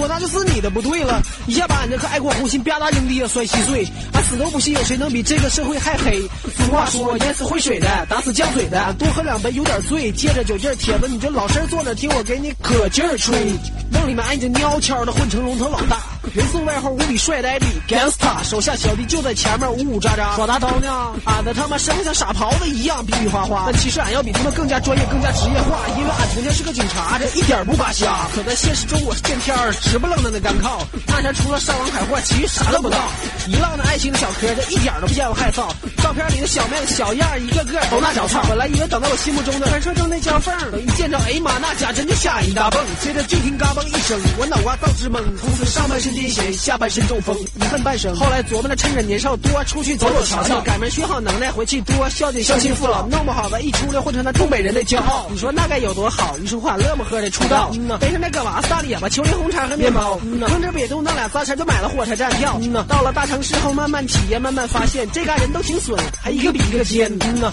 说，那就是你的不对了。一下把俺这颗爱国红心吧嗒扔地下摔稀碎，俺死都不信有谁能比这个社会还黑。俗话说，淹死会水的，打死犟嘴的。多喝两杯有点醉，借着酒劲儿，铁子你就老实坐着听我给你可劲儿吹。梦里面俺已经悄悄的混成龙头老大，人送外号无比帅呆逼 gangsta，手下小弟就在前面呜呜喳喳耍大刀呢。俺的他妈生像傻狍子一样比比划划，但其实俺要比他们更加专业、更加职业化，因为俺从前是个警察，这一点不扒瞎。可在现实中我是见天儿直不愣登的干靠，那前除了上网海货，其余啥都不到。一浪的爱情的小嗑，这一点都不见我害臊。照片里的小妹子小样一个个都那小操。本来以为等到我心目中的传说中那娇凤，等一见着，哎呀妈，那家真就吓一大蹦。接着就听嘎嘣一声，我脑瓜倒直懵，从此上半身下半身中风，一恨半生。后来琢磨着趁着年少多出去走走瞧瞧，改明学好能耐，回去多孝敬孝心父老，弄不好咱一出来混成那东北人的骄傲。你说那该有多好？一说话乐么呵的出道，背上那个娃子大咧巴，秋梨红茶和面包，横着瘪肚弄俩仨钱就买了火车站票。到了大城市后慢慢体验，慢慢发现这嘎人都挺损，还一个比一个尖。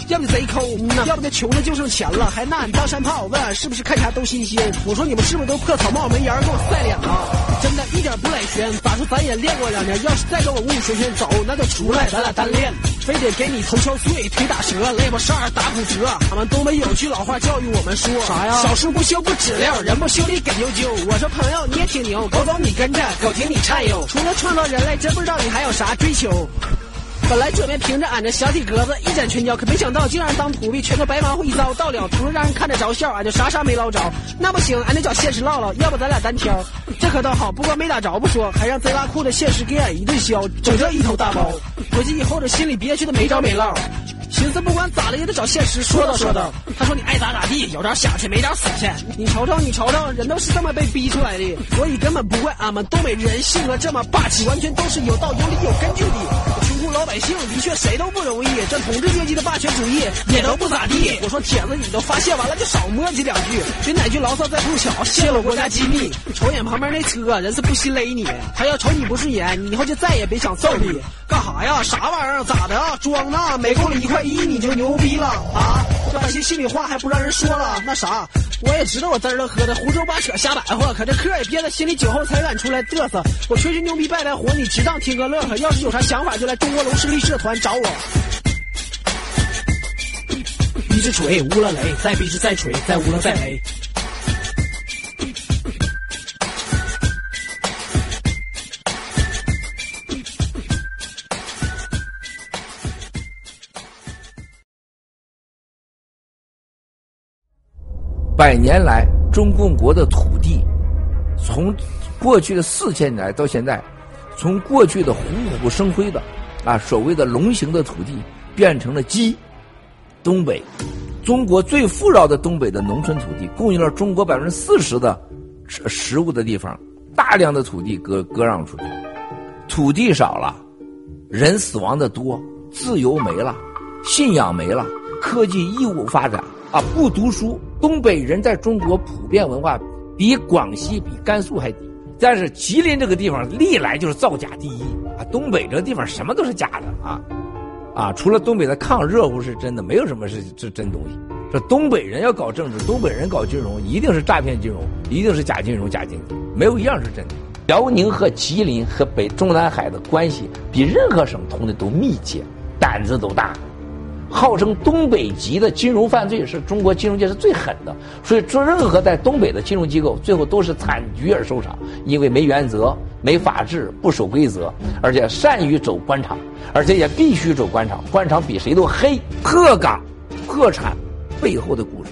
要不就贼抠，要不就穷的就剩钱了，还拿你当山炮，问俺是不是看啥都新鲜。我说你们是不是都破草帽没檐给我晒脸啊？真的一点不赖悬，咋说咱也练过两年，要是再跟我呜呜旋旋走，那就出来咱俩单练。非得给你头敲碎，腿打折，肋巴扇打骨折。俺们东北有句老话教育我们说啥呀？小树不修不直溜，人不修理给丢丢。我说朋友你也挺牛，狗走你跟着，狗停你颤悠。除了创造人类，真不知道你还有啥追求。本来准备凭着俺这小体格子一展拳脚，可没想到竟然当徒弟，全都白忙活一遭。到了图让人看着着笑，俺就啥啥没捞着。那不行，俺得找现实唠唠，要不咱俩单挑。这可倒好，不光没打着不说，还让贼拉酷的现实给俺一顿削，整这一头大包。回去以后这心里憋屈的没着没落，寻思不管咋了也得找现实说道说道。他说你爱咋咋地，有招想去没招死去。你瞅瞅你瞅瞅，人都是这么被逼出来的，所以根本不怪俺们东北人性格这么霸气，完全都是有道有理有根据的。老百姓的确谁都不容易，这统治阶级的霸权主义也都不咋地。我说铁子，你都发泄完了就少磨叽两句，别哪句牢骚再不巧泄露国家机密。瞅眼旁边那车，人是不惜勒你，他要瞅你不顺眼，你以后就再也别想揍你。干啥呀？啥玩意儿？咋的？装呢？每公里一块一你就牛逼了啊？这把些心里话还不让人说了？那啥，我也知道我滋儿了喝的胡说八扯瞎白话，可这嗑也憋在心里，酒后才敢出来嘚瑟。我吹吹牛逼拜拜火，你直当听个乐呵。要是有啥想法，就来中卧龙势力社团找我。一直锤，无了雷，再逼是再锤，再无了再雷。百年来，中共国的土地，从过去的四千年来到现在，从过去的虎虎生辉的啊所谓的龙形的土地，变成了鸡。东北，中国最富饶的东北的农村土地，供应了中国百分之四十的食食物的地方，大量的土地割割让出去，土地少了，人死亡的多，自由没了，信仰没了，科技义务发展啊，不读书。东北人在中国普遍文化比广西、比甘肃还低，但是吉林这个地方历来就是造假第一啊！东北这个地方什么都是假的啊，啊，除了东北的抗热乎是真的，没有什么是是真东西。这东北人要搞政治，东北人搞金融，一定是诈骗金融，一定是假金融、假经济，没有一样是真的。辽宁和吉林和北中南海的关系比任何省通的都密切，胆子都大。号称东北籍的金融犯罪是中国金融界是最狠的，所以做任何在东北的金融机构，最后都是惨局而收场，因为没原则、没法治、不守规则，而且善于走官场，而且也必须走官场，官场比谁都黑。破岗、破产背后的故事，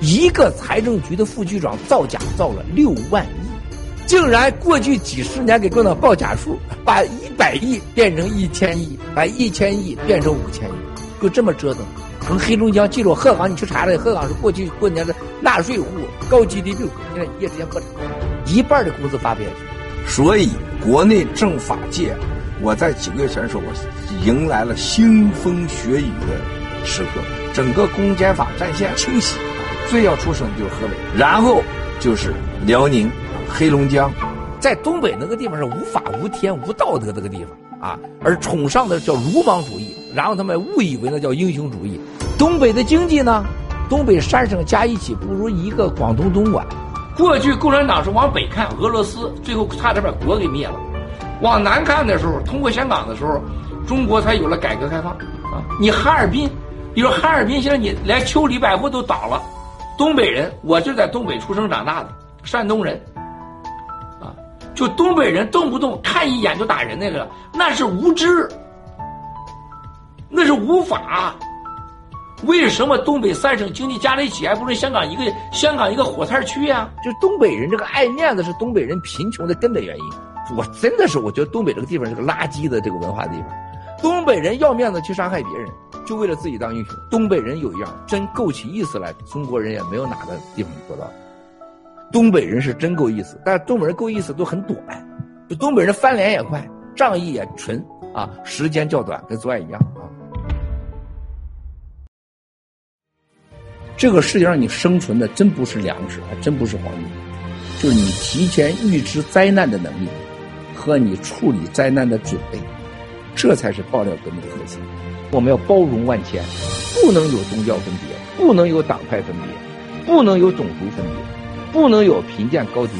一个财政局的副局长造假造了六万亿，竟然过去几十年给弄到报假数，把一百亿变成一千亿，把一千亿变成五千亿。就这么折腾，从黑龙江进入鹤岗，你去查查，鹤岗是过去过年的纳税户，高 GDP，现在一夜之间破产，一半的工资发不下去。所以国内政法界，我在几个月前说，我迎来了腥风血雨的时刻，整个公检法战线清洗，最要出声的就是河北，然后就是辽宁、黑龙江，在东北那个地方是无法无天无道德这个地方。啊，而崇尚的叫鲁莽主义，然后他们误以为那叫英雄主义。东北的经济呢，东北三省加一起不如一个广东东莞，过去共产党是往北看俄罗斯，最后差点把国给灭了；往南看的时候，通过香港的时候，中国才有了改革开放啊！你哈尔滨，比如哈尔滨，现在你连秋里百货都倒了。东北人，我就在东北出生长大的，山东人。就东北人动不动看一眼就打人那个，那是无知，那是无法。为什么东北三省经济加在一起还不如香港一个香港一个火炭区呀？就东北人这个爱面子是东北人贫穷的根本原因。我真的是我觉得东北这个地方是个垃圾的这个文化地方。东北人要面子去伤害别人，就为了自己当英雄。东北人有一样真够起意思来，中国人也没有哪个地方做到。东北人是真够意思，但是东北人够意思都很短，就东北人翻脸也快，仗义也纯啊，时间较短，跟昨晚一样啊。这个世界上你生存的真不是粮食，还真不是黄金，就是你提前预知灾难的能力和你处理灾难的准备，这才是爆料革命的核心。我们要包容万千，不能有宗教分别，不能有党派分别，不能有种族分别。不能有贫贱高低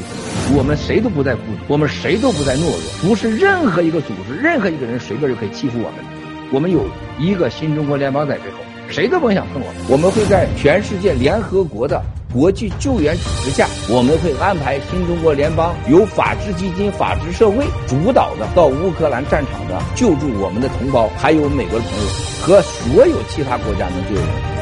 分，我们谁都不在孤独，我们谁都不在懦弱，不是任何一个组织、任何一个人随便就可以欺负我们。我们有一个新中国联邦在背后，谁都甭想碰我们。我们会在全世界联合国的国际救援组织下，我们会安排新中国联邦由法治基金、法治社会主导的到乌克兰战场的救助我们的同胞，还有美国的朋友和所有其他国家能救援。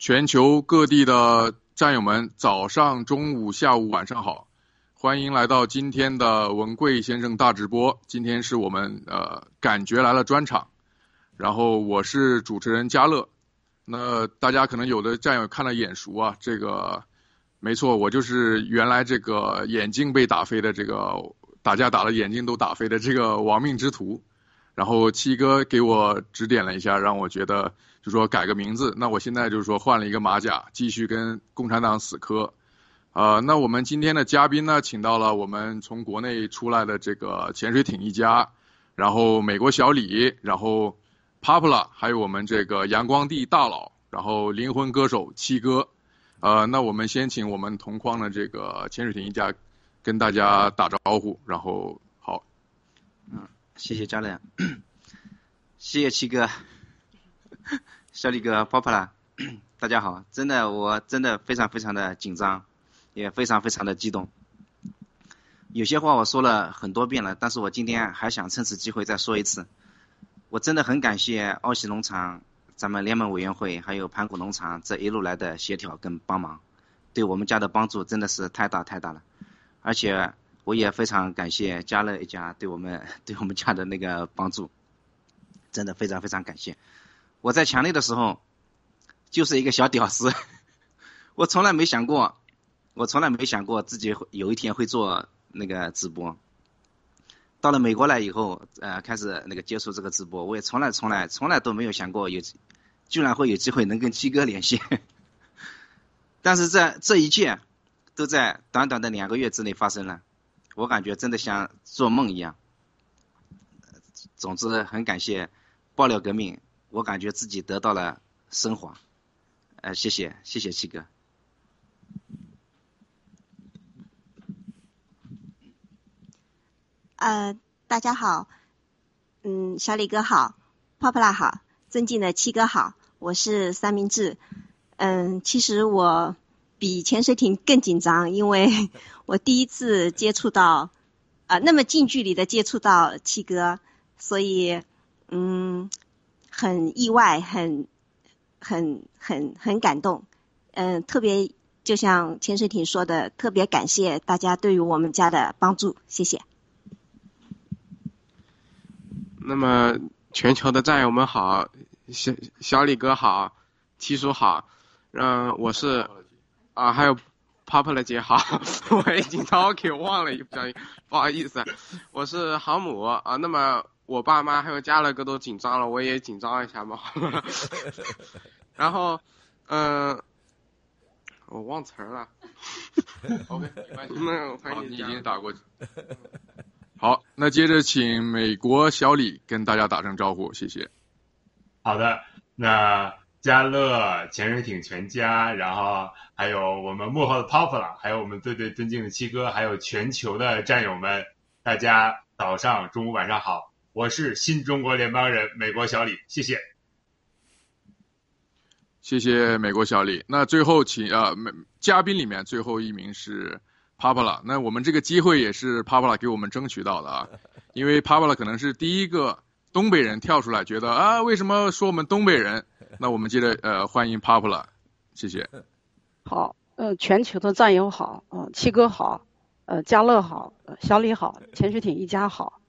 全球各地的战友们，早上、中午、下午、晚上好，欢迎来到今天的文贵先生大直播。今天是我们呃感觉来了专场，然后我是主持人嘉乐。那大家可能有的战友看了眼熟啊，这个没错，我就是原来这个眼镜被打飞的这个打架打了眼镜都打飞的这个亡命之徒。然后七哥给我指点了一下，让我觉得。就说改个名字，那我现在就是说换了一个马甲，继续跟共产党死磕。呃，那我们今天的嘉宾呢，请到了我们从国内出来的这个潜水艇一家，然后美国小李，然后 Papla，还有我们这个阳光地大佬，然后灵魂歌手七哥。呃，那我们先请我们同框的这个潜水艇一家跟大家打招呼，然后好。嗯，谢谢家人，谢谢七哥。小李哥，泡泡啦，大家好，真的，我真的非常非常的紧张，也非常非常的激动。有些话我说了很多遍了，但是我今天还想趁此机会再说一次。我真的很感谢奥喜农场、咱们联盟委员会还有盘古农场这一路来的协调跟帮忙，对我们家的帮助真的是太大太大了。而且我也非常感谢家乐一家对我们 对我们家的那个帮助。真的非常非常感谢！我在强烈的时候就是一个小屌丝，我从来没想过，我从来没想过自己会有一天会做那个直播。到了美国来以后，呃，开始那个接触这个直播，我也从来从来从来都没有想过有，居然会有机会能跟七哥联系。但是在这一切都在短短的两个月之内发生了，我感觉真的像做梦一样。总之，很感谢。爆料革命，我感觉自己得到了升华，呃，谢谢谢谢七哥。呃，大家好，嗯，小李哥好，泡泡拉好，尊敬的七哥好，我是三明治。嗯，其实我比潜水艇更紧张，因为 我第一次接触到啊那么近距离的接触到七哥，所以。嗯，很意外，很很很很感动，嗯，特别就像潜水艇说的，特别感谢大家对于我们家的帮助，谢谢。那么，全球的战友们好，小小李哥好，七叔好，嗯，我是啊，还有 Poplar 姐好，我已经早给忘了，一不小心，不好意思，我是航母啊。那么我爸妈还有家乐哥都紧张了，我也紧张一下嘛。然后，嗯，我忘词儿了。OK，那欢迎你已经打过去。好，那接着请美国小李跟大家打声招呼，谢谢。好的，那嘉乐潜水艇全家，然后还有我们幕后的 Popular，还有我们最最尊敬的七哥，还有全球的战友们，大家早上、中午、晚上好，我是新中国联邦人美国小李，谢谢。谢谢美国小李。那最后请啊，美嘉宾里面最后一名是。帕帕拉，那我们这个机会也是帕帕拉给我们争取到的啊，因为帕帕拉可能是第一个东北人跳出来，觉得啊，为什么说我们东北人？那我们接着呃，欢迎帕帕拉，谢谢。好，呃，全球的战友好，呃，七哥好，呃，家乐好，小李好，潜水艇一家好，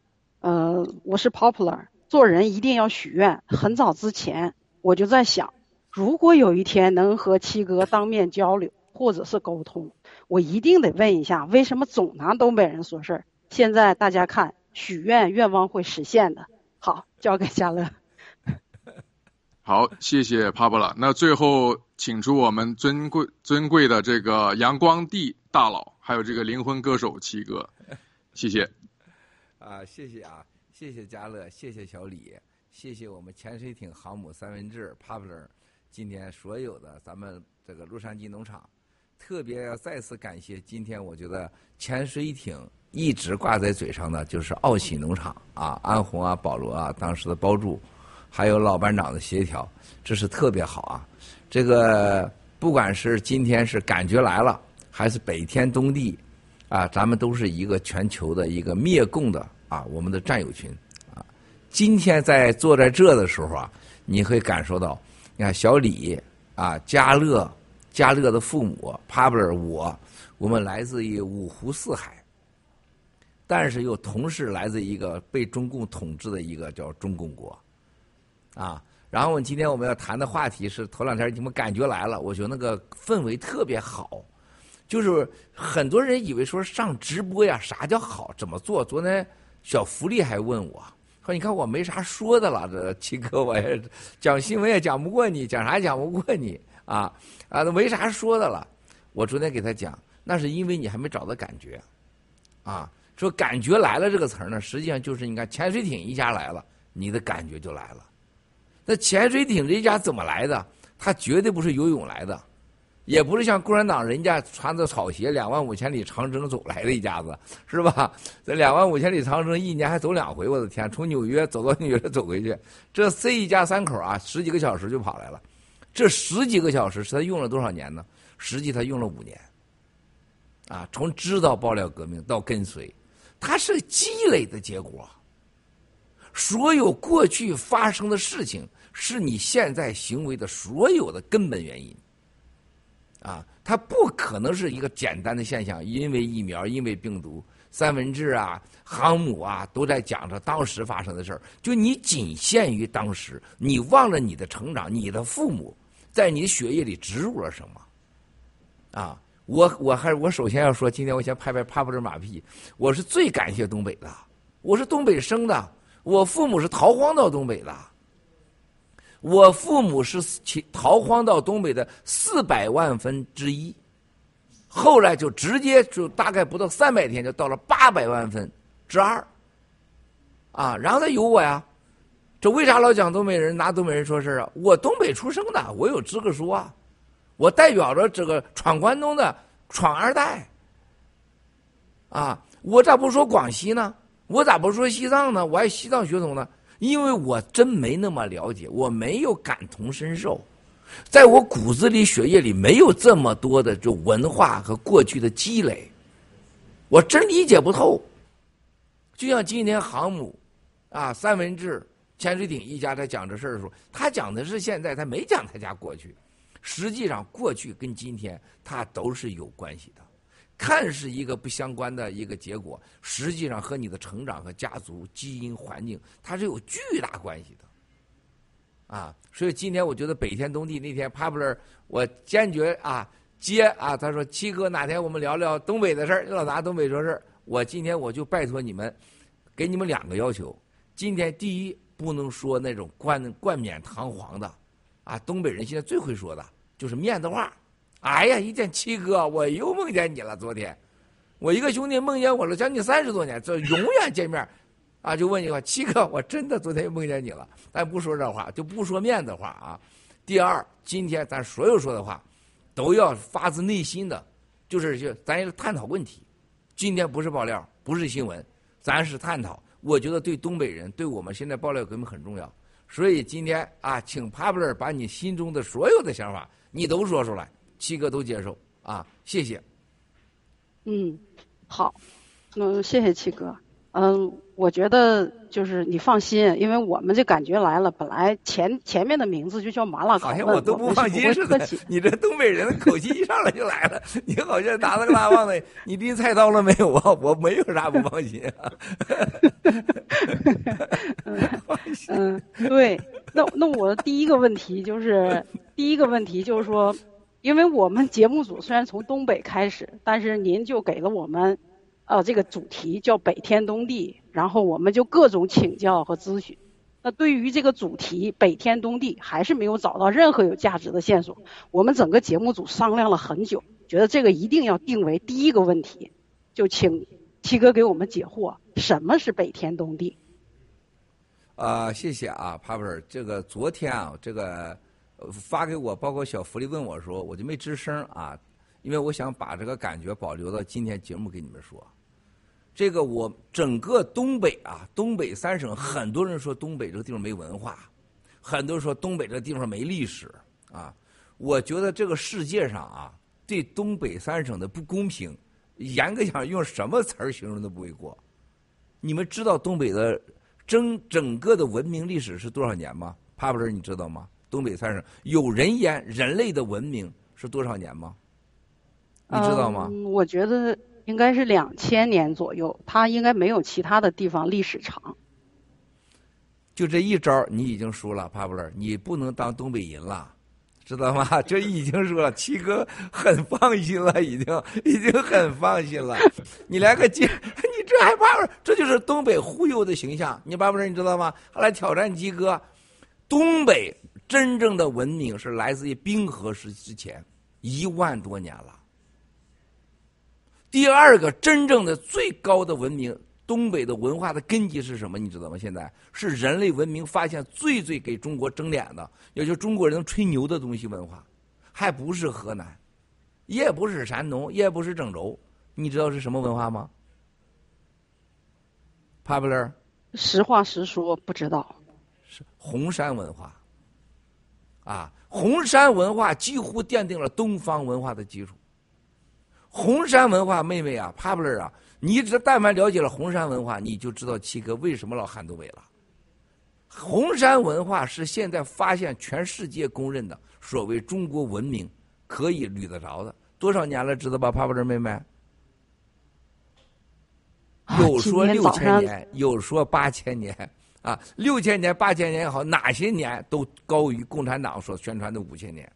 呃，我是 Popular，做人一定要许愿。很早之前我就在想，如果有一天能和七哥当面交流或者是沟通。我一定得问一下，为什么总拿东北人说事儿？现在大家看，许愿愿望会实现的。好，交给嘉乐。好，谢谢帕布拉。那最后，请出我们尊贵尊贵的这个阳光地大佬，还有这个灵魂歌手七哥，谢谢。啊，谢谢啊，谢谢嘉乐，谢谢小李，谢谢我们潜水艇航母三文治 p o p l a r 今天所有的咱们这个洛杉矶农场。特别要再次感谢，今天我觉得潜水艇一直挂在嘴上的就是奥喜农场啊，安红啊、保罗啊当时的包住，还有老班长的协调，这是特别好啊。这个不管是今天是感觉来了，还是北天东地，啊，咱们都是一个全球的一个灭共的啊，我们的战友群啊。今天在坐在这的时候啊，你会感受到，你看小李啊，嘉乐。加乐的父母帕布尔，我，我们来自于五湖四海，但是又同时来自一个被中共统治的一个叫中共国，啊，然后今天我们要谈的话题是头两天你们感觉来了，我觉得那个氛围特别好，就是很多人以为说上直播呀，啥叫好，怎么做？昨天小福利还问我，说你看我没啥说的了，这七哥我也讲新闻也讲不过你，讲啥讲不过你。啊啊，那没啥说的了。我昨天给他讲，那是因为你还没找到感觉，啊，说感觉来了这个词儿呢，实际上就是你看潜水艇一家来了，你的感觉就来了。那潜水艇这一家怎么来的？他绝对不是游泳来的，也不是像共产党人家穿着草鞋两万五千里长征走来的一家子，是吧？这两万五千里长征一年还走两回，我的天，从纽约走到纽约走回去，这 C 一家三口啊，十几个小时就跑来了。这十几个小时是他用了多少年呢？实际他用了五年。啊，从知道爆料革命到跟随，它是积累的结果。所有过去发生的事情，是你现在行为的所有的根本原因。啊，它不可能是一个简单的现象，因为疫苗，因为病毒，三文治啊，航母啊，都在讲着当时发生的事儿。就你仅限于当时，你忘了你的成长，你的父母。在你血液里植入了什么？啊，我我还我首先要说，今天我先拍拍帕布尔马屁，我是最感谢东北的，我是东北生的，我父母是逃荒到东北的，我父母是逃荒到东北的四百万分之一，后来就直接就大概不到三百天就到了八百万分之二，啊，然后他有我呀。这为啥老讲东北人拿东北人说事啊？我东北出生的，我有资格说啊。我代表着这个闯关东的闯二代。啊，我咋不说广西呢？我咋不说西藏呢？我还西藏血统呢？因为我真没那么了解，我没有感同身受，在我骨子里、血液里没有这么多的就文化和过去的积累，我真理解不透。就像今天航母，啊，三文治。潜水艇一家在讲这事儿的时候，他讲的是现在，他没讲他家过去。实际上，过去跟今天他都是有关系的。看是一个不相关的一个结果，实际上和你的成长和家族基因环境，它是有巨大关系的。啊，所以今天我觉得北天东地那天 Popular，我坚决啊接啊，他说七哥哪天我们聊聊东北的事儿，老拿东北说事儿。我今天我就拜托你们，给你们两个要求。今天第一不能说那种冠冠冕堂皇的，啊，东北人现在最会说的就是面子话。哎呀，一见七哥，我又梦见你了。昨天，我一个兄弟梦见我了，将近三十多年，这永远见面，啊，就问一句话：七哥，我真的昨天又梦见你了。咱不说这话，就不说面子话啊。第二，今天咱所有说的话，都要发自内心的，就是就咱也探讨问题。今天不是爆料，不是新闻，咱是探讨。我觉得对东北人，对我们现在爆料革命很重要。所以今天啊，请帕布尔把你心中的所有的想法，你都说出来，七哥都接受啊，谢谢。嗯，好，嗯，谢谢七哥。嗯，我觉得就是你放心，因为我们这感觉来了。本来前前面的名字就叫麻辣好像我都不放心似的。你这东北人的口气一上来就来了，你好像拿了个大棒子，你拎菜刀了没有啊？我没有啥不放心啊。嗯，对，那那我第一个问题就是，第一个问题就是说，因为我们节目组虽然从东北开始，但是您就给了我们。呃，这个主题叫北天东地，然后我们就各种请教和咨询。那对于这个主题北天东地，还是没有找到任何有价值的线索。我们整个节目组商量了很久，觉得这个一定要定为第一个问题，就请七哥给我们解惑：什么是北天东地？啊，谢谢啊，帕布尔。这个昨天啊，这个发给我，包括小福利问我说，我就没吱声啊，因为我想把这个感觉保留到今天节目给你们说。这个我整个东北啊，东北三省，很多人说东北这个地方没文化，很多人说东北这个地方没历史啊。我觉得这个世界上啊，对东北三省的不公平，严格讲用什么词儿形容都不为过。你们知道东北的整整个的文明历史是多少年吗？帕布尔，你知道吗？东北三省有人烟人类的文明是多少年吗？你知道吗？我觉得。应该是两千年左右，它应该没有其他的地方历史长。就这一招，你已经输了，帕布勒，你不能当东北人了，知道吗？这已经输了，七哥很放心了，已经已经很放心了。你连个鸡，你这还怕？这就是东北忽悠的形象。你巴布勒，你知道吗？后来挑战鸡哥，东北真正的文明是来自于冰河时期之前一万多年了。第二个真正的最高的文明，东北的文化的根基是什么？你知道吗？现在是人类文明发现最最给中国争脸的，也就中国人吹牛的东西文化，还不是河南，也不是山东，也不是郑州，你知道是什么文化吗？Popular，实话实说，不知道。是红山文化。啊，红山文化几乎奠定了东方文化的基础。红山文化，妹妹啊，Pablo 啊，你只但凡了解了红山文化，你就知道七哥为什么老喊东北了。红山文化是现在发现全世界公认的所谓中国文明可以捋得着的，多少年了，知道吧，Pablo 妹妹？有说六千年，有说八千年，啊，六千年、八千年也好，哪些年都高于共产党所宣传的五千年。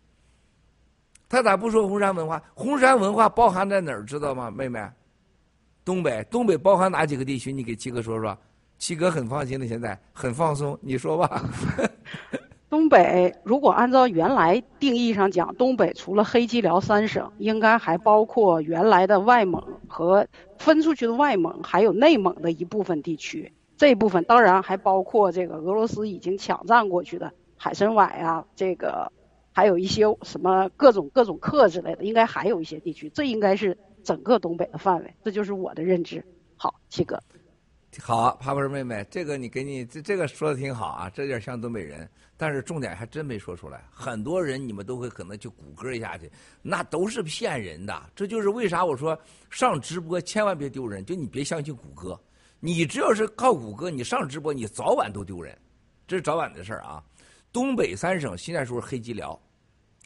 他咋不说红山文化？红山文化包含在哪儿？知道吗，妹妹？东北，东北包含哪几个地区？你给七哥说说。七哥很放心的，现在很放松。你说吧。东北，如果按照原来定义上讲，东北除了黑吉辽三省，应该还包括原来的外蒙和分出去的外蒙，还有内蒙的一部分地区。这一部分当然还包括这个俄罗斯已经抢占过去的海参崴啊，这个。还有一些什么各种各种课之类的，应该还有一些地区，这应该是整个东北的范围，这就是我的认知。好，七哥，好，帕布尔妹妹，这个你给你这这个说的挺好啊，这点像东北人，但是重点还真没说出来。很多人你们都会可能去谷歌一下去，那都是骗人的。这就是为啥我说上直播千万别丢人，就你别相信谷歌，你只要是靠谷歌，你上直播你早晚都丢人，这是早晚的事儿啊。东北三省现在说是黑吉辽。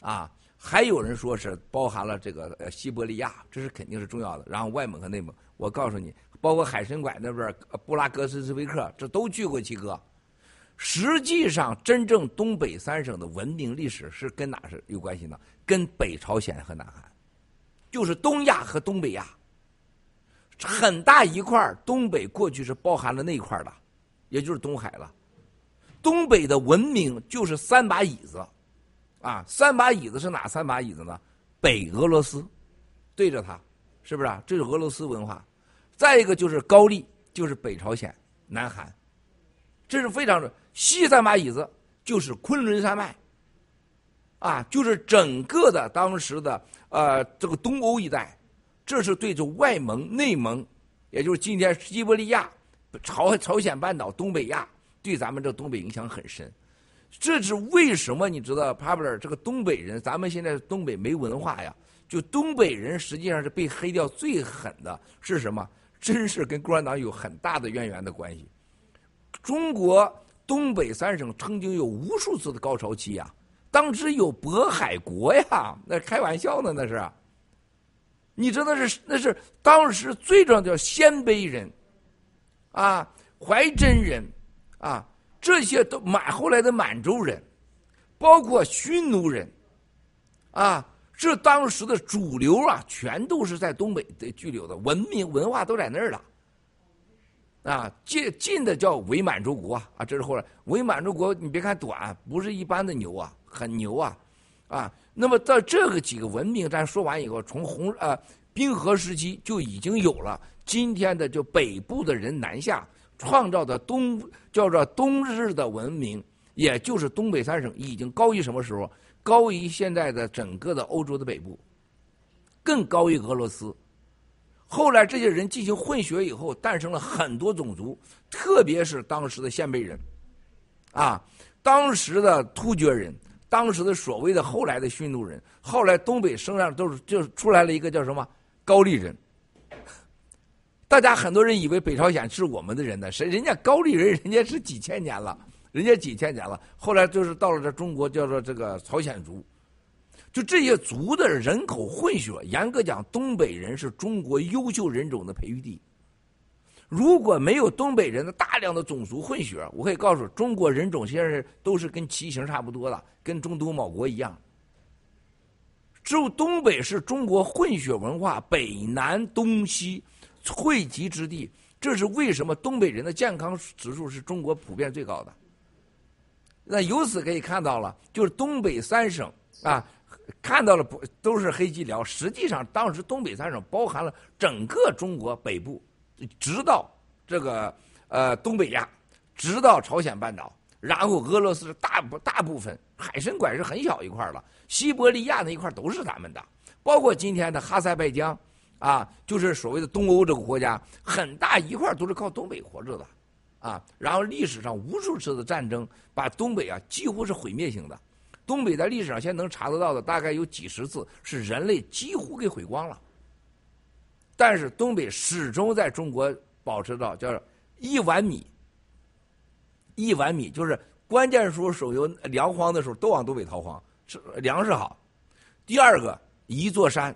啊，还有人说是包含了这个呃西伯利亚，这是肯定是重要的。然后外蒙和内蒙，我告诉你，包括海参崴那边布拉格斯维克，这都去过七哥。实际上，真正东北三省的文明历史是跟哪是有关系呢？跟北朝鲜和南韩。就是东亚和东北亚，很大一块东北过去是包含了那一块的，也就是东海了。东北的文明就是三把椅子，啊，三把椅子是哪三把椅子呢？北俄罗斯对着它，是不是啊？这是俄罗斯文化。再一个就是高丽，就是北朝鲜、南韩，这是非常的。西三把椅子就是昆仑山脉，啊，就是整个的当时的呃这个东欧一带，这是对着外蒙、内蒙，也就是今天西伯利亚、朝朝鲜半岛、东北亚。对咱们这东北影响很深，这是为什么？你知道，帕布尔这个东北人，咱们现在东北没文化呀。就东北人实际上是被黑掉最狠的，是什么？真是跟共产党有很大的渊源的关系。中国东北三省曾经有无数次的高潮期呀，当时有渤海国呀，那开玩笑呢，那是。你知道是那是当时最重要的叫鲜卑人，啊，怀真人。啊，这些都满后来的满洲人，包括匈奴人，啊，这当时的主流啊，全都是在东北的居留的，文明文化都在那儿了。啊，近近的叫伪满洲国啊，这是后来伪满洲国，你别看短，不是一般的牛啊，很牛啊，啊，那么到这个几个文明，咱说完以后，从红呃冰河时期就已经有了今天的就北部的人南下。创造的东叫做冬日的文明，也就是东北三省，已经高于什么时候？高于现在的整个的欧洲的北部，更高于俄罗斯。后来这些人进行混血以后，诞生了很多种族，特别是当时的鲜卑人，啊，当时的突厥人，当时的所谓的后来的匈奴人，后来东北生上都是就出来了一个叫什么高丽人。大家很多人以为北朝鲜是我们的人呢，谁人家高丽人，人家是几千年了，人家几千年了。后来就是到了这中国，叫做这个朝鲜族，就这些族的人口混血。严格讲，东北人是中国优秀人种的培育地。如果没有东北人的大量的种族混血，我可以告诉中国人种现在都是跟畸形差不多的，跟中东某国一样。只有东北是中国混血文化北南东西。汇集之地，这是为什么东北人的健康指数是中国普遍最高的。那由此可以看到了，就是东北三省啊，看到了不都是黑吉辽？实际上，当时东北三省包含了整个中国北部，直到这个呃东北亚，直到朝鲜半岛，然后俄罗斯大部大部分海参崴是很小一块了，西伯利亚那一块都是咱们的，包括今天的哈萨克疆。啊，就是所谓的东欧这个国家，很大一块都是靠东北活着的，啊，然后历史上无数次的战争把东北啊几乎是毁灭性的，东北在历史上现在能查得到的大概有几十次是人类几乎给毁光了，但是东北始终在中国保持着叫一碗米，一碗米就是关键时候手有粮荒的时候都往东北逃荒，是粮食好，第二个一座山。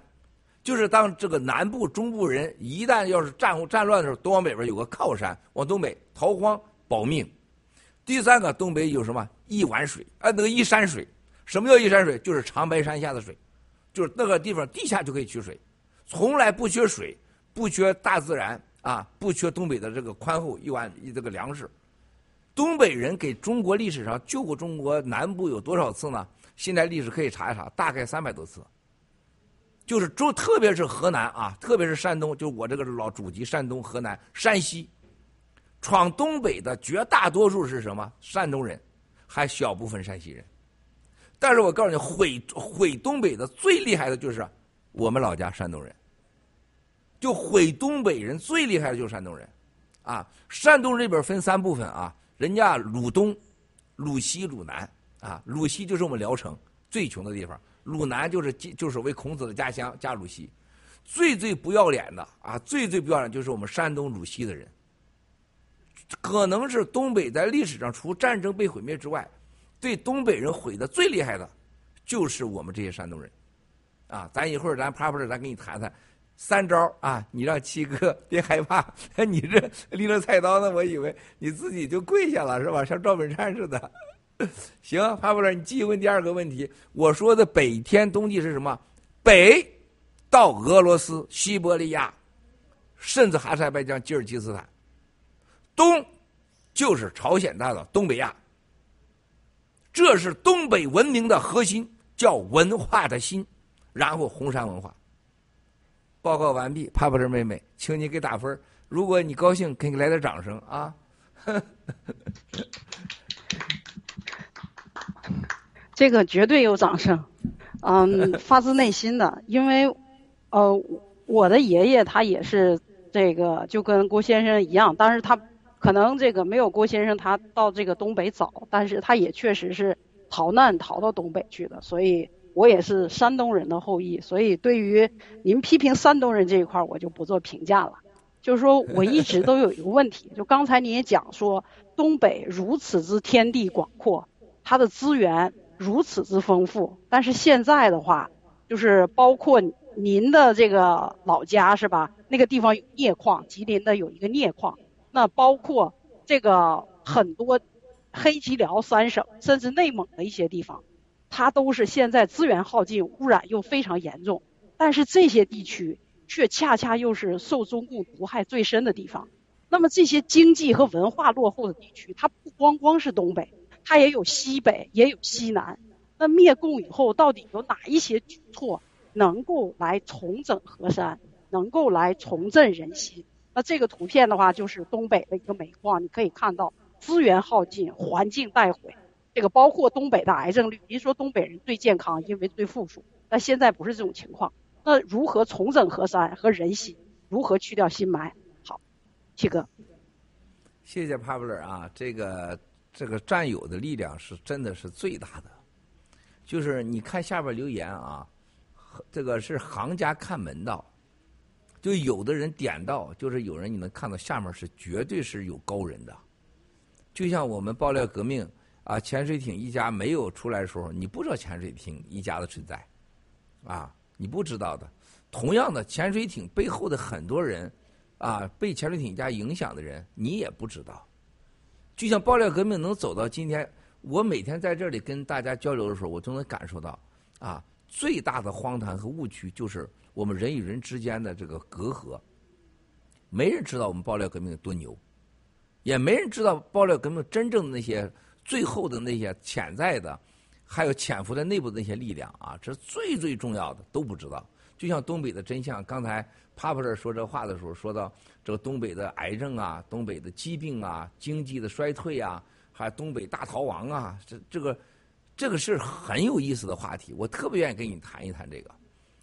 就是当这个南部、中部人一旦要是战战乱的时候，都往北边有个靠山，往东北逃荒保命。第三个，东北有什么一碗水？啊，那个一山水。什么叫一山水？就是长白山下的水，就是那个地方地下就可以取水，从来不缺水，不缺大自然啊，不缺东北的这个宽厚一碗这个粮食。东北人给中国历史上救过中国南部有多少次呢？现在历史可以查一查，大概三百多次。就是中，特别是河南啊，特别是山东，就我这个老祖籍山东、河南、山西，闯东北的绝大多数是什么？山东人，还小部分山西人。但是我告诉你，毁毁东北的最厉害的就是我们老家山东人。就毁东北人最厉害的就是山东人，啊，山东这边分三部分啊，人家鲁东、鲁西、鲁南啊，鲁西就是我们聊城最穷的地方。鲁南就是就是为孔子的家乡，加鲁西，最最不要脸的啊，最最不要脸就是我们山东鲁西的人，可能是东北在历史上除战争被毁灭之外，对东北人毁的最厉害的，就是我们这些山东人，啊，咱一会儿咱啪啪的咱给你谈谈三招啊，你让七哥别害怕，你这拎着菜刀呢，我以为你自己就跪下了是吧？像赵本山似的。行，帕布勒，你继续问第二个问题。我说的北天东地是什么？北到俄罗斯、西伯利亚，甚至哈萨克斯坦、吉尔吉斯坦，东就是朝鲜大岛、东北亚。这是东北文明的核心，叫文化的心，然后红山文化。报告完毕，帕帕尔妹妹，请你给打分。如果你高兴，给你来点掌声啊！这个绝对有掌声，嗯，发自内心的，因为，呃，我的爷爷他也是这个，就跟郭先生一样，但是他。可能这个没有郭先生他到这个东北早，但是他也确实是逃难逃到东北去的，所以我也是山东人的后裔，所以对于您批评山东人这一块我就不做评价了。就是说我一直都有一个问题，就刚才您也讲说东北如此之天地广阔，它的资源如此之丰富，但是现在的话，就是包括您的这个老家是吧？那个地方有镍矿，吉林的有一个镍矿。那包括这个很多黑吉辽三省，甚至内蒙的一些地方，它都是现在资源耗尽、污染又非常严重。但是这些地区却恰恰又是受中共毒害最深的地方。那么这些经济和文化落后的地区，它不光光是东北，它也有西北，也有西南。那灭共以后，到底有哪一些举措能够来重整河山，能够来重振人心？那这个图片的话，就是东北的一个煤矿，你可以看到资源耗尽，环境带毁。这个包括东北的癌症率，您说东北人最健康，因为最富庶，但现在不是这种情况。那如何重整河山和人心？如何去掉心霾？好，七哥，谢谢帕布尔啊，这个这个战友的力量是真的是最大的。就是你看下边留言啊，这个是行家看门道。就有的人点到，就是有人你能看到下面是绝对是有高人的，就像我们爆料革命啊，潜水艇一家没有出来的时候，你不知道潜水艇一家的存在，啊，你不知道的。同样的，潜水艇背后的很多人啊，被潜水艇一家影响的人，你也不知道。就像爆料革命能走到今天，我每天在这里跟大家交流的时候，我都能感受到啊，最大的荒唐和误区就是。我们人与人之间的这个隔阂，没人知道我们爆料革命多牛，也没人知道爆料革命真正的那些最后的那些潜在的，还有潜伏在内部的那些力量啊，这最最重要的都不知道。就像东北的真相，刚才帕帕尔说这话的时候说到这个东北的癌症啊，东北的疾病啊，经济的衰退啊，还有东北大逃亡啊，这这个这个是很有意思的话题，我特别愿意跟你谈一谈这个。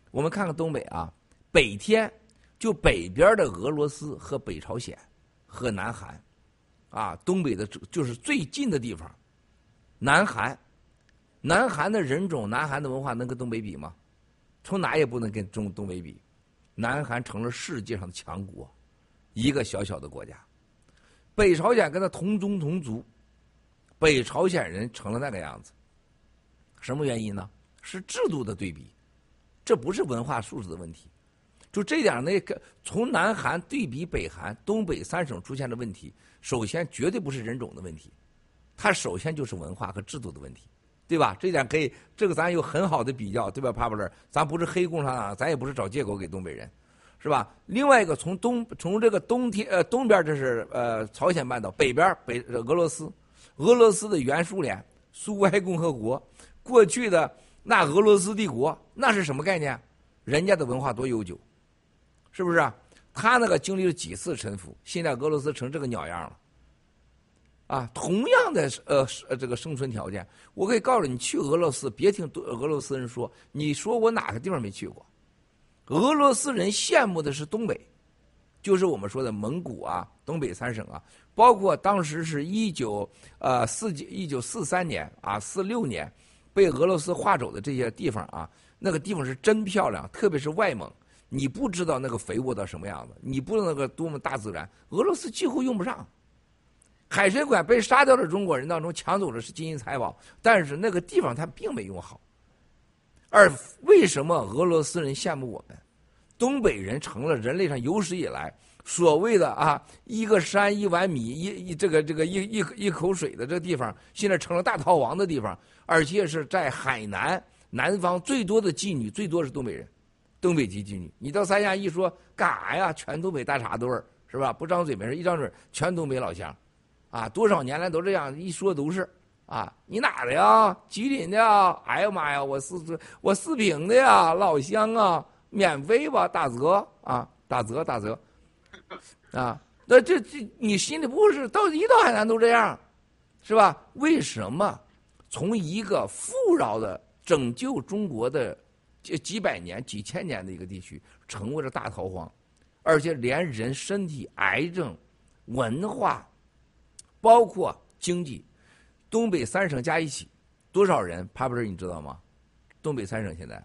我们看看东北啊，北天就北边的俄罗斯和北朝鲜和南韩，啊，东北的就是最近的地方。南韩，南韩的人种、南韩的文化能跟东北比吗？从哪也不能跟中东北比。南韩成了世界上的强国，一个小小的国家。北朝鲜跟他同宗同族，北朝鲜人成了那个样子。什么原因呢？是制度的对比。这不是文化素质的问题，就这点那个从南韩对比北韩，东北三省出现的问题，首先绝对不是人种的问题，它首先就是文化和制度的问题，对吧？这点可以，这个咱有很好的比较，对吧？帕布勒，咱不是黑共产党，咱也不是找借口给东北人，是吧？另外一个，从东从这个冬天呃东边这是呃朝鲜半岛，北边北俄罗斯，俄罗斯的原苏联苏维埃共和国过去的。那俄罗斯帝国那是什么概念？人家的文化多悠久，是不是？他那个经历了几次沉浮，现在俄罗斯成这个鸟样了。啊，同样的呃呃这个生存条件，我可以告诉你，去俄罗斯别听俄罗斯人说，你说我哪个地方没去过？俄罗斯人羡慕的是东北，就是我们说的蒙古啊，东北三省啊，包括当时是一九呃四一九四三年啊四六年。被俄罗斯划走的这些地方啊，那个地方是真漂亮，特别是外蒙，你不知道那个肥沃到什么样子，你不知道那个多么大自然，俄罗斯几乎用不上。海参馆被杀掉的中国人当中抢走的是金银财宝，但是那个地方他并没用好。而为什么俄罗斯人羡慕我们？东北人成了人类上有史以来所谓的啊一个山一碗米一一这个这个一一一口水的这个地方，现在成了大逃亡的地方。而且是在海南南方最多的妓女，最多是东北人，东北籍妓女。你到三亚一说干啥呀？全东北大碴墩儿是吧？不张嘴没事，一张嘴全东北老乡，啊，多少年来都这样，一说都是啊。你哪的呀？吉林的呀？哎呀妈呀，我四我四平的呀，老乡啊，免费吧，打折啊，打折打折，啊。那这这你心里不是到一到海南都这样，是吧？为什么从一个富饶的拯救中国的几几百年、几千年的一个地区，成为了大逃荒，而且连人身体、癌症、文化，包括经济，东北三省加一起多少人？帕布尔，你知道吗？东北三省现在，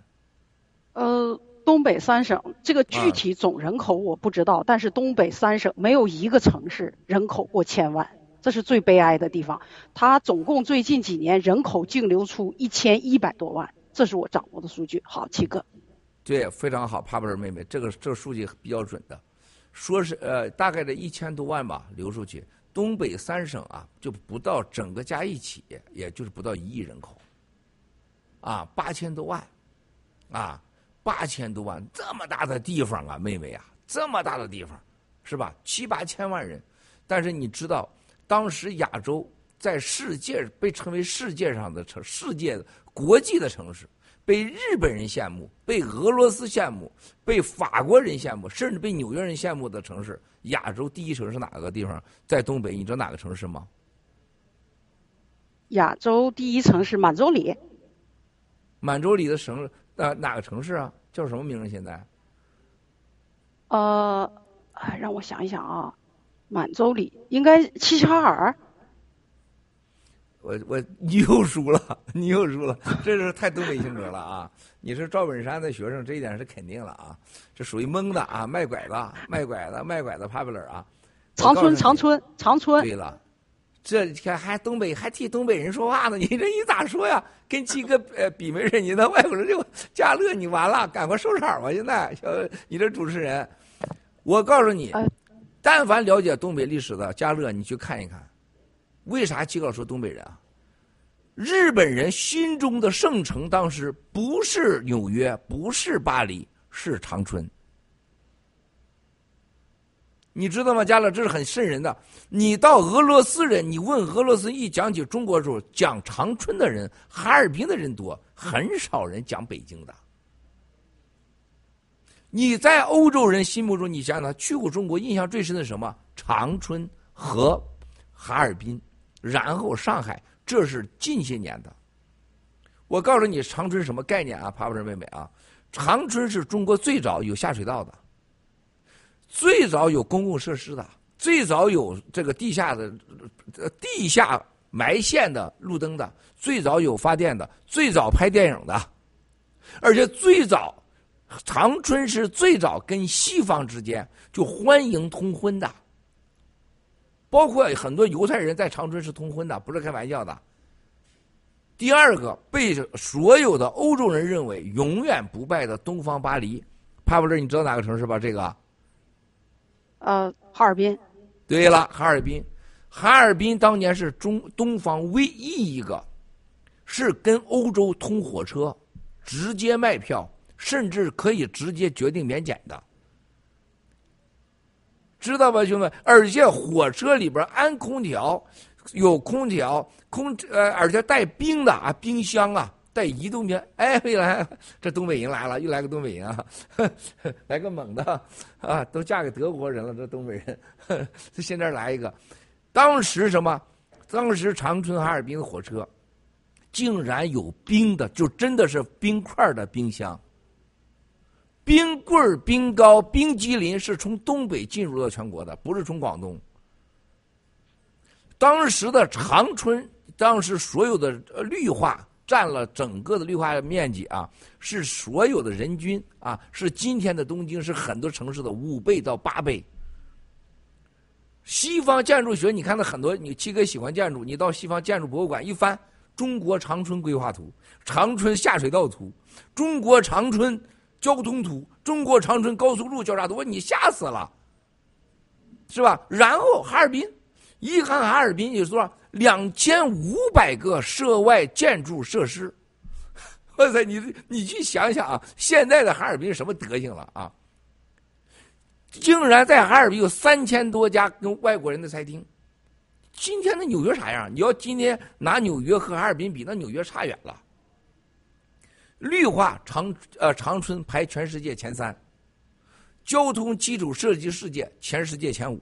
呃。东北三省这个具体总人口我不知道，但是东北三省没有一个城市人口过千万，这是最悲哀的地方。它总共最近几年人口净流出一千一百多万，这是我掌握的数据。好，七哥，对，非常好，帕布尔妹妹，这个这个数据比较准的，说是呃大概的一千多万吧流出去。东北三省啊，就不到整个加一起，也就是不到一亿人口，啊，八千多万，啊。八千多万，这么大的地方啊，妹妹啊，这么大的地方，是吧？七八千万人，但是你知道，当时亚洲在世界被称为世界上的城，世界国际的城市，被日本人羡慕，被俄罗斯羡慕，被法国人羡慕，甚至被纽约人羡慕的城市，亚洲第一城市哪个地方？在东北，你知道哪个城市吗？亚洲第一城市满洲里。满洲里的省。呃，哪个城市啊？叫什么名字？现在？呃，让我想一想啊，满洲里应该齐齐哈尔。我我你又输了，你又输了，这是太东北性格了啊！你是赵本山的学生，这一点是肯定了啊，这属于蒙的啊，卖拐子，卖拐子，卖拐子，popular 啊。长春，长春，长春。对了。这还还东北还替东北人说话呢？你这你咋说呀？跟七哥呃比没人，你那外国人就加乐，你完了，赶快收场吧！现在，小你这主持人，我告诉你，但凡了解东北历史的加乐，你去看一看，为啥七哥说东北人啊？日本人心中的圣城，当时不是纽约，不是巴黎，是长春。你知道吗，加乐？这是很瘆人的。你到俄罗斯人，你问俄罗斯一讲起中国时候，讲长春的人、哈尔滨的人多，很少人讲北京的。你在欧洲人心目中，你想想，去过中国，印象最深的什么？长春和哈尔滨，然后上海，这是近些年的。我告诉你，长春什么概念啊？帕布尔妹妹啊，长春是中国最早有下水道的。最早有公共设施的，最早有这个地下的、地下埋线的路灯的，最早有发电的，最早拍电影的，而且最早长春是最早跟西方之间就欢迎通婚的，包括很多犹太人在长春是通婚的，不是开玩笑的。第二个被所有的欧洲人认为永远不败的东方巴黎，帕布勒，你知道哪个城市吧？这个。呃，哈尔滨。对了，哈尔滨，哈尔滨当年是中东方唯一一个，是跟欧洲通火车，直接卖票，甚至可以直接决定免检的，知道吧，兄弟们？而且火车里边安空调，有空调，空呃，而且带冰的啊，冰箱啊。带移动的，哎，未来，这东北人来了，又来个东北人啊，来个猛的啊，都嫁给德国人了，这东北人，这 现在来一个，当时什么？当时长春哈尔滨的火车，竟然有冰的，就真的是冰块的冰箱，冰棍冰糕、冰激凌是从东北进入到全国的，不是从广东。当时的长春，当时所有的绿化。占了整个的绿化面积啊，是所有的人均啊，是今天的东京是很多城市的五倍到八倍。西方建筑学，你看到很多，你七哥喜欢建筑，你到西方建筑博物馆一翻，中国长春规划图、长春下水道图、中国长春交通图、中国长春高速路交叉图，你吓死了，是吧？然后哈尔滨，一看哈尔滨，你说。两千五百个涉外建筑设施，哇塞，你你去想想啊，现在的哈尔滨什么德行了啊？竟然在哈尔滨有三千多家跟外国人的餐厅。今天的纽约啥样？你要今天拿纽约和哈尔滨比，那纽约差远了。绿化长呃长春排全世界前三，交通基础设计世界全世界前五。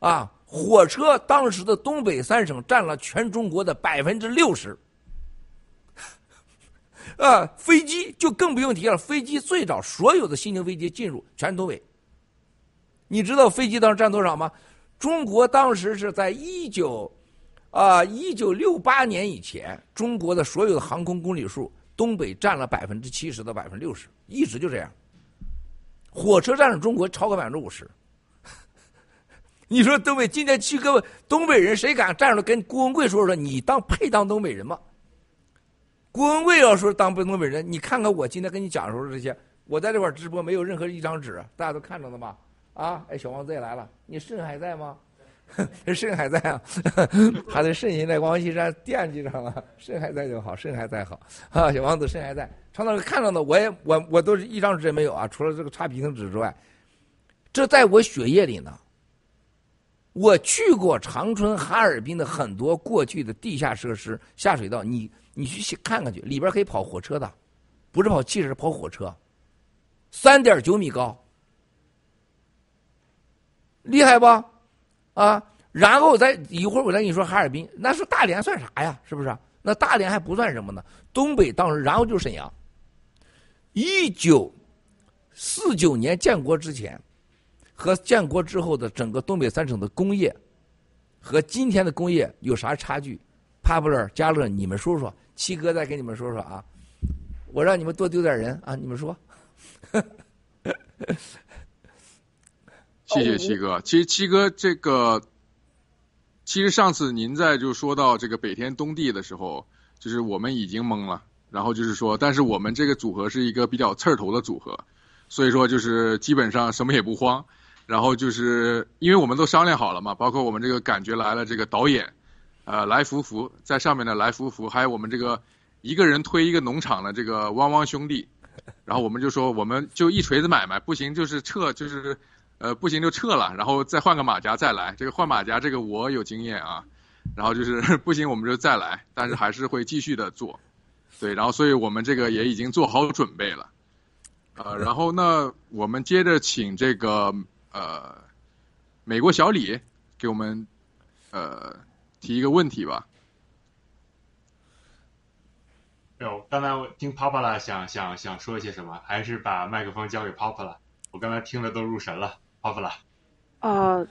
啊，火车当时的东北三省占了全中国的百分之六十。啊，飞机就更不用提了，飞机最早所有的新型飞机进入全东北。你知道飞机当时占多少吗？中国当时是在一九啊一九六八年以前，中国的所有的航空公里数。东北占了百分之七十到百分之六十，一直就这样。火车占了中国超过百分之五十。你说东北今天去各位东北人谁敢站出来跟郭文贵说说你当配当东北人吗？郭文贵要说当不东北人，你看看我今天跟你讲的时候这些，我在这块直播没有任何一张纸，大家都看着了吧？啊，哎，小王子也来了，你肾还在吗？肾还在啊，他的肾现在王岐山惦记上了，肾还在就好，肾还在好啊，小王子肾还在。常老师看到的，我也我我都是一张纸也没有啊，除了这个擦皮层纸之外，这在我血液里呢。我去过长春、哈尔滨的很多过去的地下设施、下水道，你你去看看去，里边可以跑火车的，不是跑汽车，是跑火车，三点九米高，厉害不？啊，然后再一会儿我再跟你说哈尔滨，那说大连算啥呀？是不是？那大连还不算什么呢？东北当时，然后就是沈阳。一九四九年建国之前和建国之后的整个东北三省的工业和今天的工业有啥差距？帕布勒、加勒，你们说说。七哥再给你们说说啊，我让你们多丢点人啊，你们说。谢谢七哥。其实七哥这个，其实上次您在就说到这个北天东地的时候，就是我们已经懵了。然后就是说，但是我们这个组合是一个比较刺儿头的组合，所以说就是基本上什么也不慌。然后就是因为我们都商量好了嘛，包括我们这个感觉来了这个导演，呃，来福福在上面的来福福，还有我们这个一个人推一个农场的这个汪汪兄弟，然后我们就说我们就一锤子买卖，不行就是撤，就是。呃，不行就撤了，然后再换个马甲再来。这个换马甲，这个我有经验啊。然后就是 不行，我们就再来，但是还是会继续的做。对，然后所以我们这个也已经做好准备了。呃，然后呢，我们接着请这个呃美国小李给我们呃提一个问题吧。有，刚才我听 Papa 想想想说一些什么，还是把麦克风交给 Papa 我刚才听的都入神了。好不了，呃，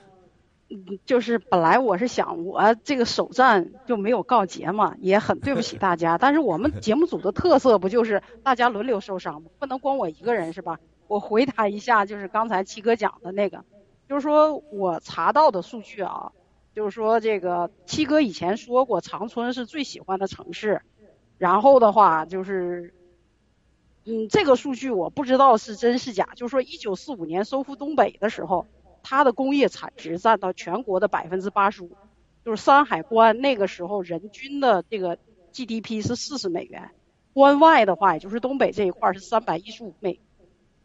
就是本来我是想我这个首战就没有告捷嘛，也很对不起大家。但是我们节目组的特色不就是大家轮流受伤吗？不能光我一个人是吧？我回答一下，就是刚才七哥讲的那个，就是说我查到的数据啊，就是说这个七哥以前说过长春是最喜欢的城市，然后的话就是。嗯，这个数据我不知道是真是假。就是说，一九四五年收复东北的时候，它的工业产值占到全国的百分之八十五。就是山海关那个时候人均的这个 GDP 是四十美元，关外的话，也就是东北这一块是三百一十五美。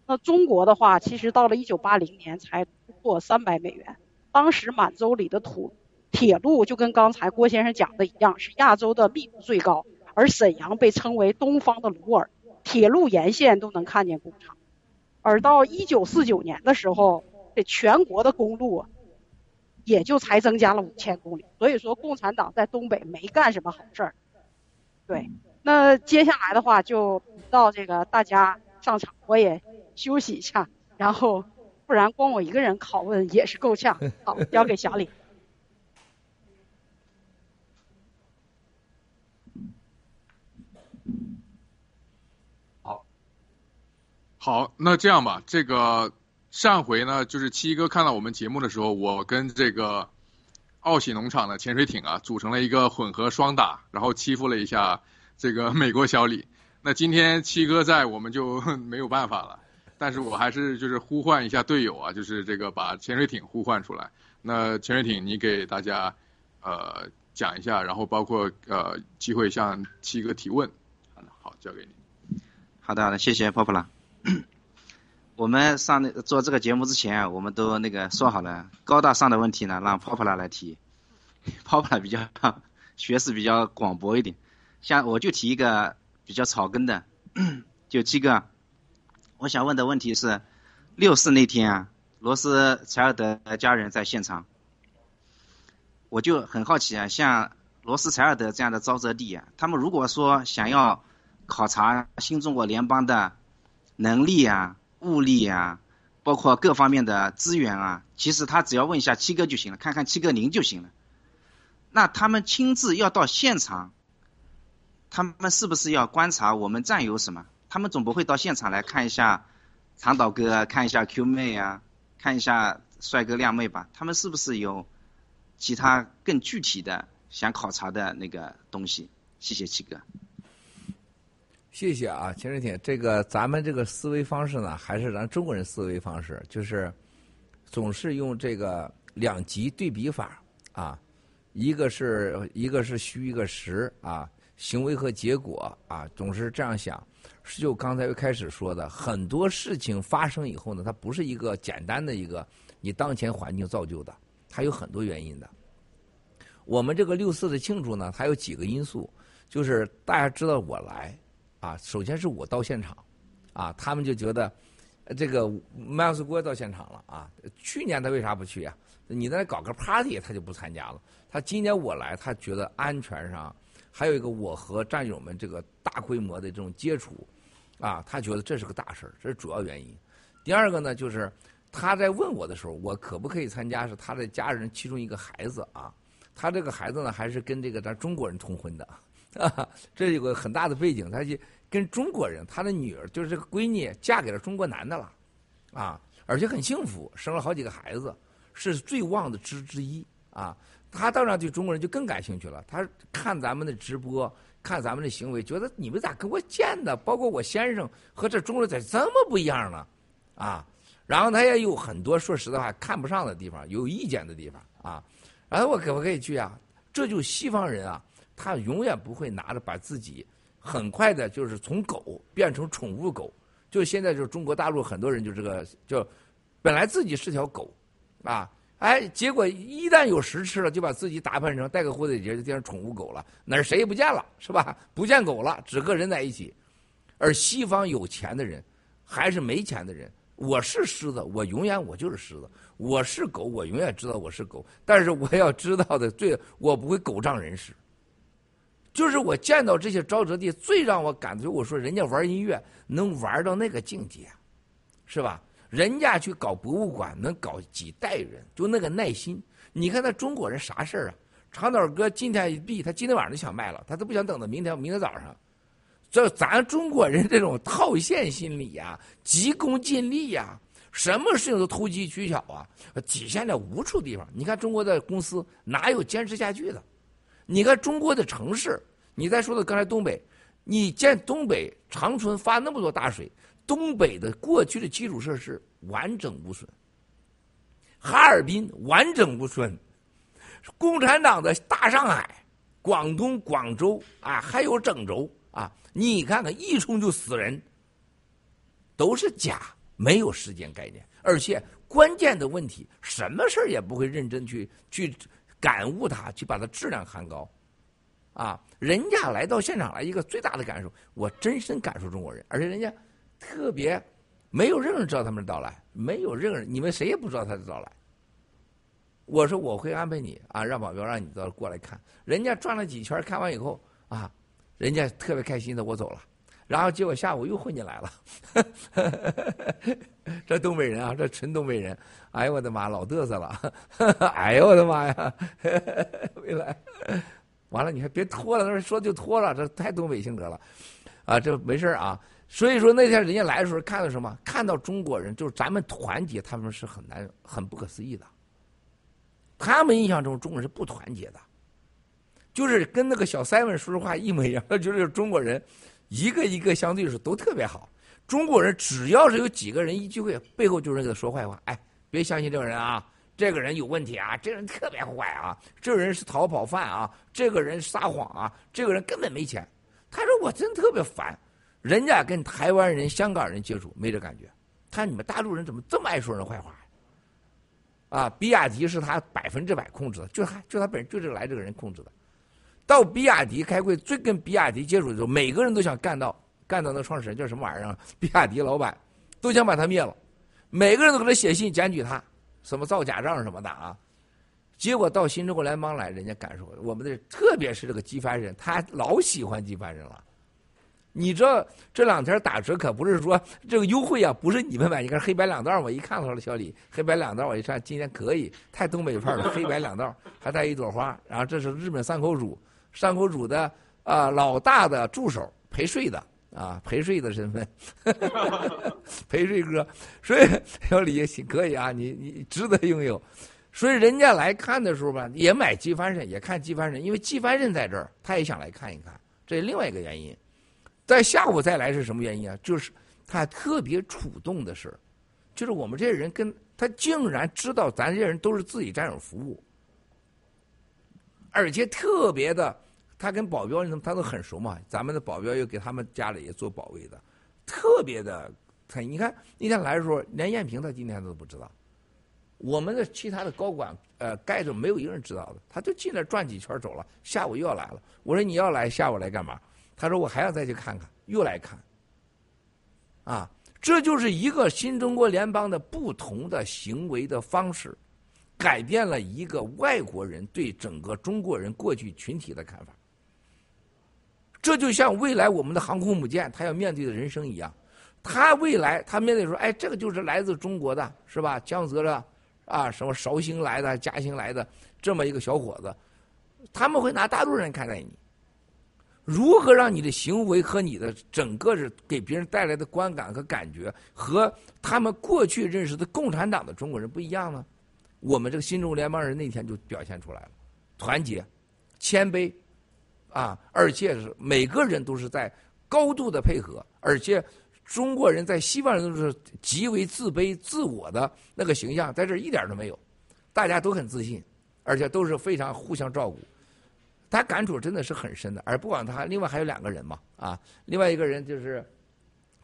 那中国的话，其实到了一九八零年才突破三百美元。当时满洲里的土铁路就跟刚才郭先生讲的一样，是亚洲的密度最高，而沈阳被称为东方的鲁尔。铁路沿线都能看见工厂，而到一九四九年的时候，这全国的公路也就才增加了五千公里。所以说，共产党在东北没干什么好事儿。对，那接下来的话就到这个大家上场，我也休息一下，然后不然光我一个人拷问也是够呛。好，交给小李。好，那这样吧，这个上回呢，就是七哥看到我们节目的时候，我跟这个奥喜农场的潜水艇啊，组成了一个混合双打，然后欺负了一下这个美国小李。那今天七哥在，我们就没有办法了。但是我还是就是呼唤一下队友啊，就是这个把潜水艇呼唤出来。那潜水艇，你给大家呃讲一下，然后包括呃机会向七哥提问。好，交给你。好的，好的，谢谢 Popla。我们上那做这个节目之前，我们都那个说好了，高大上的问题呢，让 Popla 来提。Popla 比较 学识比较广博一点，像我就提一个比较草根的，就七个。我想问的问题是，六四那天啊，罗斯柴尔德家人在现场，我就很好奇啊，像罗斯柴尔德这样的沼泽地啊，他们如果说想要考察新中国联邦的能力啊、物力啊，包括各方面的资源啊，其实他只要问一下七哥就行了，看看七哥您就行了。那他们亲自要到现场，他们是不是要观察我们战友什么？他们总不会到现场来看一下长岛哥，看一下 Q 妹啊，看一下帅哥靓妹吧？他们是不是有其他更具体的想考察的那个东西？谢谢七哥。谢谢啊，秦水挺，这个咱们这个思维方式呢，还是咱中国人思维方式，就是总是用这个两极对比法啊，一个是一个是虚，一个实啊，行为和结果啊，总是这样想。就刚才开始说的，很多事情发生以后呢，它不是一个简单的一个你当前环境造就的，它有很多原因的。我们这个六四的庆祝呢，它有几个因素，就是大家知道我来。啊，首先是我到现场，啊，他们就觉得这个麦尔斯郭到现场了啊。去年他为啥不去啊？你在那搞个 party，他就不参加了。他今年我来，他觉得安全上还有一个我和战友们这个大规模的这种接触，啊，他觉得这是个大事儿，这是主要原因。第二个呢，就是他在问我的时候，我可不可以参加？是他的家人其中一个孩子啊，他这个孩子呢，还是跟这个咱中国人通婚的。啊，这有个很大的背景，他就跟中国人，他的女儿就是这个闺女，嫁给了中国男的了，啊，而且很幸福，生了好几个孩子，是最旺的之之一啊。他当然对中国人就更感兴趣了，他看咱们的直播，看咱们的行为，觉得你们咋跟我见的？包括我先生和这中国人咋这么不一样呢？啊，然后他也有很多说实在话看不上的地方，有意见的地方啊。然后我可不可以去啊？这就西方人啊。他永远不会拿着把自己很快的，就是从狗变成宠物狗。就现在，就是中国大陆很多人就这个，就本来自己是条狗，啊，哎，结果一旦有食吃了，就把自己打扮成戴个蝴蝶结就变成宠物狗了，哪谁也不见了，是吧？不见狗了，只和人在一起。而西方有钱的人还是没钱的人，我是狮子，我永远我就是狮子；我是狗，我永远知道我是狗。但是我要知道的，最我不会狗仗人势。就是我见到这些沼泽地，最让我感觉，我说人家玩音乐能玩到那个境界，是吧？人家去搞博物馆能搞几代人，就那个耐心。你看那中国人啥事儿啊？长岛哥今天一闭，他今天晚上就想卖了，他都不想等到明天，明天早上。这咱中国人这种套现心理呀，急功近利呀，什么事情都投机取巧啊，体现在无处地方。你看中国的公司哪有坚持下去的？你看中国的城市，你再说的刚才东北，你见东北长春发那么多大水，东北的过去的基础设施完整无损，哈尔滨完整无损，共产党的大上海、广东广州啊，还有郑州啊，你看看一冲就死人，都是假，没有时间概念，而且关键的问题，什么事儿也不会认真去去。感悟它，去把它质量喊高，啊，人家来到现场来，一个最大的感受，我真身感受中国人，而且人家特别没有任何人知道他们的到来，没有任何人，你们谁也不知道他的到来。我说我会安排你啊，让保镖让你到过来看，人家转了几圈，看完以后啊，人家特别开心的，我走了。然后结果下午又混进来了，这东北人啊，这纯东北人，哎呦我的妈，老嘚瑟了，哎呦我的妈呀，回来，完了你还别拖了，那说就拖了，这太东北性格了，啊，这没事啊。所以说那天人家来的时候看到什么？看到中国人就是咱们团结，他们是很难、很不可思议的。他们印象中中国人是不团结的，就是跟那个小三文说实话一模一样，就是中国人。一个一个相对是都特别好，中国人只要是有几个人一聚会，背后就是给他说坏话。哎，别相信这个人啊，这个人有问题啊，这个人特别坏啊，这个人是逃跑犯啊，这个人撒谎啊，这个人根本没钱。他说我真特别烦，人家跟台湾人、香港人接触没这感觉，他你们大陆人怎么这么爱说人坏话？啊，比亚迪是他百分之百控制的，就他就他本人就是来这个人控制的。到比亚迪开会，最跟比亚迪接触的时候，每个人都想干到干到那创始人叫什么玩意儿？比亚迪老板都想把他灭了，每个人都给他写信检举他，什么造假账什么的啊。结果到新中国联邦来，人家感受我们的，特别是这个机翻人，他老喜欢机翻人了。你知道这两天打折可不是说这个优惠啊，不是你们买。你看黑白两道，我一看到了小李，黑白两道，我一看今天可以，太东北范了，黑白两道还带一朵花。然后这是日本三口组，三口主的啊老大的助手陪睡的啊陪睡的身份，陪睡哥。所以小李也行可以啊，你你值得拥有。所以人家来看的时候吧，也买机翻身，也看机翻身，因为机翻身在这儿，他也想来看一看，这是另外一个原因。在下午再来是什么原因啊？就是他特别触动的事就是我们这些人跟他竟然知道咱这些人都是自己战友服务，而且特别的，他跟保镖他都很熟嘛，咱们的保镖又给他们家里也做保卫的，特别的，他你看那天来的时候，连艳萍他今天都不知道，我们的其他的高管呃盖着没有一个人知道的，他就进来转几圈走了，下午又要来了，我说你要来下午来干嘛？他说：“我还要再去看看，又来看。啊，这就是一个新中国联邦的不同的行为的方式，改变了一个外国人对整个中国人过去群体的看法。这就像未来我们的航空母舰，他要面对的人生一样，他未来他面对说，哎，这个就是来自中国的，是吧？江泽的啊，什么绍兴来的、嘉兴来的这么一个小伙子，他们会拿大陆人看待你。”如何让你的行为和你的整个是给别人带来的观感和感觉和他们过去认识的共产党的中国人不一样呢？我们这个新中国联邦人那天就表现出来了，团结、谦卑，啊，而且是每个人都是在高度的配合，而且中国人在西方人都是极为自卑自我的那个形象，在这一点都没有，大家都很自信，而且都是非常互相照顾。他感触真的是很深的，而不管他，另外还有两个人嘛，啊，另外一个人就是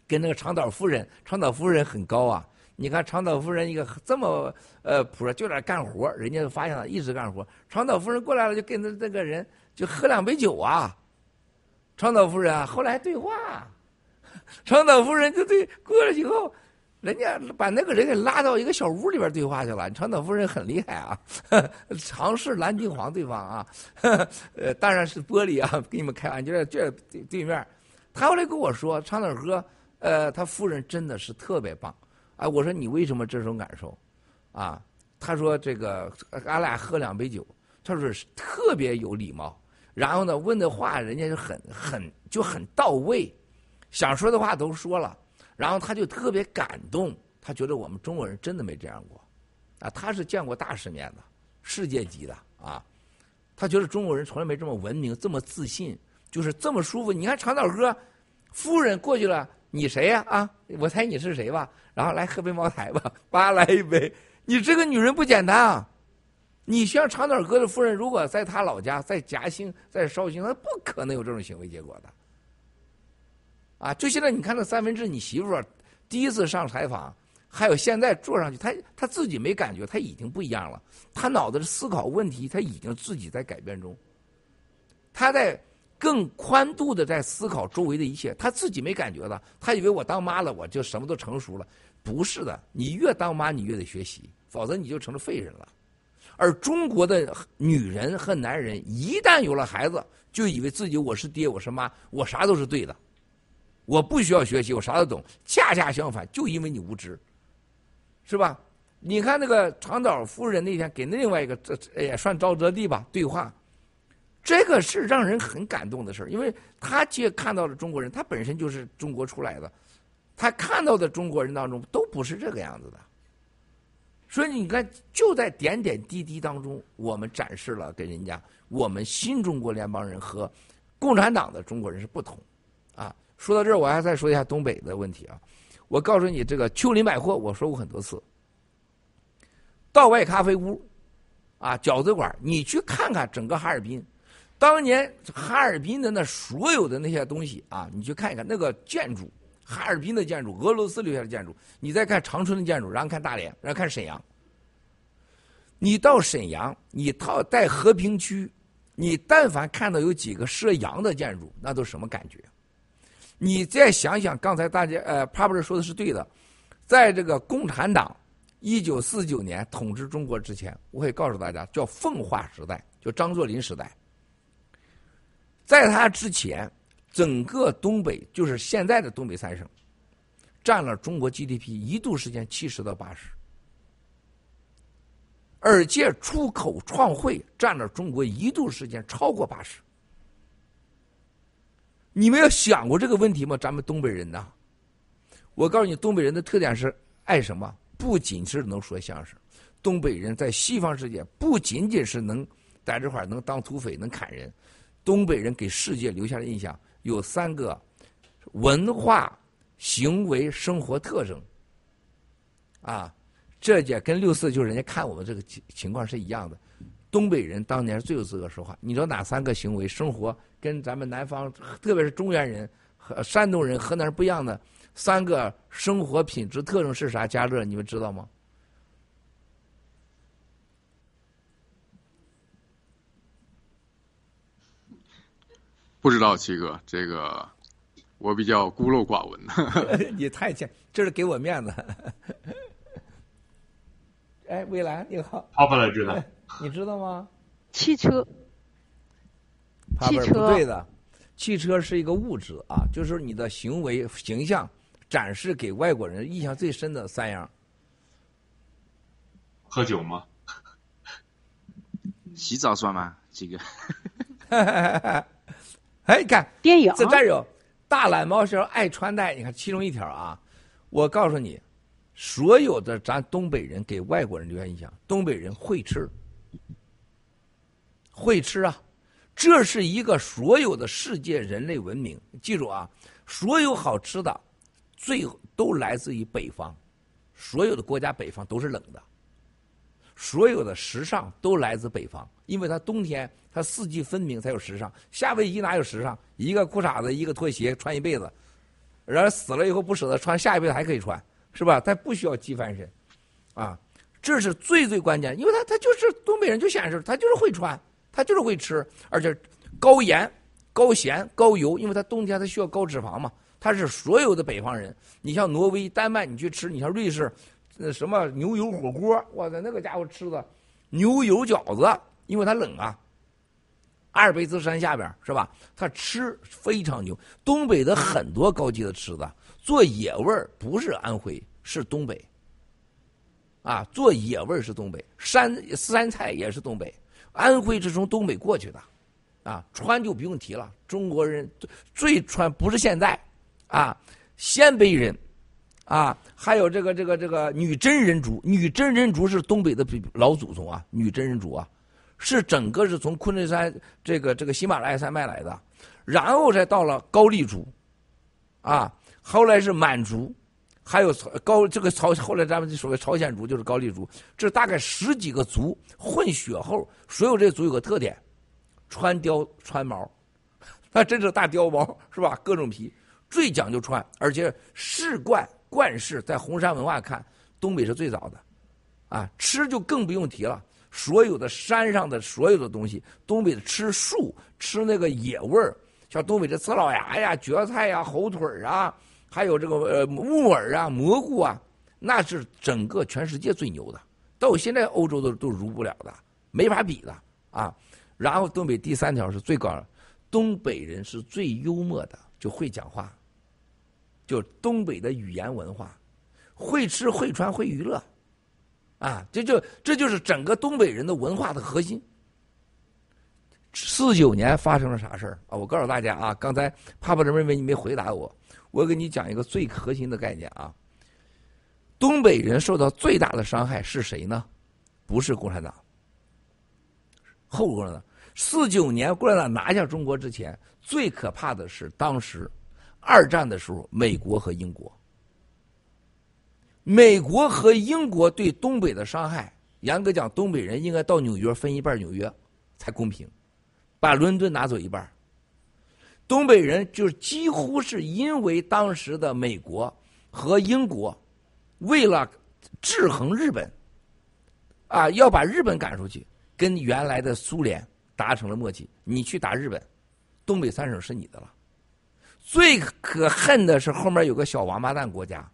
跟那个长岛夫人，长岛夫人很高啊，你看长岛夫人一个这么呃朴实，就在干活，人家就发现了一直干活，长岛夫人过来了就跟着这个人就喝两杯酒啊，长岛夫人啊，后来对话，长岛夫人就对过了以后。人家把那个人给拉到一个小屋里边对话去了。长岛夫人很厉害啊，尝试蓝金黄对方啊，呃，当然是玻璃啊，给你们开玩笑，这对对面，他后来跟我说，长岛哥，呃，他夫人真的是特别棒。啊，我说你为什么这种感受？啊，他说这个，俺俩喝两杯酒，他说是特别有礼貌，然后呢，问的话人家就很很就很到位，想说的话都说了。然后他就特别感动，他觉得我们中国人真的没这样过，啊，他是见过大世面的，世界级的啊，他觉得中国人从来没这么文明，这么自信，就是这么舒服。你看长岛哥，夫人过去了，你谁呀？啊，我猜你是谁吧？然后来喝杯茅台吧，叭来一杯。你这个女人不简单啊！你像长岛哥的夫人，如果在他老家，在嘉兴，在绍兴，他不可能有这种行为结果的。啊，就现在你看那三分之你媳妇第一次上采访，还有现在坐上去，她她自己没感觉，她已经不一样了。她脑子思考问题，她已经自己在改变中。她在更宽度的在思考周围的一切，他自己没感觉了。他以为我当妈了，我就什么都成熟了。不是的，你越当妈，你越得学习，否则你就成了废人了。而中国的女人和男人一旦有了孩子，就以为自己我是爹，我是妈，我啥都是对的。我不需要学习，我啥都懂。恰恰相反，就因为你无知，是吧？你看那个长岛夫人那天给另外一个，这也算沼泽地吧对话，这个是让人很感动的事因为他接看到了中国人，他本身就是中国出来的，他看到的中国人当中都不是这个样子的，所以你看，就在点点滴滴当中，我们展示了给人家，我们新中国联邦人和共产党的中国人是不同，啊。说到这儿，我还再说一下东北的问题啊！我告诉你，这个秋林百货，我说过很多次，道外咖啡屋，啊，饺子馆，你去看看整个哈尔滨，当年哈尔滨的那所有的那些东西啊，你去看一看那个建筑，哈尔滨的建筑，俄罗斯留下的建筑，你再看长春的建筑，然后看大连，然后看沈阳。你到沈阳，你到在和平区，你但凡看到有几个射阳的建筑，那都什么感觉？你再想想，刚才大家呃，帕布尔说的是对的，在这个共产党一九四九年统治中国之前，我可以告诉大家，叫奉化时代，就张作霖时代。在他之前，整个东北就是现在的东北三省，占了中国 GDP 一度时间七十到八十，而且出口创汇占了中国一度时间超过八十。你们有想过这个问题吗？咱们东北人呐，我告诉你，东北人的特点是爱什么？不仅是能说相声，东北人在西方世界不仅仅是能在这块能当土匪、能砍人。东北人给世界留下的印象有三个文化、行为、生活特征，啊，这也跟六四就是人家看我们这个情情况是一样的。东北人当年最有资格说话，你知道哪三个行为、生活跟咱们南方，特别是中原人和山东人、河南人不一样的三个生活品质特征是啥？加乐，你们知道吗？不知道七哥，这个我比较孤陋寡闻。你太欠，这是给我面子。哎，蔚蓝你好，泡泡的知道，你知道吗？汽车，汽车不对的，汽车是一个物质啊，就是你的行为形象展示给外国人印象最深的三样。喝酒吗？洗澡算吗？这个。哎，你看电影在这儿有大懒猫是爱穿戴，你看其中一条啊，我告诉你，所有的咱东北人给外国人留下印象，东北人会吃，会吃啊，这是一个所有的世界人类文明，记住啊，所有好吃的，最都来自于北方，所有的国家北方都是冷的。所有的时尚都来自北方，因为它冬天它四季分明才有时尚。夏威夷哪有时尚？一个裤衩子，一个拖鞋穿一辈子，然后死了以后不舍得穿，下一辈子还可以穿，是吧？他不需要机翻身，啊，这是最最关键，因为他他就是东北人就显示他就是会穿，他就是会吃，而且高盐、高咸、高油，因为他冬天他需要高脂肪嘛。他是所有的北方人，你像挪威、丹麦，你去吃，你像瑞士。那什么牛油火锅，哇塞，那个家伙吃的牛油饺子，因为它冷啊。阿尔卑斯山下边是吧？他吃非常牛。东北的很多高级的吃的，做野味儿不是安徽，是东北。啊，做野味儿是东北，山山菜也是东北，安徽是从东北过去的。啊，穿就不用提了，中国人最穿不是现在，啊，鲜卑人。啊，还有这个这个这个女真人族，女真人族是东北的老祖宗啊，女真人族啊，是整个是从昆仑山这个这个喜马拉雅山脉来的，然后才到了高丽族，啊，后来是满族，还有朝高这个朝后来咱们所谓朝鲜族就是高丽族，这大概十几个族混血后，所有这族有个特点，穿貂穿毛，那真是大貂毛是吧？各种皮，最讲究穿，而且士冠。冠式在红山文化看，东北是最早的，啊，吃就更不用提了。所有的山上的所有的东西，东北的吃树，吃那个野味儿，像东北的刺老牙呀、蕨菜呀、猴腿儿啊，还有这个呃木耳啊、蘑菇啊，那是整个全世界最牛的。到现在欧洲都都如不了的，没法比的啊。然后东北第三条是最高，东北人是最幽默的，就会讲话。就东北的语言文化，会吃会穿会娱乐，啊，这就这就是整个东北人的文化的核心。四九年发生了啥事儿啊？我告诉大家啊，刚才帕帕认为你没回答我，我给你讲一个最核心的概念啊。东北人受到最大的伤害是谁呢？不是共产党，后共产党。四九年共产党拿下中国之前，最可怕的是当时。二战的时候，美国和英国，美国和英国对东北的伤害，严格讲，东北人应该到纽约分一半纽约才公平。把伦敦拿走一半。东北人就几乎是因为当时的美国和英国为了制衡日本，啊，要把日本赶出去，跟原来的苏联达成了默契，你去打日本，东北三省是你的了。最可恨的是后面有个小王八蛋国家，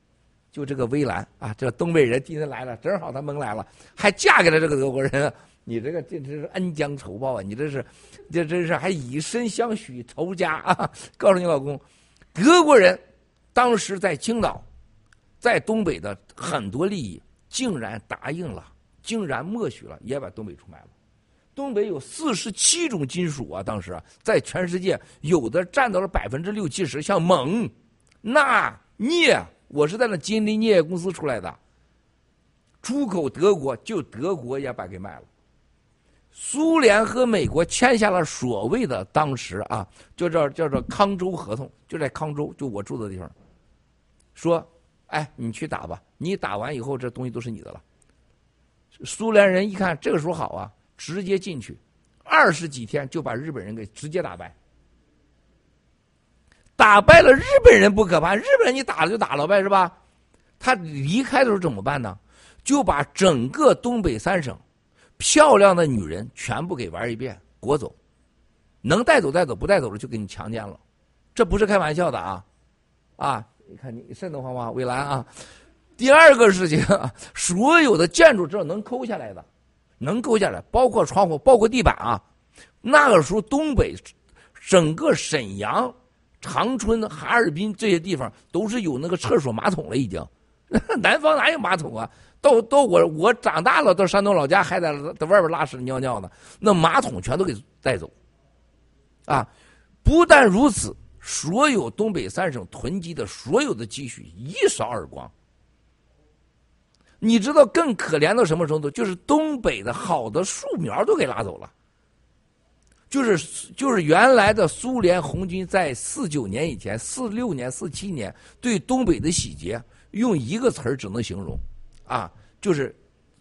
就这个威兰啊，这东北人今天来了，正好他蒙来了，还嫁给了这个德国人。你这个这这是恩将仇报啊！你这是，这真是还以身相许仇家啊！告诉你老公，德国人当时在青岛，在东北的很多利益，竟然答应了，竟然默许了，也把东北出卖了。东北有四十七种金属啊，当时在全世界有的占到了百分之六七十，像锰、钠、镍，我是在那金利镍业公司出来的，出口德国，就德国也把给卖了。苏联和美国签下了所谓的当时啊，就叫叫做康州合同，就在康州，就我住的地方。说，哎，你去打吧，你打完以后，这东西都是你的了。苏联人一看这个时候好啊，直接进去，二十几天就把日本人给直接打败。打败了日本人不可怕，日本人你打了就打了呗，是吧？他离开的时候怎么办呢？就把整个东北三省。漂亮的女人全部给玩一遍，国走，能带走带走，不带走了就给你强奸了，这不是开玩笑的啊！啊，你看你瘆得慌吗？蔚蓝啊！第二个事情，所有的建筑只要能抠下来的，能够下来，包括窗户，包括地板啊。那个时候，东北整个沈阳、长春、哈尔滨这些地方都是有那个厕所马桶了，已经。南方哪有马桶啊？到到我我长大了，到山东老家还在在外边拉屎尿尿呢，那马桶全都给带走，啊！不但如此，所有东北三省囤积的所有的积蓄一扫而光。你知道更可怜到什么程度？就是东北的好的树苗都给拉走了，就是就是原来的苏联红军在四九年以前、四六年、四七年对东北的洗劫，用一个词儿只能形容。啊，就是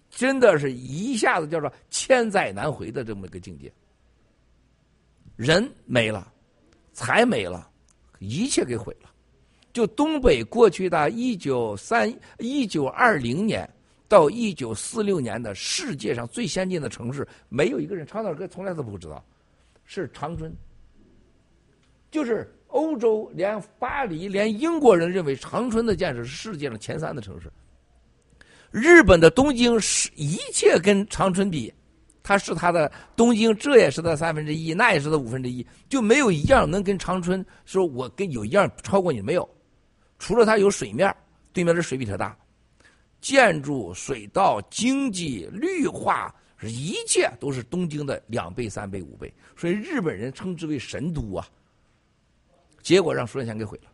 真的是一下子叫做千载难回的这么一个境界，人没了，财没了，一切给毁了。就东北过去的一九三一九二零年到一九四六年的世界上最先进的城市，没有一个人唱那歌从来都不知道，是长春。就是欧洲连巴黎连英国人认为长春的建设是世界上前三的城市。日本的东京是一切跟长春比，它是它的东京，这也是它三分之一，那也是它五分之一，就没有一样能跟长春说，我跟有一样超过你没有，除了它有水面，对面的水比它大，建筑、水道、经济、绿化，一切都是东京的两倍、三倍、五倍，所以日本人称之为神都啊。结果让苏联强给毁了，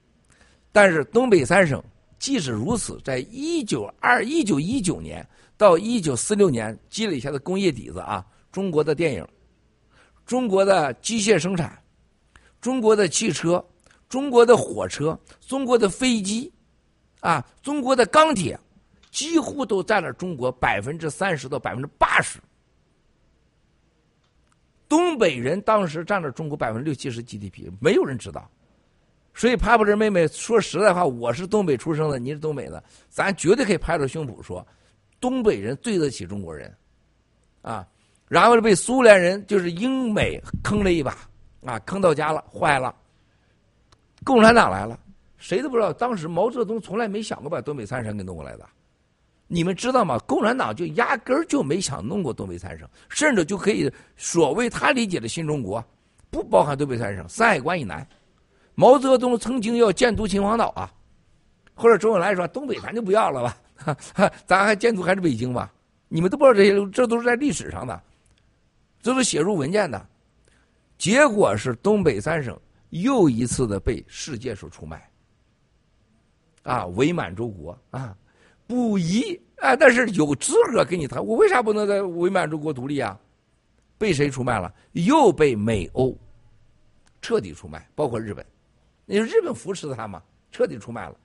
但是东北三省。即使如此，在一九二一九一九年到一九四六年积累下的工业底子啊，中国的电影、中国的机械生产、中国的汽车、中国的火车、中国的飞机，啊，中国的钢铁，几乎都占了中国百分之三十到百分之八十。东北人当时占了中国百分之六七十 GDP，没有人知道。所以，帕布尔妹妹说实在话，我是东北出生的，你是东北的，咱绝对可以拍着胸脯说，东北人对得起中国人，啊，然后被苏联人就是英美坑了一把，啊，坑到家了，坏了，共产党来了，谁都不知道，当时毛泽东从来没想过把东北三省给弄过来的，你们知道吗？共产党就压根儿就没想弄过东北三省，甚至就可以所谓他理解的新中国，不包含东北三省，山海关以南。毛泽东曾经要建都秦皇岛啊，或者周恩来说东北咱就不要了吧，咱还建都还是北京吧？你们都不知道这些，这都是在历史上的，这是写入文件的。结果是东北三省又一次的被世界所出卖，啊，伪满洲国啊，不宜啊，但是有资格跟你谈，我为啥不能在伪满洲国独立啊？被谁出卖了？又被美欧彻底出卖，包括日本。那日本扶持他嘛，彻底出卖了，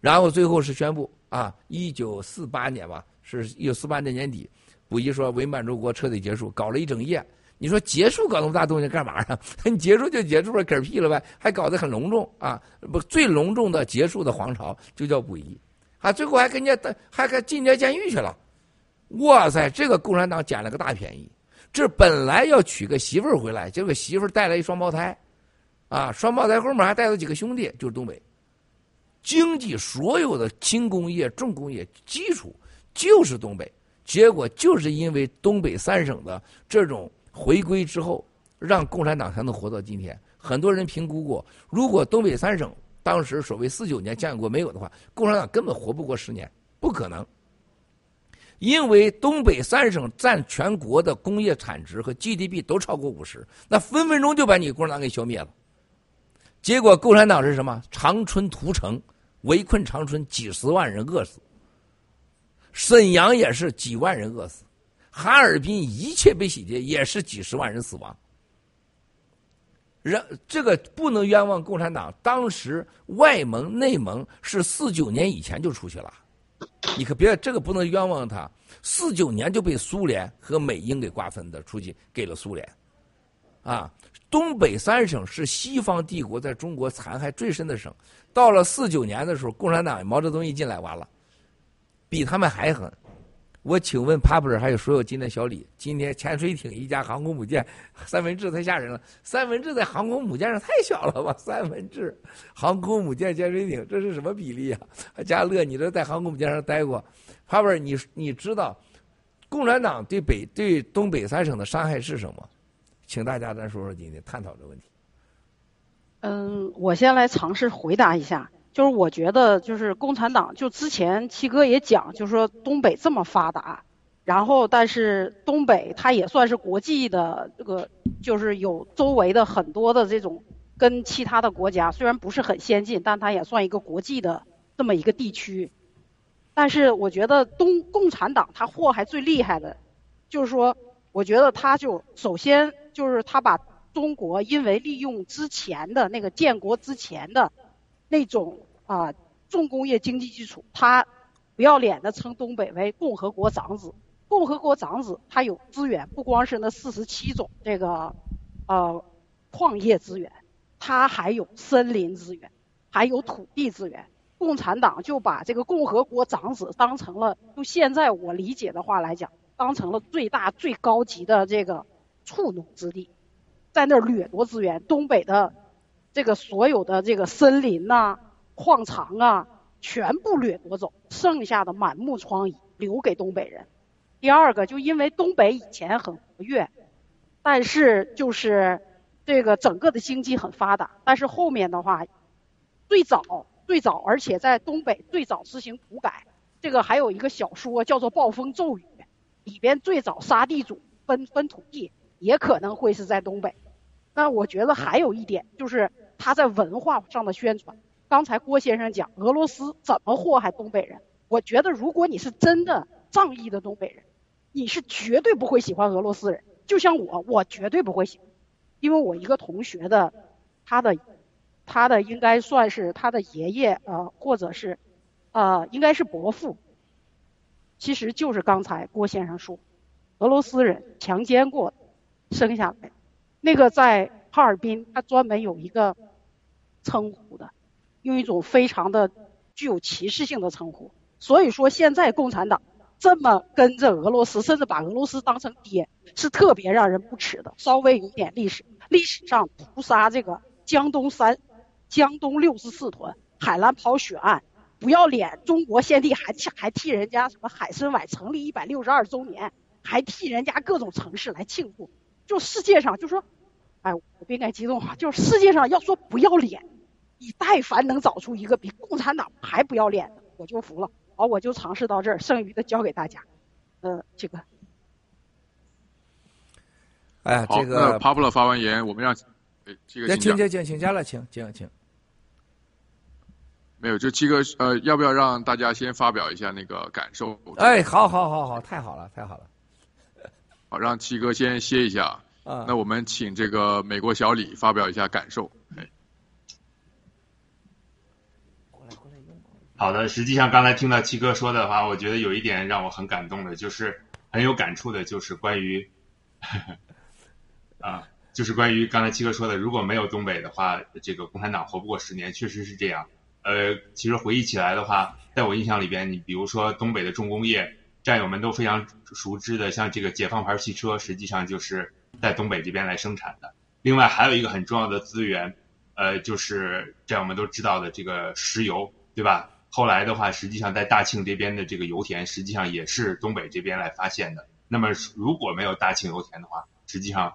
然后最后是宣布啊，一九四八年吧，是一九四八年年底，溥仪说伪满洲国彻底结束，搞了一整夜，你说结束搞那么大动静干嘛呀？你结束就结束了，嗝屁了呗，还搞得很隆重啊！不，最隆重的结束的皇朝就叫溥仪，啊，最后还跟人家还还进人家监狱去了。哇塞，这个共产党捡了个大便宜。这本来要娶个媳妇儿回来，结果媳妇儿带来一双胞胎，啊，双胞胎后面还带了几个兄弟，就是东北。经济所有的轻工业、重工业基础就是东北，结果就是因为东北三省的这种回归之后，让共产党才能活到今天。很多人评估过，如果东北三省当时所谓四九年建国没有的话，共产党根本活不过十年，不可能。因为东北三省占全国的工业产值和 GDP 都超过五十，那分分钟就把你共产党给消灭了。结果共产党是什么？长春屠城，围困长春，几十万人饿死；沈阳也是几万人饿死；哈尔滨一切被洗劫，也是几十万人死亡。让这个不能冤枉共产党，当时外蒙、内蒙是四九年以前就出去了。你可别，这个不能冤枉他。四九年就被苏联和美英给瓜分的，出去给了苏联。啊，东北三省是西方帝国在中国残害最深的省。到了四九年的时候，共产党毛泽东一进来，完了，比他们还狠。我请问帕布尔还有所有今天小李，今天潜水艇一架航空母舰，三文治太吓人了。三文治在航空母舰上太小了吧？三文治，航空母舰潜水艇，这是什么比例啊？加乐，你这在航空母舰上待过，帕布尔，你你知道共产党对北对东北三省的伤害是什么？请大家咱说说今天探讨这个问题。嗯，我先来尝试回答一下。就是我觉得，就是共产党，就之前七哥也讲，就是说东北这么发达，然后但是东北它也算是国际的这个，就是有周围的很多的这种跟其他的国家虽然不是很先进，但它也算一个国际的这么一个地区。但是我觉得东共产党他祸害最厉害的，就是说，我觉得他就首先就是他把中国因为利用之前的那个建国之前的那种。啊，重工业经济基础，他不要脸的称东北为共和国长子。共和国长子，他有资源，不光是那四十七种这个呃矿业资源，他还有森林资源，还有土地资源。共产党就把这个共和国长子当成了，用现在我理解的话来讲，当成了最大最高级的这个畜农之地，在那儿掠夺资源。东北的这个所有的这个森林呐。矿藏啊，全部掠夺走，剩下的满目疮痍，留给东北人。第二个，就因为东北以前很活跃，但是就是这个整个的经济很发达，但是后面的话，最早最早，而且在东北最早实行土改，这个还有一个小说叫做《暴风骤雨》，里边最早杀地主分分土地，也可能会是在东北。那我觉得还有一点，就是他在文化上的宣传。刚才郭先生讲俄罗斯怎么祸害东北人，我觉得如果你是真的仗义的东北人，你是绝对不会喜欢俄罗斯人。就像我，我绝对不会喜欢，因为我一个同学的，他的，他的应该算是他的爷爷呃，或者是，呃，应该是伯父，其实就是刚才郭先生说，俄罗斯人强奸过，生下来，那个在哈尔滨，他专门有一个称呼的。用一种非常的具有歧视性的称呼，所以说现在共产党这么跟着俄罗斯，甚至把俄罗斯当成爹，是特别让人不齿的。稍微有点历史，历史上屠杀这个江东三、江东六十四屯海兰跑血案，不要脸！中国先帝还还替人家什么海参崴成立一百六十二周年，还替人家各种城市来庆祝。就世界上就说，哎，我不应该激动啊！就是世界上要说不要脸。你但凡能找出一个比共产党还不要脸的，我就服了。好，我就尝试到这儿，剩余的交给大家。呃，这个，哎，这个。那 Pablo 发完言，我们让这个请请请请假了，请请请。没有，就七哥，呃，要不要让大家先发表一下那个感受？哎，好好好好，太好了，太好了。好，让七哥先歇一下。啊。那我们请这个美国小李发表一下感受。哎。好的，实际上刚才听到七哥说的话，我觉得有一点让我很感动的，就是很有感触的，就是关于 啊，就是关于刚才七哥说的，如果没有东北的话，这个共产党活不过十年，确实是这样。呃，其实回忆起来的话，在我印象里边，你比如说东北的重工业，战友们都非常熟知的，像这个解放牌汽车，实际上就是在东北这边来生产的。另外还有一个很重要的资源，呃，就是战友们都知道的这个石油，对吧？后来的话，实际上在大庆这边的这个油田，实际上也是东北这边来发现的。那么如果没有大庆油田的话，实际上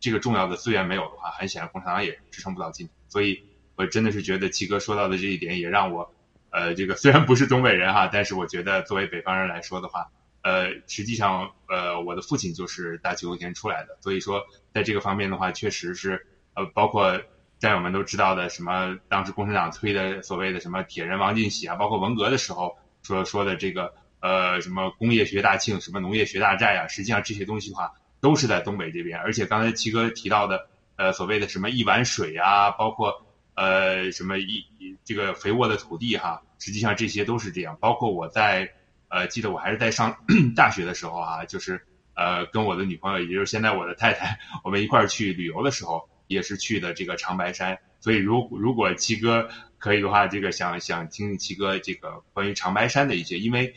这个重要的资源没有的话，很显然共产党也支撑不到今天。所以。我真的是觉得七哥说到的这一点，也让我，呃，这个虽然不是东北人哈，但是我觉得作为北方人来说的话，呃，实际上，呃，我的父亲就是大庆油田出来的，所以说在这个方面的话，确实是，呃，包括战友们都知道的，什么当时共产党推的所谓的什么铁人王进喜啊，包括文革的时候说说的这个，呃，什么工业学大庆，什么农业学大寨啊，实际上这些东西的话，都是在东北这边，而且刚才七哥提到的，呃，所谓的什么一碗水啊，包括。呃，什么一这个肥沃的土地哈，实际上这些都是这样。包括我在呃，记得我还是在上 大学的时候啊，就是呃，跟我的女朋友，也就是现在我的太太，我们一块儿去旅游的时候，也是去的这个长白山。所以，如如果七哥可以的话，这个想想听七哥这个关于长白山的一些，因为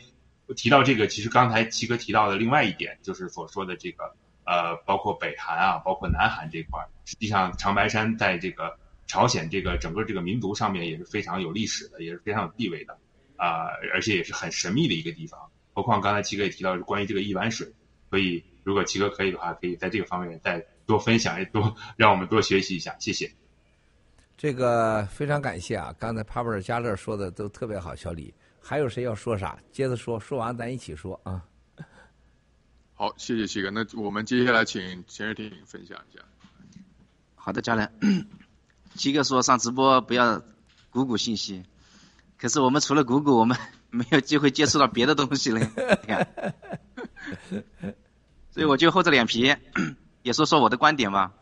提到这个，其实刚才七哥提到的另外一点，就是所说的这个呃，包括北韩啊，包括南韩这块儿，实际上长白山在这个。朝鲜这个整个这个民族上面也是非常有历史的，也是非常有地位的，啊，而且也是很神秘的一个地方。何况刚才七哥也提到是关于这个一碗水，所以如果七哥可以的话，可以在这个方面再多分享，多让我们多学习一下。谢谢。这个非常感谢啊！刚才帕布尔加勒说的都特别好，小李，还有谁要说啥？接着说，说完咱一起说啊。好，谢谢七哥。那我们接下来请钱瑞婷分享一下。好的，家人。七哥说上直播不要鼓鼓信息，可是我们除了鼓鼓，我们 没有机会接触到别的东西了。所以我就厚着脸皮也说说我的观点吧。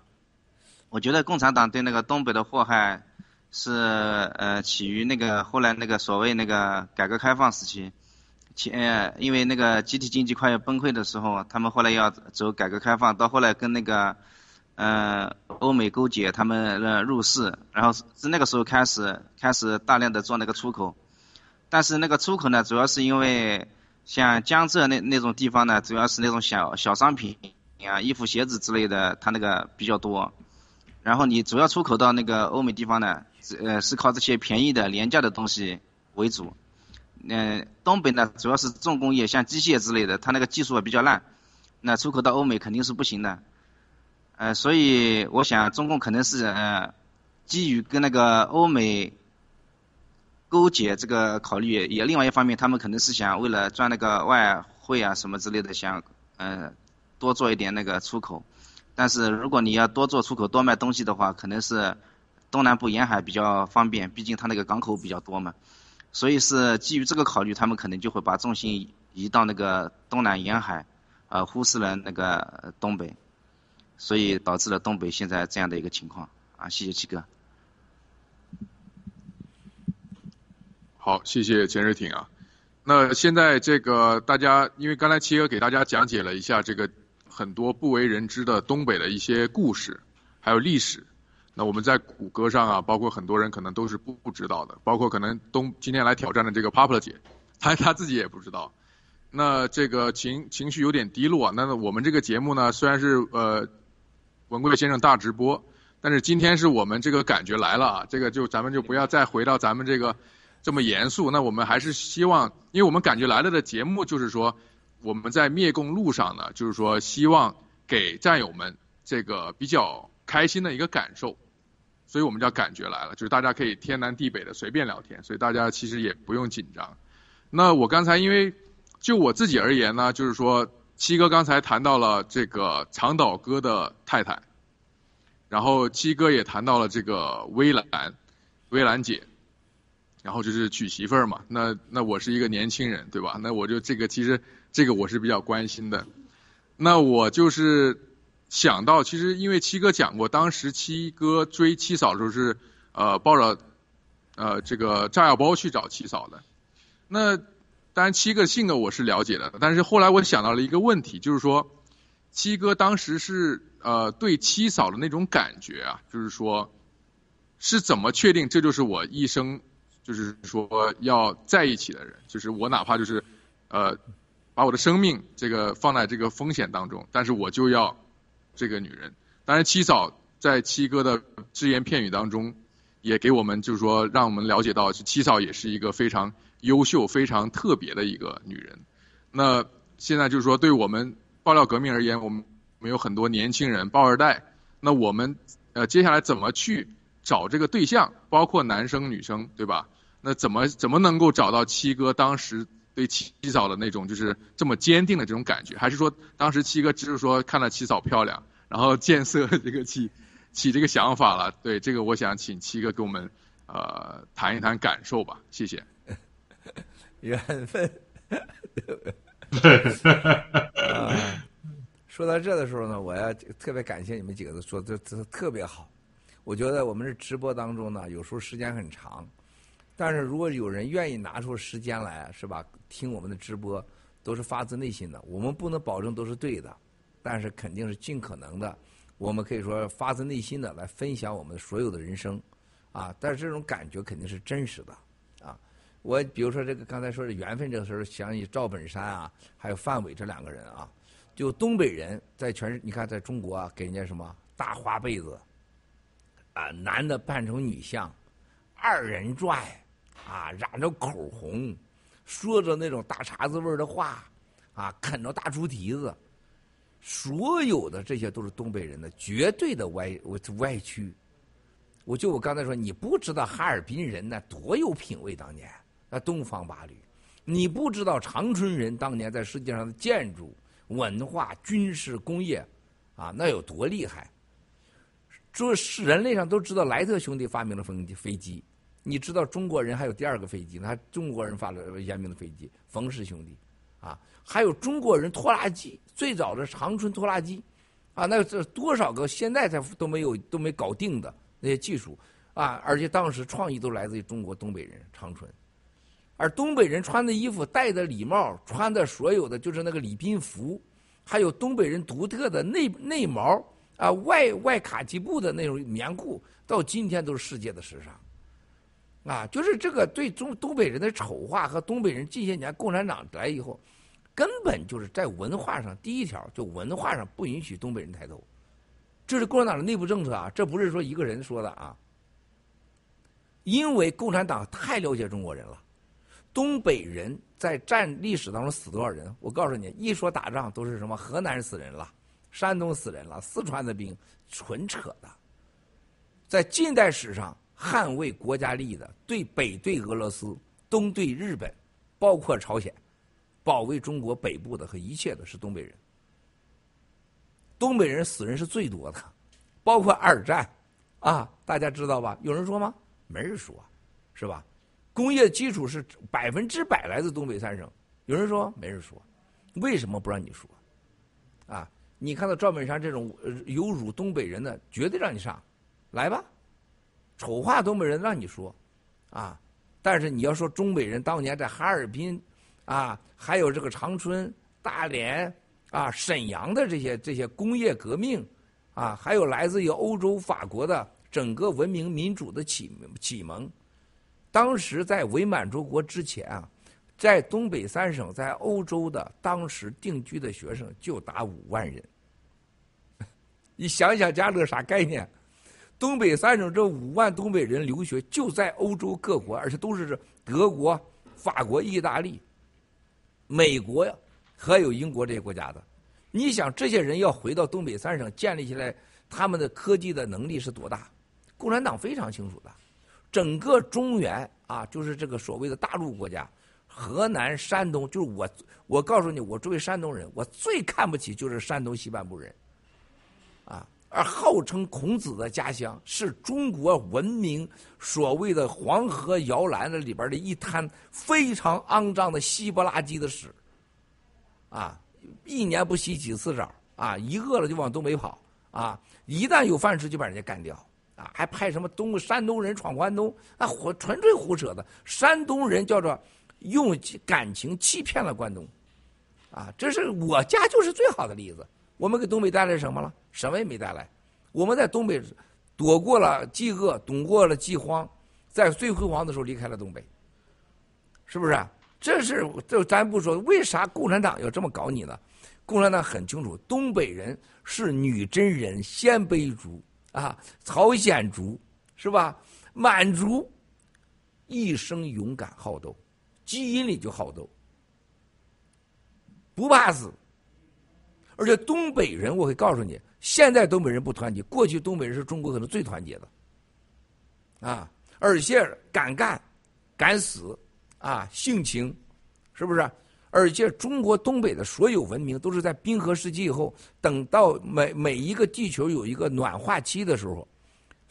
我觉得共产党对那个东北的祸害是呃起于那个后来那个所谓那个改革开放时期，前因为那个集体经济快要崩溃的时候，他们后来要走改革开放，到后来跟那个。呃，欧美勾结，他们呃入市，然后是那个时候开始开始大量的做那个出口，但是那个出口呢，主要是因为像江浙那那种地方呢，主要是那种小小商品啊，衣服鞋子之类的，它那个比较多。然后你主要出口到那个欧美地方呢，呃是靠这些便宜的廉价的东西为主。嗯，东北呢主要是重工业，像机械之类的，它那个技术比较烂，那出口到欧美肯定是不行的。呃，所以我想，中共可能是呃，基于跟那个欧美勾结这个考虑，也另外一方面，他们可能是想为了赚那个外汇啊什么之类的，想呃多做一点那个出口。但是如果你要多做出口、多卖东西的话，可能是东南部沿海比较方便，毕竟它那个港口比较多嘛。所以是基于这个考虑，他们可能就会把重心移到那个东南沿海，呃，忽视了那个东北。所以导致了东北现在这样的一个情况啊！谢谢七哥。好，谢谢钱瑞挺啊。那现在这个大家，因为刚才七哥给大家讲解了一下这个很多不为人知的东北的一些故事，还有历史。那我们在谷歌上啊，包括很多人可能都是不不知道的，包括可能东今天来挑战的这个 Papa 姐，她她自己也不知道。那这个情情绪有点低落。那我们这个节目呢，虽然是呃。文贵先生大直播，但是今天是我们这个感觉来了啊，这个就咱们就不要再回到咱们这个这么严肃。那我们还是希望，因为我们感觉来了的节目就是说，我们在灭共路上呢，就是说希望给战友们这个比较开心的一个感受，所以我们叫感觉来了，就是大家可以天南地北的随便聊天，所以大家其实也不用紧张。那我刚才因为就我自己而言呢，就是说。七哥刚才谈到了这个长岛哥的太太，然后七哥也谈到了这个薇兰，薇兰姐，然后就是娶媳妇儿嘛。那那我是一个年轻人，对吧？那我就这个其实这个我是比较关心的。那我就是想到，其实因为七哥讲过，当时七哥追七嫂的时候是呃抱着呃这个炸药包去找七嫂的。那当然，七哥性格我是了解的，但是后来我想到了一个问题，就是说，七哥当时是呃对七嫂的那种感觉啊，就是说，是怎么确定这就是我一生，就是说要在一起的人，就是我哪怕就是呃把我的生命这个放在这个风险当中，但是我就要这个女人。当然，七嫂在七哥的只言片语当中，也给我们就是说让我们了解到，七嫂也是一个非常优秀、非常特别的一个女人。那现在就是说，对我们爆料革命而言，我们我们有很多年轻人、爆二代。那我们呃接下来怎么去找这个对象？包括男生、女生，对吧？那怎么怎么能够找到七哥当时对七嫂的那种就是这么坚定的这种感觉？还是说当时七哥只是说看到七嫂漂亮，然后见色这个起起这个想法了？对这个，我想请七哥给我们呃谈一谈感受吧，谢谢。缘分。啊，说到这的时候呢，我要特别感谢你们几个的说这这特别好。我觉得我们这直播当中呢，有时候时间很长，但是如果有人愿意拿出时间来，是吧？听我们的直播都是发自内心的。我们不能保证都是对的，但是肯定是尽可能的。我们可以说发自内心的来分享我们所有的人生，啊，但是这种感觉肯定是真实的。啊我比如说这个刚才说的缘分这个事儿，想起赵本山啊，还有范伟这两个人啊，就东北人在全是你看在中国啊，给人家什么大花被子，啊，男的扮成女相，二人转，啊，染着口红，说着那种大碴子味儿的话，啊，啃着大猪蹄子，所有的这些都是东北人的绝对的歪歪曲。我就我刚才说，你不知道哈尔滨人那多有品位，当年。那东方八旅，你不知道长春人当年在世界上的建筑、文化、军事、工业，啊，那有多厉害？说是人类上都知道莱特兄弟发明了飞飞机，你知道中国人还有第二个飞机，呢？中国人发了发明的飞机，冯氏兄弟，啊，还有中国人拖拉机，最早的长春拖拉机，啊，那这多少个现在才都没有都没搞定的那些技术，啊，而且当时创意都来自于中国东北人长春。而东北人穿的衣服、戴的礼帽、穿的所有的就是那个礼宾服，还有东北人独特的内内毛啊外外卡其布的那种棉裤，到今天都是世界的时尚。啊，就是这个对中东北人的丑化和东北人近些年共产党来以后，根本就是在文化上第一条，就文化上不允许东北人抬头，这是共产党的内部政策啊，这不是说一个人说的啊，因为共产党太了解中国人了。东北人在战历史当中死多少人？我告诉你，一说打仗都是什么河南死人了，山东死人了，四川的兵，纯扯的。在近代史上，捍卫国家利益的，对北对俄罗斯，东对日本，包括朝鲜，保卫中国北部的和一切的是东北人。东北人死人是最多的，包括二战，啊，大家知道吧？有人说吗？没人说，是吧？工业基础是百分之百来自东北三省，有人说没人说，为什么不让你说？啊，你看到赵本山这种有辱东北人的，绝对让你上，来吧，丑话东北人让你说，啊，但是你要说东北人当年在哈尔滨，啊，还有这个长春、大连、啊沈阳的这些这些工业革命，啊，还有来自于欧洲法国的整个文明民主的启启蒙。当时在伪满洲国之前啊，在东北三省，在欧洲的当时定居的学生就达五万人。你想想，加勒啥概念？东北三省这五万东北人留学，就在欧洲各国，而且都是德国、法国、意大利、美国呀，还有英国这些国家的。你想，这些人要回到东北三省，建立起来他们的科技的能力是多大？共产党非常清楚的。整个中原啊，就是这个所谓的大陆国家，河南、山东，就是我，我告诉你，我作为山东人，我最看不起就是山东西半部人，而号称孔子的家乡，是中国文明所谓的黄河摇篮的里边的一滩非常肮脏的稀不拉几的屎，啊，一年不洗几次澡，啊，一饿了就往东北跑，啊，一旦有饭吃就把人家干掉。啊，还派什么东山东人闯关东？啊，胡纯粹胡扯的。山东人叫做用感情欺骗了关东，啊，这是我家就是最好的例子。我们给东北带来什么了？什么也没带来。我们在东北躲过了饥饿，躲过了饥荒，在最辉煌的时候离开了东北，是不是？这是这咱不说，为啥共产党要这么搞你呢？共产党很清楚，东北人是女真人、鲜卑族啊、朝鲜族，是吧？满族一生勇敢好斗，基因里就好斗，不怕死。而且东北人，我会告诉你，现在东北人不团结，过去东北人是中国可能最团结的，啊，而且敢干、敢死，啊，性情，是不是？而且中国东北的所有文明都是在冰河时期以后，等到每每一个地球有一个暖化期的时候，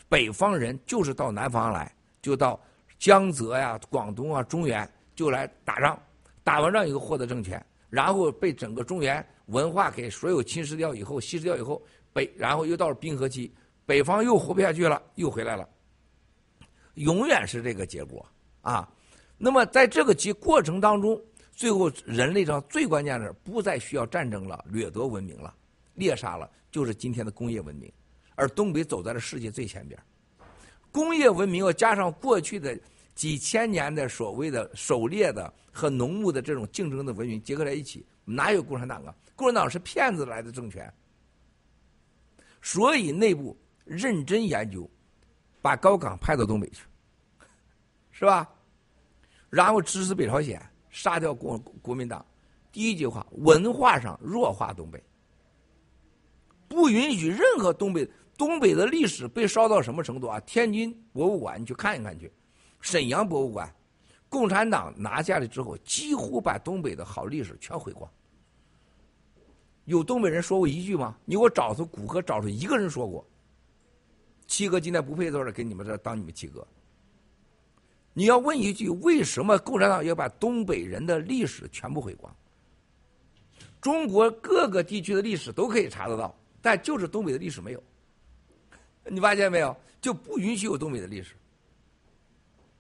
北方人就是到南方来，就到江浙呀、广东啊、中原就来打仗，打完仗以后获得政权，然后被整个中原文化给所有侵蚀掉以后、稀释掉以后，北然后又到了冰河期，北方又活不下去了，又回来了，永远是这个结果啊。那么在这个其过程当中，最后人类上最关键的不再需要战争了、掠夺文明了、猎杀了，就是今天的工业文明。而东北走在了世界最前边，工业文明要加上过去的几千年的所谓的狩猎的和农牧的这种竞争的文明结合在一起，哪有共产党啊？共产党是骗子来的政权。所以内部认真研究，把高岗派到东北去，是吧？然后支持北朝鲜，杀掉国国民党。第一句话，文化上弱化东北，不允许任何东北东北的历史被烧到什么程度啊？天津博物馆你去看一看去，沈阳博物馆，共产党拿下来之后，几乎把东北的好历史全毁光。有东北人说过一句吗？你给我找出古河找出一个人说过。七哥今天不配坐这给你们这当你们七哥。你要问一句，为什么共产党要把东北人的历史全部毁光？中国各个地区的历史都可以查得到，但就是东北的历史没有。你发现没有？就不允许有东北的历史。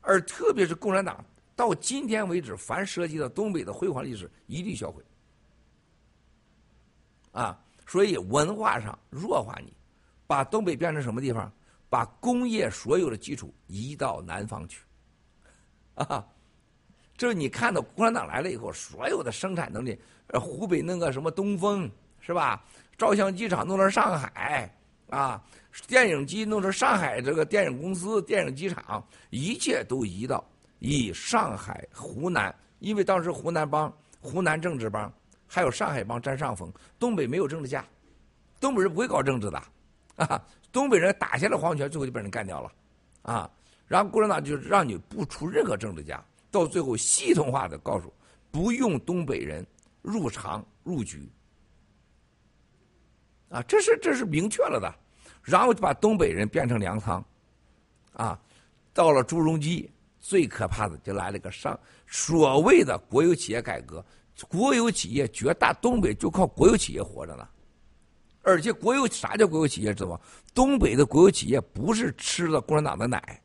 而特别是共产党，到今天为止，凡涉及到东北的辉煌历史，一律销毁。啊，所以文化上弱化你，把东北变成什么地方？把工业所有的基础移到南方去。啊，这你看到共产党来了以后，所有的生产能力，呃，湖北弄个什么东风是吧？照相机厂弄到上海啊，电影机弄到上海这个电影公司、电影机厂，一切都移到以上海、湖南，因为当时湖南帮、湖南政治帮还有上海帮占上风，东北没有政治家，东北人不会搞政治的，啊，东北人打下了皇权，最后就被人干掉了，啊。然后共产党就让你不出任何政治家，到最后系统化的告诉不用东北人入常入局，啊，这是这是明确了的，然后就把东北人变成粮仓，啊，到了朱镕基，最可怕的就来了个上所谓的国有企业改革，国有企业绝大东北就靠国有企业活着呢，而且国有啥叫国有企业知道吗？东北的国有企业不是吃了共产党的奶。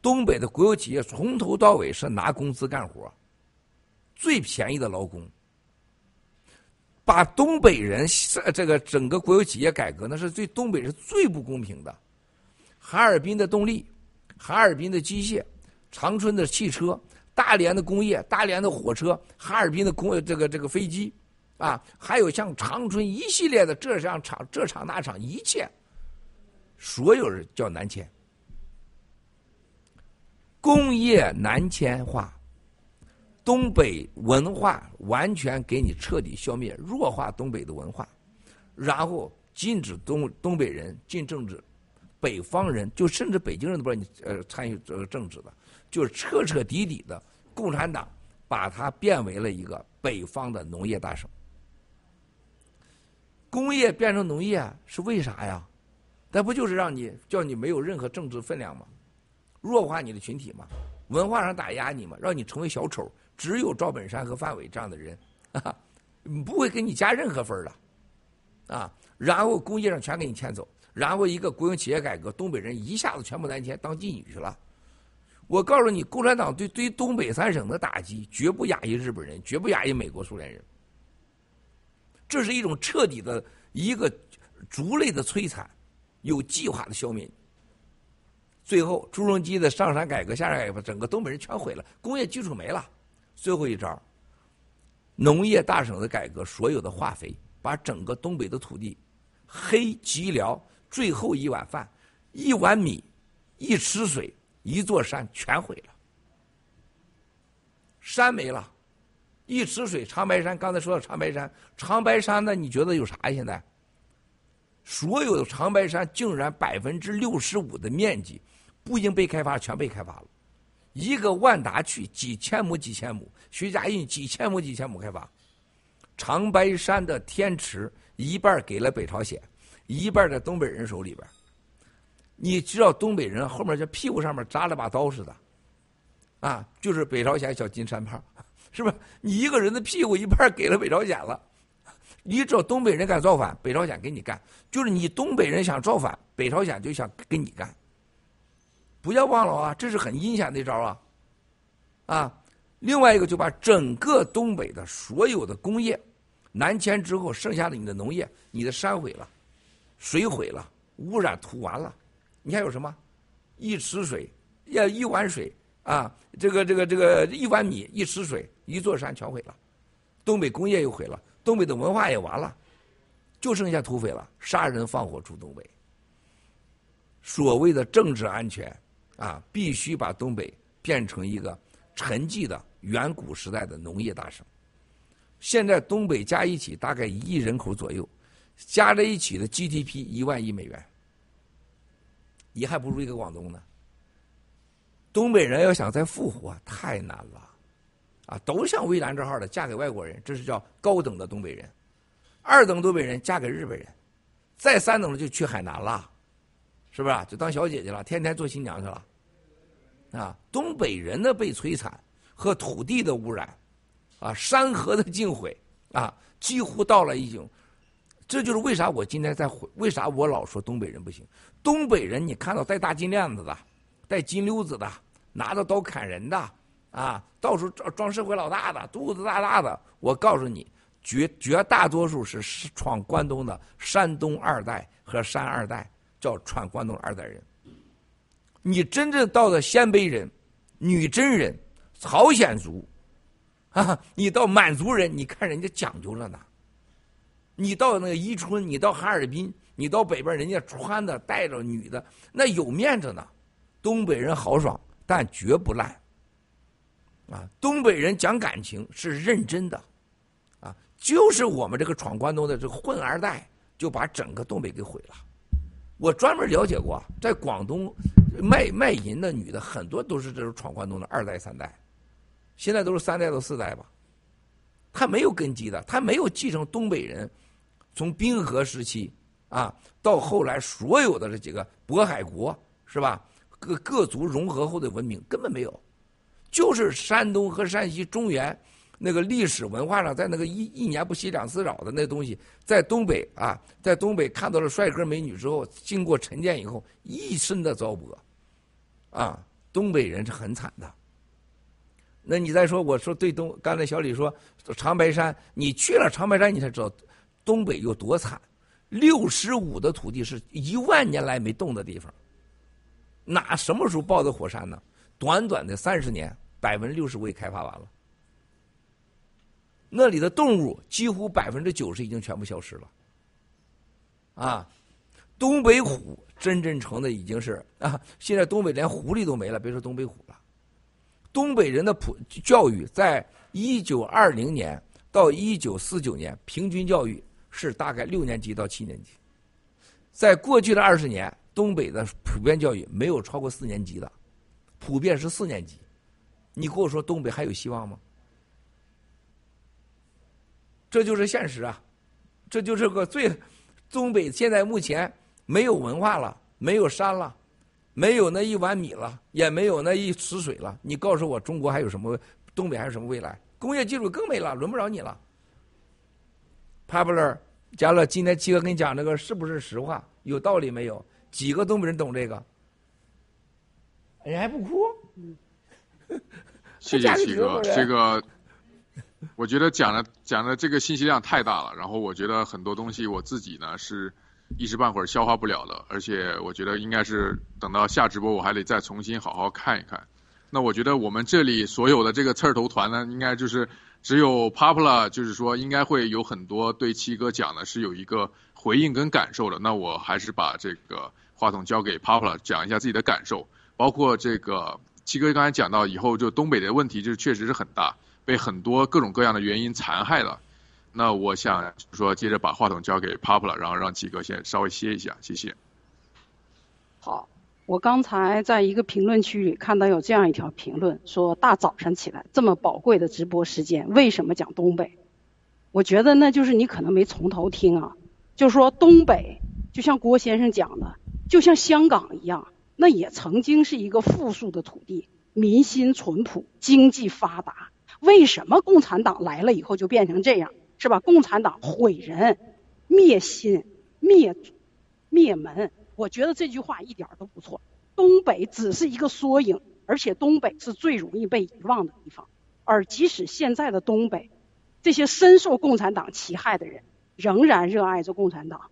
东北的国有企业从头到尾是拿工资干活，最便宜的劳工。把东北人这个整个国有企业改革，那是对东北是最不公平的。哈尔滨的动力、哈尔滨的机械、长春的汽车、大连的工业、大连的火车、哈尔滨的工这个这个飞机，啊，还有像长春一系列的这样厂、这厂那厂，一切，所有人叫南迁。工业南迁化，东北文化完全给你彻底消灭，弱化东北的文化，然后禁止东东北人进政治，北方人就甚至北京人都不让你呃参与这个政治的，就是彻彻底底的共产党把它变为了一个北方的农业大省。工业变成农业是为啥呀？那不就是让你叫你没有任何政治分量吗？弱化你的群体嘛，文化上打压你嘛，让你成为小丑。只有赵本山和范伟这样的人，啊，不会给你加任何分的，啊。然后工业上全给你迁走，然后一个国有企业改革，东北人一下子全部南迁当妓女去了。我告诉你，共产党对对东北三省的打击，绝不亚于日本人，绝不亚于美国、苏联人。这是一种彻底的一个族类的摧残，有计划的消灭。最后，朱镕基的上山改革、下山改革，整个东北人全毁了，工业基础没了。最后一招，农业大省的改革，所有的化肥，把整个东北的土地，黑吉辽，最后一碗饭，一碗米，一池水，一座山全毁了。山没了，一池水，长白山。刚才说到长白山，长白山呢？你觉得有啥？现在，所有的长白山竟然百分之六十五的面积不已经被开发，全被开发了。一个万达区几千亩几千亩，徐家印几千亩几千亩开发。长白山的天池一半给了北朝鲜，一半在东北人手里边。你知道东北人后面这屁股上面扎了把刀似的。啊，就是北朝鲜小金山炮，是不是？你一个人的屁股一半给了北朝鲜了，你只要东北人敢造反，北朝鲜给你干；就是你东北人想造反，北朝鲜就想跟你干。不要忘了啊，这是很阴险的一招啊！啊，另外一个就把整个东北的所有的工业南迁之后，剩下的你的农业，你的山毁了，水毁了，污染土完了，你还有什么？一池水，要一碗水。啊，这个这个这个一碗米一池水，一座山全毁了，东北工业又毁了，东北的文化也完了，就剩下土匪了，杀人放火出东北。所谓的政治安全啊，必须把东北变成一个沉寂的远古时代的农业大省。现在东北加一起大概一亿人口左右，加在一起的 GDP 一万亿美元，你还不如一个广东呢。东北人要想再复活太难了，啊，都像蔚蓝这号的嫁给外国人，这是叫高等的东北人；二等东北人嫁给日本人，再三等的就去海南了，是不是？就当小姐姐了，天天做新娘去了。啊，东北人的被摧残和土地的污染，啊，山河的尽毁，啊，几乎到了一种，这就是为啥我今天在为啥我老说东北人不行？东北人你看到戴大金链子的。带金溜子的，拿着刀砍人的，啊，到处装装社会老大的，肚子大大的。我告诉你，绝绝大多数是闯关东的山东二代和山二代，叫闯关东二代人。你真正到了鲜卑人、女真人、朝鲜族，啊，你到满族人，你看人家讲究了呢。你到那个伊春，你到哈尔滨，你到北边，人家穿的带着女的，那有面子呢。东北人豪爽，但绝不烂。啊，东北人讲感情是认真的，啊，就是我们这个闯关东的这个混二代，就把整个东北给毁了。我专门了解过，在广东卖卖淫的女的很多都是这种闯关东的二代三代，现在都是三代到四代吧。他没有根基的，他没有继承东北人从冰河时期啊到后来所有的这几个渤海国是吧？各各族融合后的文明根本没有，就是山东和山西中原那个历史文化上，在那个一一年不洗两次澡的那东西，在东北啊，在东北看到了帅哥美女之后，经过沉淀以后，一身的糟粕，啊，东北人是很惨的。那你再说，我说对东，刚才小李说长白山，你去了长白山，你才知道东北有多惨，六十五的土地是一万年来没动的地方。哪什么时候爆的火山呢？短短的三十年，百分之六十未开发完了。那里的动物几乎百分之九十已经全部消失了。啊，东北虎真正成的已经是啊，现在东北连狐狸都没了，别说东北虎了。东北人的普教育，在一九二零年到一九四九年，平均教育是大概六年级到七年级。在过去的二十年。东北的普遍教育没有超过四年级的，普遍是四年级。你跟我说东北还有希望吗？这就是现实啊！这就是个最东北现在目前没有文化了，没有山了，没有那一碗米了，也没有那一池水了。你告诉我，中国还有什么？东北还有什么未来？工业技术更没了，轮不着你了。Popular，加乐，今天七哥跟你讲这个是不是实话？有道理没有？几个东北人懂这个？人还不哭？谢谢七哥，这个我觉得讲的讲的这个信息量太大了，然后我觉得很多东西我自己呢是一时半会儿消化不了的，而且我觉得应该是等到下直播我还得再重新好好看一看。那我觉得我们这里所有的这个刺儿头团呢，应该就是只有 Popla，就是说应该会有很多对七哥讲的是有一个回应跟感受的。那我还是把这个话筒交给 Popla 讲一下自己的感受，包括这个七哥刚才讲到以后就东北的问题，就是确实是很大，被很多各种各样的原因残害了。那我想说，接着把话筒交给 Popla，然后让七哥先稍微歇一下，谢谢。好。我刚才在一个评论区里看到有这样一条评论，说大早上起来这么宝贵的直播时间，为什么讲东北？我觉得那就是你可能没从头听啊。就说东北，就像郭先生讲的，就像香港一样，那也曾经是一个富庶的土地，民心淳朴，经济发达。为什么共产党来了以后就变成这样？是吧？共产党毁人、灭心、灭灭门。我觉得这句话一点都不错。东北只是一个缩影，而且东北是最容易被遗忘的地方。而即使现在的东北，这些深受共产党其害的人，仍然热爱着共产党，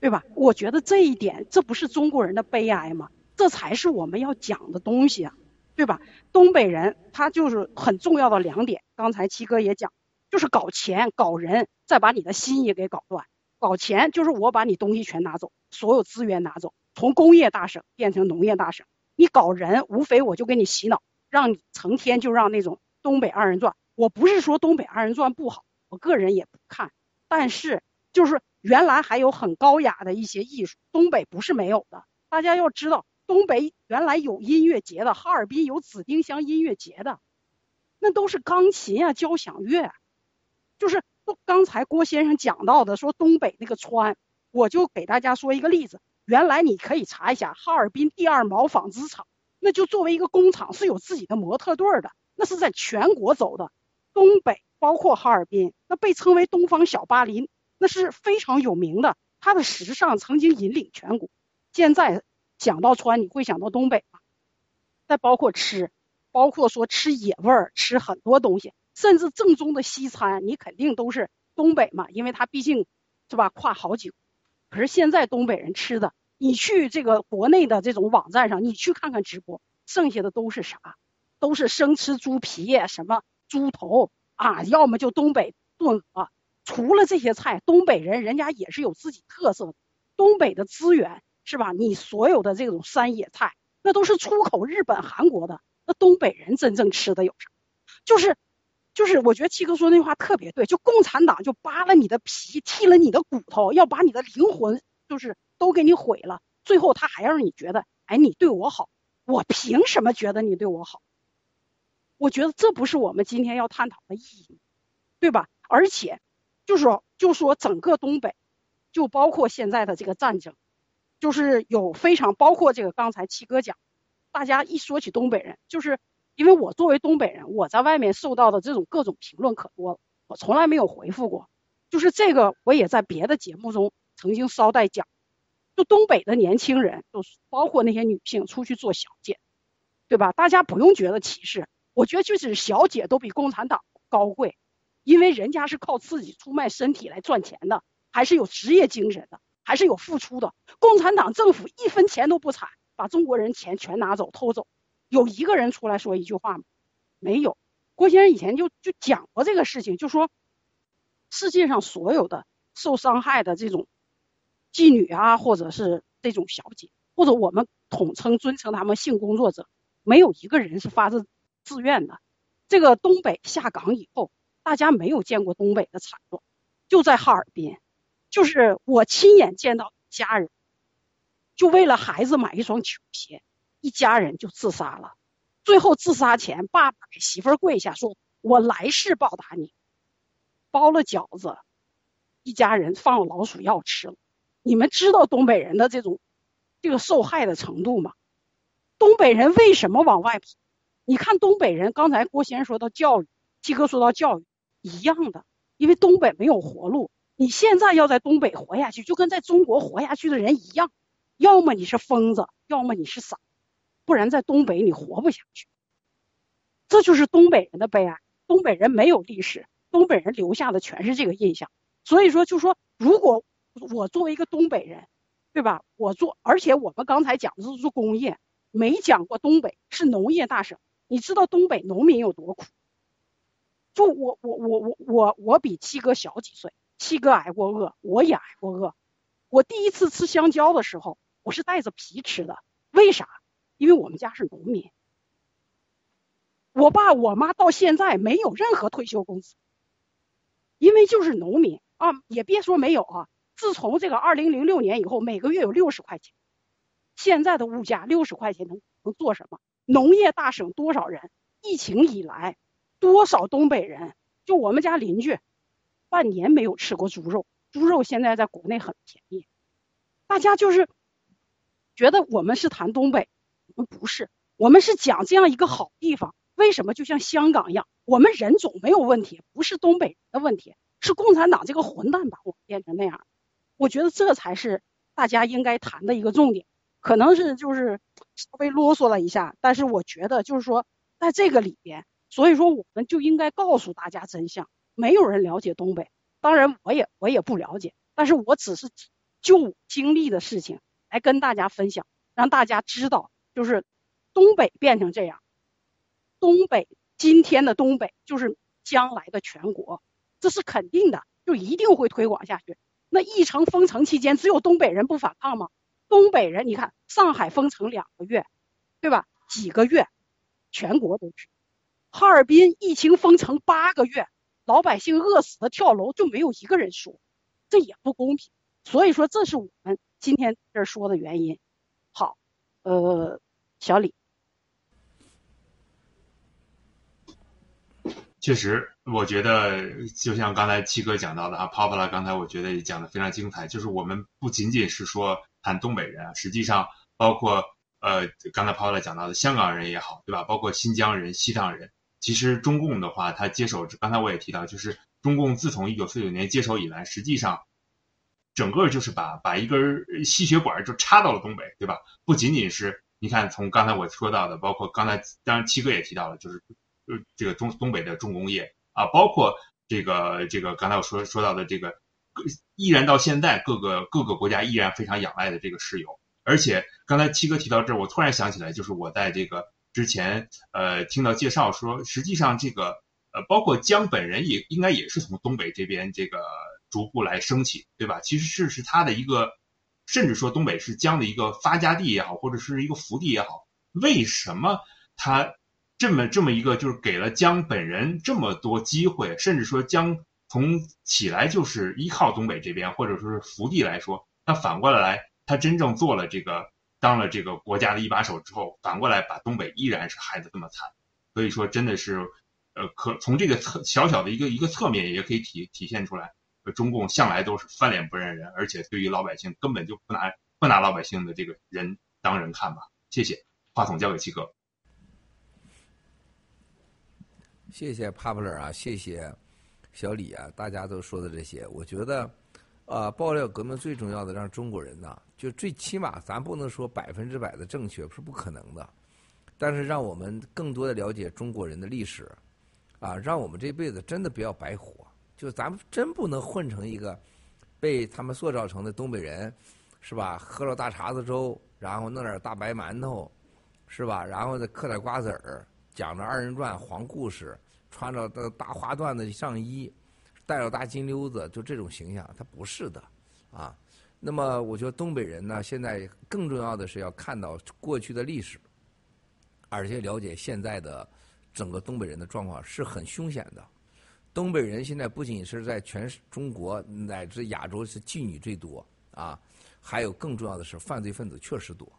对吧？我觉得这一点，这不是中国人的悲哀吗？这才是我们要讲的东西啊，对吧？东北人他就是很重要的两点，刚才七哥也讲，就是搞钱、搞人，再把你的心也给搞断。搞钱就是我把你东西全拿走。所有资源拿走，从工业大省变成农业大省。你搞人，无非我就给你洗脑，让你成天就让那种东北二人转。我不是说东北二人转不好，我个人也不看。但是就是原来还有很高雅的一些艺术，东北不是没有的。大家要知道，东北原来有音乐节的，哈尔滨有紫丁香音乐节的，那都是钢琴啊、交响乐。就是刚才郭先生讲到的，说东北那个川。我就给大家说一个例子，原来你可以查一下哈尔滨第二毛纺织厂，那就作为一个工厂是有自己的模特队的，那是在全国走的。东北包括哈尔滨，那被称为东方小巴黎，那是非常有名的，它的时尚曾经引领全国。现在想到穿，你会想到东北吗？再包括吃，包括说吃野味儿，吃很多东西，甚至正宗的西餐，你肯定都是东北嘛，因为它毕竟是吧，跨好几。可是现在东北人吃的，你去这个国内的这种网站上，你去看看直播，剩下的都是啥？都是生吃猪皮，什么猪头啊，要么就东北炖鹅。除了这些菜，东北人人家也是有自己特色的。东北的资源是吧？你所有的这种山野菜，那都是出口日本、韩国的。那东北人真正吃的有啥？就是。就是我觉得七哥说那话特别对，就共产党就扒了你的皮，剔了你的骨头，要把你的灵魂就是都给你毁了。最后他还要让你觉得，哎，你对我好，我凭什么觉得你对我好？我觉得这不是我们今天要探讨的意义，对吧？而且，就说，就说整个东北，就包括现在的这个战争，就是有非常包括这个刚才七哥讲，大家一说起东北人，就是。因为我作为东北人，我在外面受到的这种各种评论可多了，我从来没有回复过。就是这个，我也在别的节目中曾经捎带讲。就东北的年轻人，就包括那些女性出去做小姐，对吧？大家不用觉得歧视，我觉得就是小姐都比共产党高贵，因为人家是靠自己出卖身体来赚钱的，还是有职业精神的，还是有付出的。共产党政府一分钱都不产，把中国人钱全拿走，偷走。有一个人出来说一句话吗？没有。郭先生以前就就讲过这个事情，就说世界上所有的受伤害的这种妓女啊，或者是这种小姐，或者我们统称尊称他们性工作者，没有一个人是发自自愿的。这个东北下岗以后，大家没有见过东北的惨状，就在哈尔滨，就是我亲眼见到家人就为了孩子买一双球鞋。一家人就自杀了，最后自杀前，爸爸给媳妇儿跪下说：“我来世报答你。”包了饺子，一家人放了老鼠药吃了。你们知道东北人的这种这个受害的程度吗？东北人为什么往外跑？你看东北人，刚才郭先生说到教育，七哥说到教育一样的，因为东北没有活路。你现在要在东北活下去，就跟在中国活下去的人一样，要么你是疯子，要么你是傻。不然在东北你活不下去，这就是东北人的悲哀。东北人没有历史，东北人留下的全是这个印象。所以说，就说如果我作为一个东北人，对吧？我做，而且我们刚才讲的是做工业，没讲过东北是农业大省。你知道东北农民有多苦？就我我我我我我比七哥小几岁，七哥挨过饿，我也挨过饿。我第一次吃香蕉的时候，我是带着皮吃的，为啥？因为我们家是农民。我爸我妈到现在没有任何退休工资，因为就是农民啊，也别说没有啊。自从这个二零零六年以后，每个月有六十块钱，现在的物价六十块钱能能做什么？农业大省多少人？疫情以来，多少东北人？就我们家邻居，半年没有吃过猪肉，猪肉现在在国内很便宜。大家就是觉得我们是谈东北，我们不是，我们是讲这样一个好地方。为什么就像香港一样，我们人种没有问题，不是东北人的问题，是共产党这个混蛋把我变成那样。我觉得这才是大家应该谈的一个重点。可能是就是稍微啰嗦了一下，但是我觉得就是说在这个里边，所以说我们就应该告诉大家真相。没有人了解东北，当然我也我也不了解，但是我只是就经历的事情来跟大家分享，让大家知道，就是东北变成这样。东北今天的东北就是将来的全国，这是肯定的，就一定会推广下去。那一城封城期间，只有东北人不反抗吗？东北人，你看上海封城两个月，对吧？几个月，全国都是。哈尔滨疫情封城八个月，老百姓饿死的跳楼，就没有一个人说，这也不公平。所以说，这是我们今天这说的原因。呃，小李。确实，我觉得就像刚才七哥讲到的啊，Popla 刚才我觉得也讲的非常精彩。就是我们不仅仅是说谈东北人啊，实际上包括呃刚才 Popla 讲到的香港人也好，对吧？包括新疆人、西藏人，其实中共的话，他接手，刚才我也提到，就是中共自从一九四九年接手以来，实际上整个就是把把一根吸血管就插到了东北，对吧？不仅仅是你看从刚才我说到的，包括刚才当然七哥也提到了，就是呃。这个东东北的重工业啊，包括这个这个刚才我说说到的这个，依然到现在各个各个国家依然非常仰赖的这个石油。而且刚才七哥提到这儿，我突然想起来，就是我在这个之前呃听到介绍说，实际上这个呃包括江本人也应该也是从东北这边这个逐步来升起，对吧？其实是是他的一个，甚至说东北是江的一个发家地也好，或者是一个福地也好，为什么他？这么这么一个，就是给了江本人这么多机会，甚至说江从起来就是依靠东北这边，或者说是福地来说，他反过来，他真正做了这个，当了这个国家的一把手之后，反过来把东北依然是害得这么惨。所以说，真的是，呃，可从这个侧小小的一个一个侧面，也可以体体现出来，中共向来都是翻脸不认人，而且对于老百姓根本就不拿不拿老百姓的这个人当人看吧。谢谢，话筒交给七哥。谢谢 Popular 啊，谢谢小李啊，大家都说的这些，我觉得，呃，爆料革命最重要的让中国人呐，就最起码咱不能说百分之百的正确是不可能的，但是让我们更多的了解中国人的历史，啊，让我们这辈子真的不要白活，就咱们真不能混成一个被他们塑造成的东北人，是吧？喝了大碴子粥，然后弄点大白馒头，是吧？然后再嗑点瓜子儿。讲着二人转、黄故事，穿着大花缎的上衣，戴着大金溜子，就这种形象，他不是的，啊。那么，我觉得东北人呢，现在更重要的是要看到过去的历史，而且了解现在的整个东北人的状况是很凶险的。东北人现在不仅是在全中国乃至亚洲是妓女最多啊，还有更重要的是犯罪分子确实多。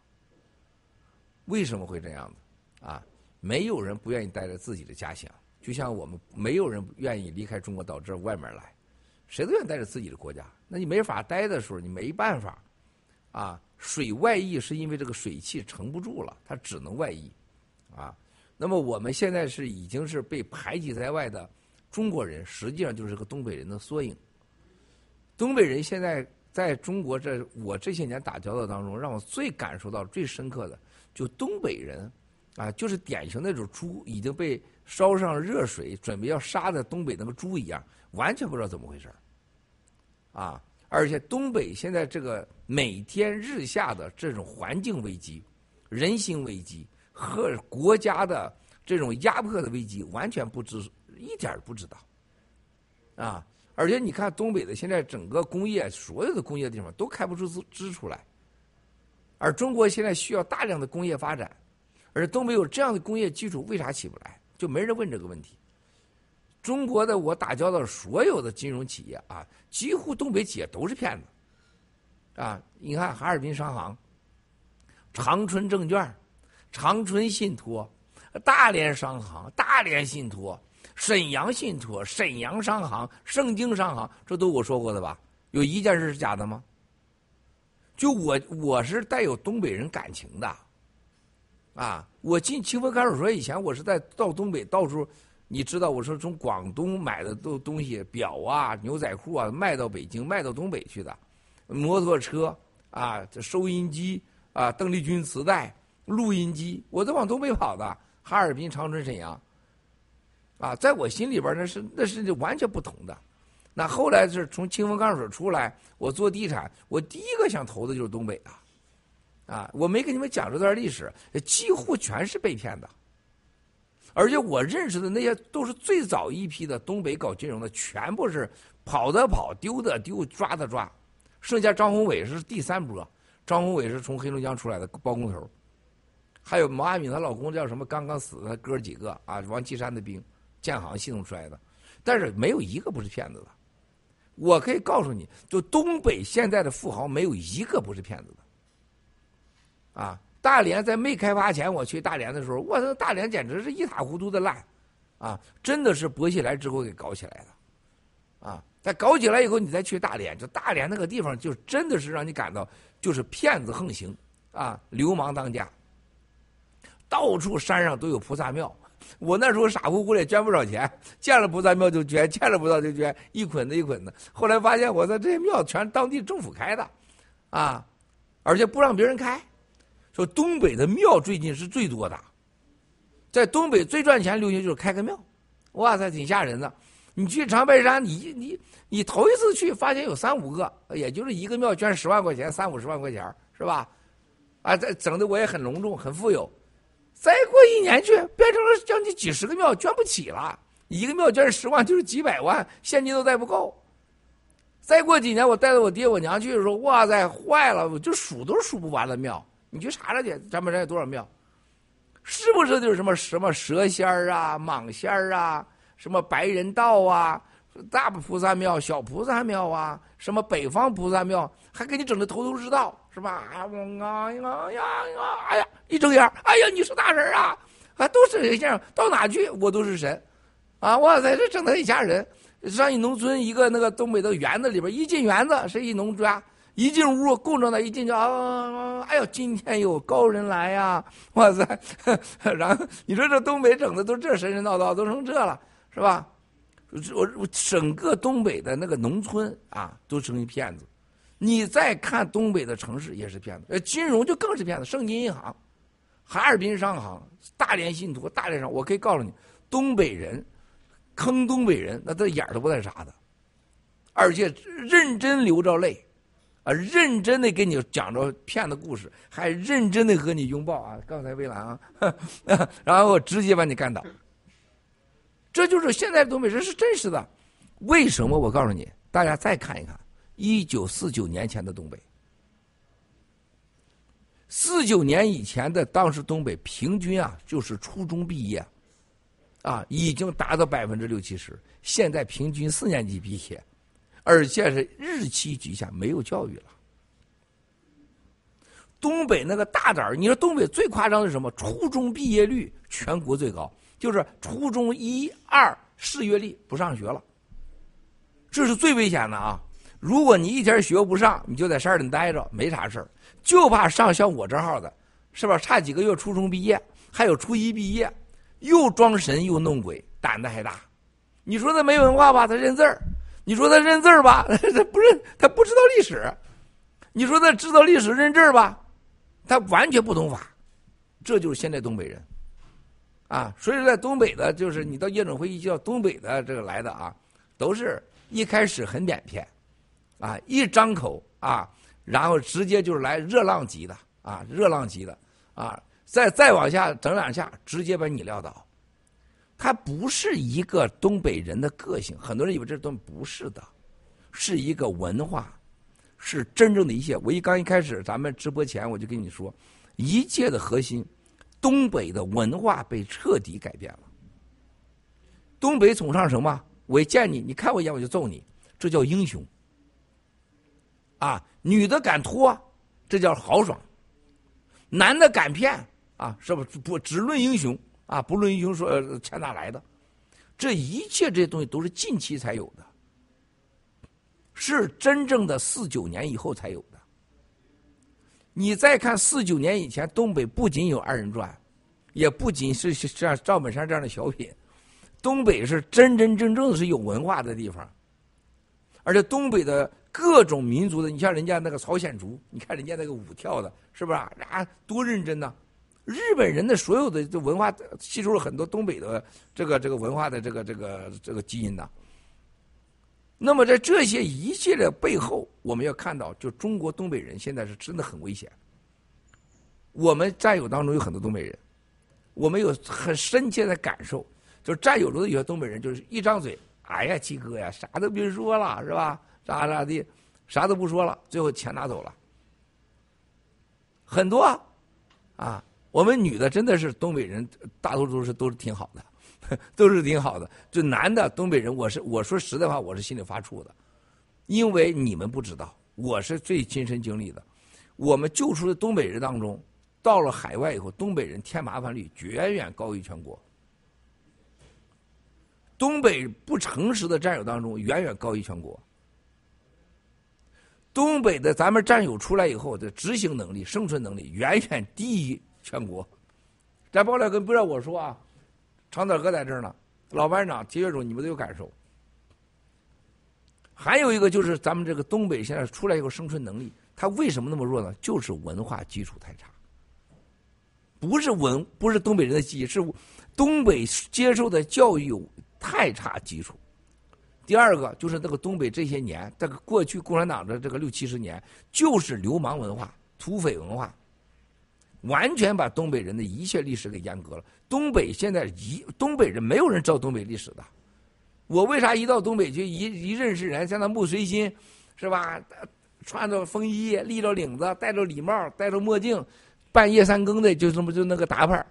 为什么会这样子啊？没有人不愿意待在自己的家乡，就像我们没有人愿意离开中国到这外面来，谁都愿意待在自己的国家。那你没法待的时候，你没办法，啊，水外溢是因为这个水汽撑不住了，它只能外溢，啊，那么我们现在是已经是被排挤在外的中国人，实际上就是个东北人的缩影。东北人现在在中国这我这些年打交道当中，让我最感受到最深刻的，就东北人。啊，就是典型那种猪已经被烧上热水，准备要杀的东北那个猪一样，完全不知道怎么回事啊！而且东北现在这个每天日下的这种环境危机、人心危机和国家的这种压迫的危机，完全不知一点不知道啊！而且你看东北的现在整个工业，所有的工业地方都开不出支支出来，而中国现在需要大量的工业发展。而东北有这样的工业基础，为啥起不来？就没人问这个问题。中国的我打交道所有的金融企业啊，几乎东北企业都是骗子。啊，你看哈尔滨商行、长春证券、长春信托、大连商行、大连信托、沈阳信托、沈阳商行、盛京商行，这都我说过的吧？有一件事是假的吗？就我我是带有东北人感情的。啊！我进清风看守所以前，我是在到东北到处，你知道，我说从广东买的都东西，表啊、牛仔裤啊，卖到北京，卖到东北去的，摩托车啊、收音机啊、邓丽君磁带、录音机，我都往东北跑的，哈尔滨、长春、沈阳。啊，在我心里边那是那是完全不同的。那后来是从清风看守所出来，我做地产，我第一个想投的就是东北啊。啊，我没跟你们讲这段历史，几乎全是被骗的。而且我认识的那些都是最早一批的东北搞金融的，全部是跑的跑，丢的丢，抓的抓。剩下张宏伟是第三波，张宏伟是从黑龙江出来的包工头，还有毛阿敏她老公叫什么？刚刚死的哥几个啊，王岐山的兵，建行系统出来的，但是没有一个不是骗子的。我可以告诉你，就东北现在的富豪没有一个不是骗子的。啊，大连在没开发前，我去大连的时候，我操，大连简直是一塌糊涂的烂，啊，真的是薄熙来之后给搞起来的，啊，在搞起来以后，你再去大连，就大连那个地方，就真的是让你感到就是骗子横行，啊，流氓当家，到处山上都有菩萨庙，我那时候傻乎乎的捐不少钱，见了菩萨庙就捐，见了不到就捐，一捆子一捆子，后来发现我在这些庙全当地政府开的，啊，而且不让别人开。说东北的庙最近是最多的，在东北最赚钱流行就是开个庙，哇塞，挺吓人的。你去长白山，你你你头一次去，发现有三五个，也就是一个庙捐十万块钱，三五十万块钱，是吧？啊，这整的我也很隆重，很富有。再过一年去，变成了将近几十个庙，捐不起了。一个庙捐十万就是几百万，现金都带不够。再过几年，我带着我爹我娘去的时候，哇塞，坏了，我就数都数不完了庙。你去查查去，咱们这有多少庙？是不是就是什么什么蛇仙儿啊、蟒仙儿啊、什么白人道啊、大菩萨庙、小菩萨庙啊、什么北方菩萨庙，还给你整的头头是道，是吧？啊呀呀呀！哎呀，一睁眼，哎呀，你是大神啊！啊，都是神仙，到哪去我都是神，啊！哇塞，这整的一家人。上一农村一个那个东北的园子里边，一进园子是一农家。一进屋供着呢，一进去啊，哎呦，今天有高人来呀！哇塞，然后你说这东北整的都这神神叨叨，都成这了，是吧？我我整个东北的那个农村啊，都成一骗子。你再看东北的城市也是骗子，呃，金融就更是骗子。盛京银行、哈尔滨商行、大连信托、大连商，我可以告诉你，东北人坑东北人，那这眼都不带眨的，而且认真流着泪。啊，认真的给你讲着骗的故事，还认真的和你拥抱啊！刚才魏兰啊，然后直接把你干倒。这就是现在东北人是真实的。为什么？我告诉你，大家再看一看一九四九年前的东北，四九年以前的当时东北平均啊，就是初中毕业，啊，已经达到百分之六七十。现在平均四年级毕业。而且是日期局限，没有教育了。东北那个大点儿，你说东北最夸张的是什么？初中毕业率全国最高，就是初中一二失业率不上学了，这是最危险的啊！如果你一天学不上，你就在山里待着，没啥事儿，就怕上像我这号的，是吧？差几个月初中毕业，还有初一毕业，又装神又弄鬼，胆子还大。你说他没文化吧？他认字儿。你说他认字儿吧，他不认，他不知道历史；你说他知道历史认字儿吧，他完全不懂法。这就是现在东北人啊，所以说在东北的，就是你到夜总会一叫东北的这个来的啊，都是一开始很腼腆，啊，一张口啊，然后直接就是来热浪级的啊，热浪级的啊，再再往下整两下，直接把你撂倒。他不是一个东北人的个性，很多人以为这东西不是的，是一个文化，是真正的一切。我一刚一开始咱们直播前我就跟你说，一切的核心。东北的文化被彻底改变了。东北崇尚什么？我一见你，你看我一眼我就揍你，这叫英雄。啊，女的敢脱，这叫豪爽；男的敢骗，啊，是不不只论英雄啊，不论英雄说钱哪来的？这一切这些东西都是近期才有的，是真正的四九年以后才有的。你再看四九年以前，东北不仅有二人转，也不仅是像赵本山这样的小品，东北是真真正正是有文化的地方。而且东北的各种民族的，你像人家那个朝鲜族，你看人家那个舞跳的，是不是啊？啊，多认真呐！日本人的所有的这文化吸收了很多东北的这个这个文化的这个这个这个基因呐。那么，在这些一切的背后，我们要看到，就中国东北人现在是真的很危险。我们战友当中有很多东北人，我们有很深切的感受，就是战友中的有些东北人，就是一张嘴，哎呀，七哥呀，啥都别说了，是吧？咋咋地，啥都不说了，最后钱拿走了，很多啊。我们女的真的是东北人，大多数是都是挺好的。都是挺好的，就男的东北人，我是我说实在话，我是心里发怵的，因为你们不知道，我是最亲身经历的。我们救出的东北人当中，到了海外以后，东北人添麻烦率远远高于全国。东北不诚实的战友当中，远远高于全国。东北的咱们战友出来以后的执行能力、生存能力，远远低于全国。咱爆料哥不让我说啊。长岛哥在这儿呢，老班长、铁血主，你们都有感受。还有一个就是咱们这个东北现在出来以后生存能力，他为什么那么弱呢？就是文化基础太差。不是文，不是东北人的记忆，是东北接受的教育太差基础。第二个就是那个东北这些年，这个过去共产党的这个六七十年，就是流氓文化、土匪文化。完全把东北人的一切历史给阉割了。东北现在一东北人没有人知道东北历史的。我为啥一到东北去一一认识人，像那穆随心，是吧？穿着风衣，立着领子，戴着礼帽，戴着墨镜，半夜三更的就这么就那个打扮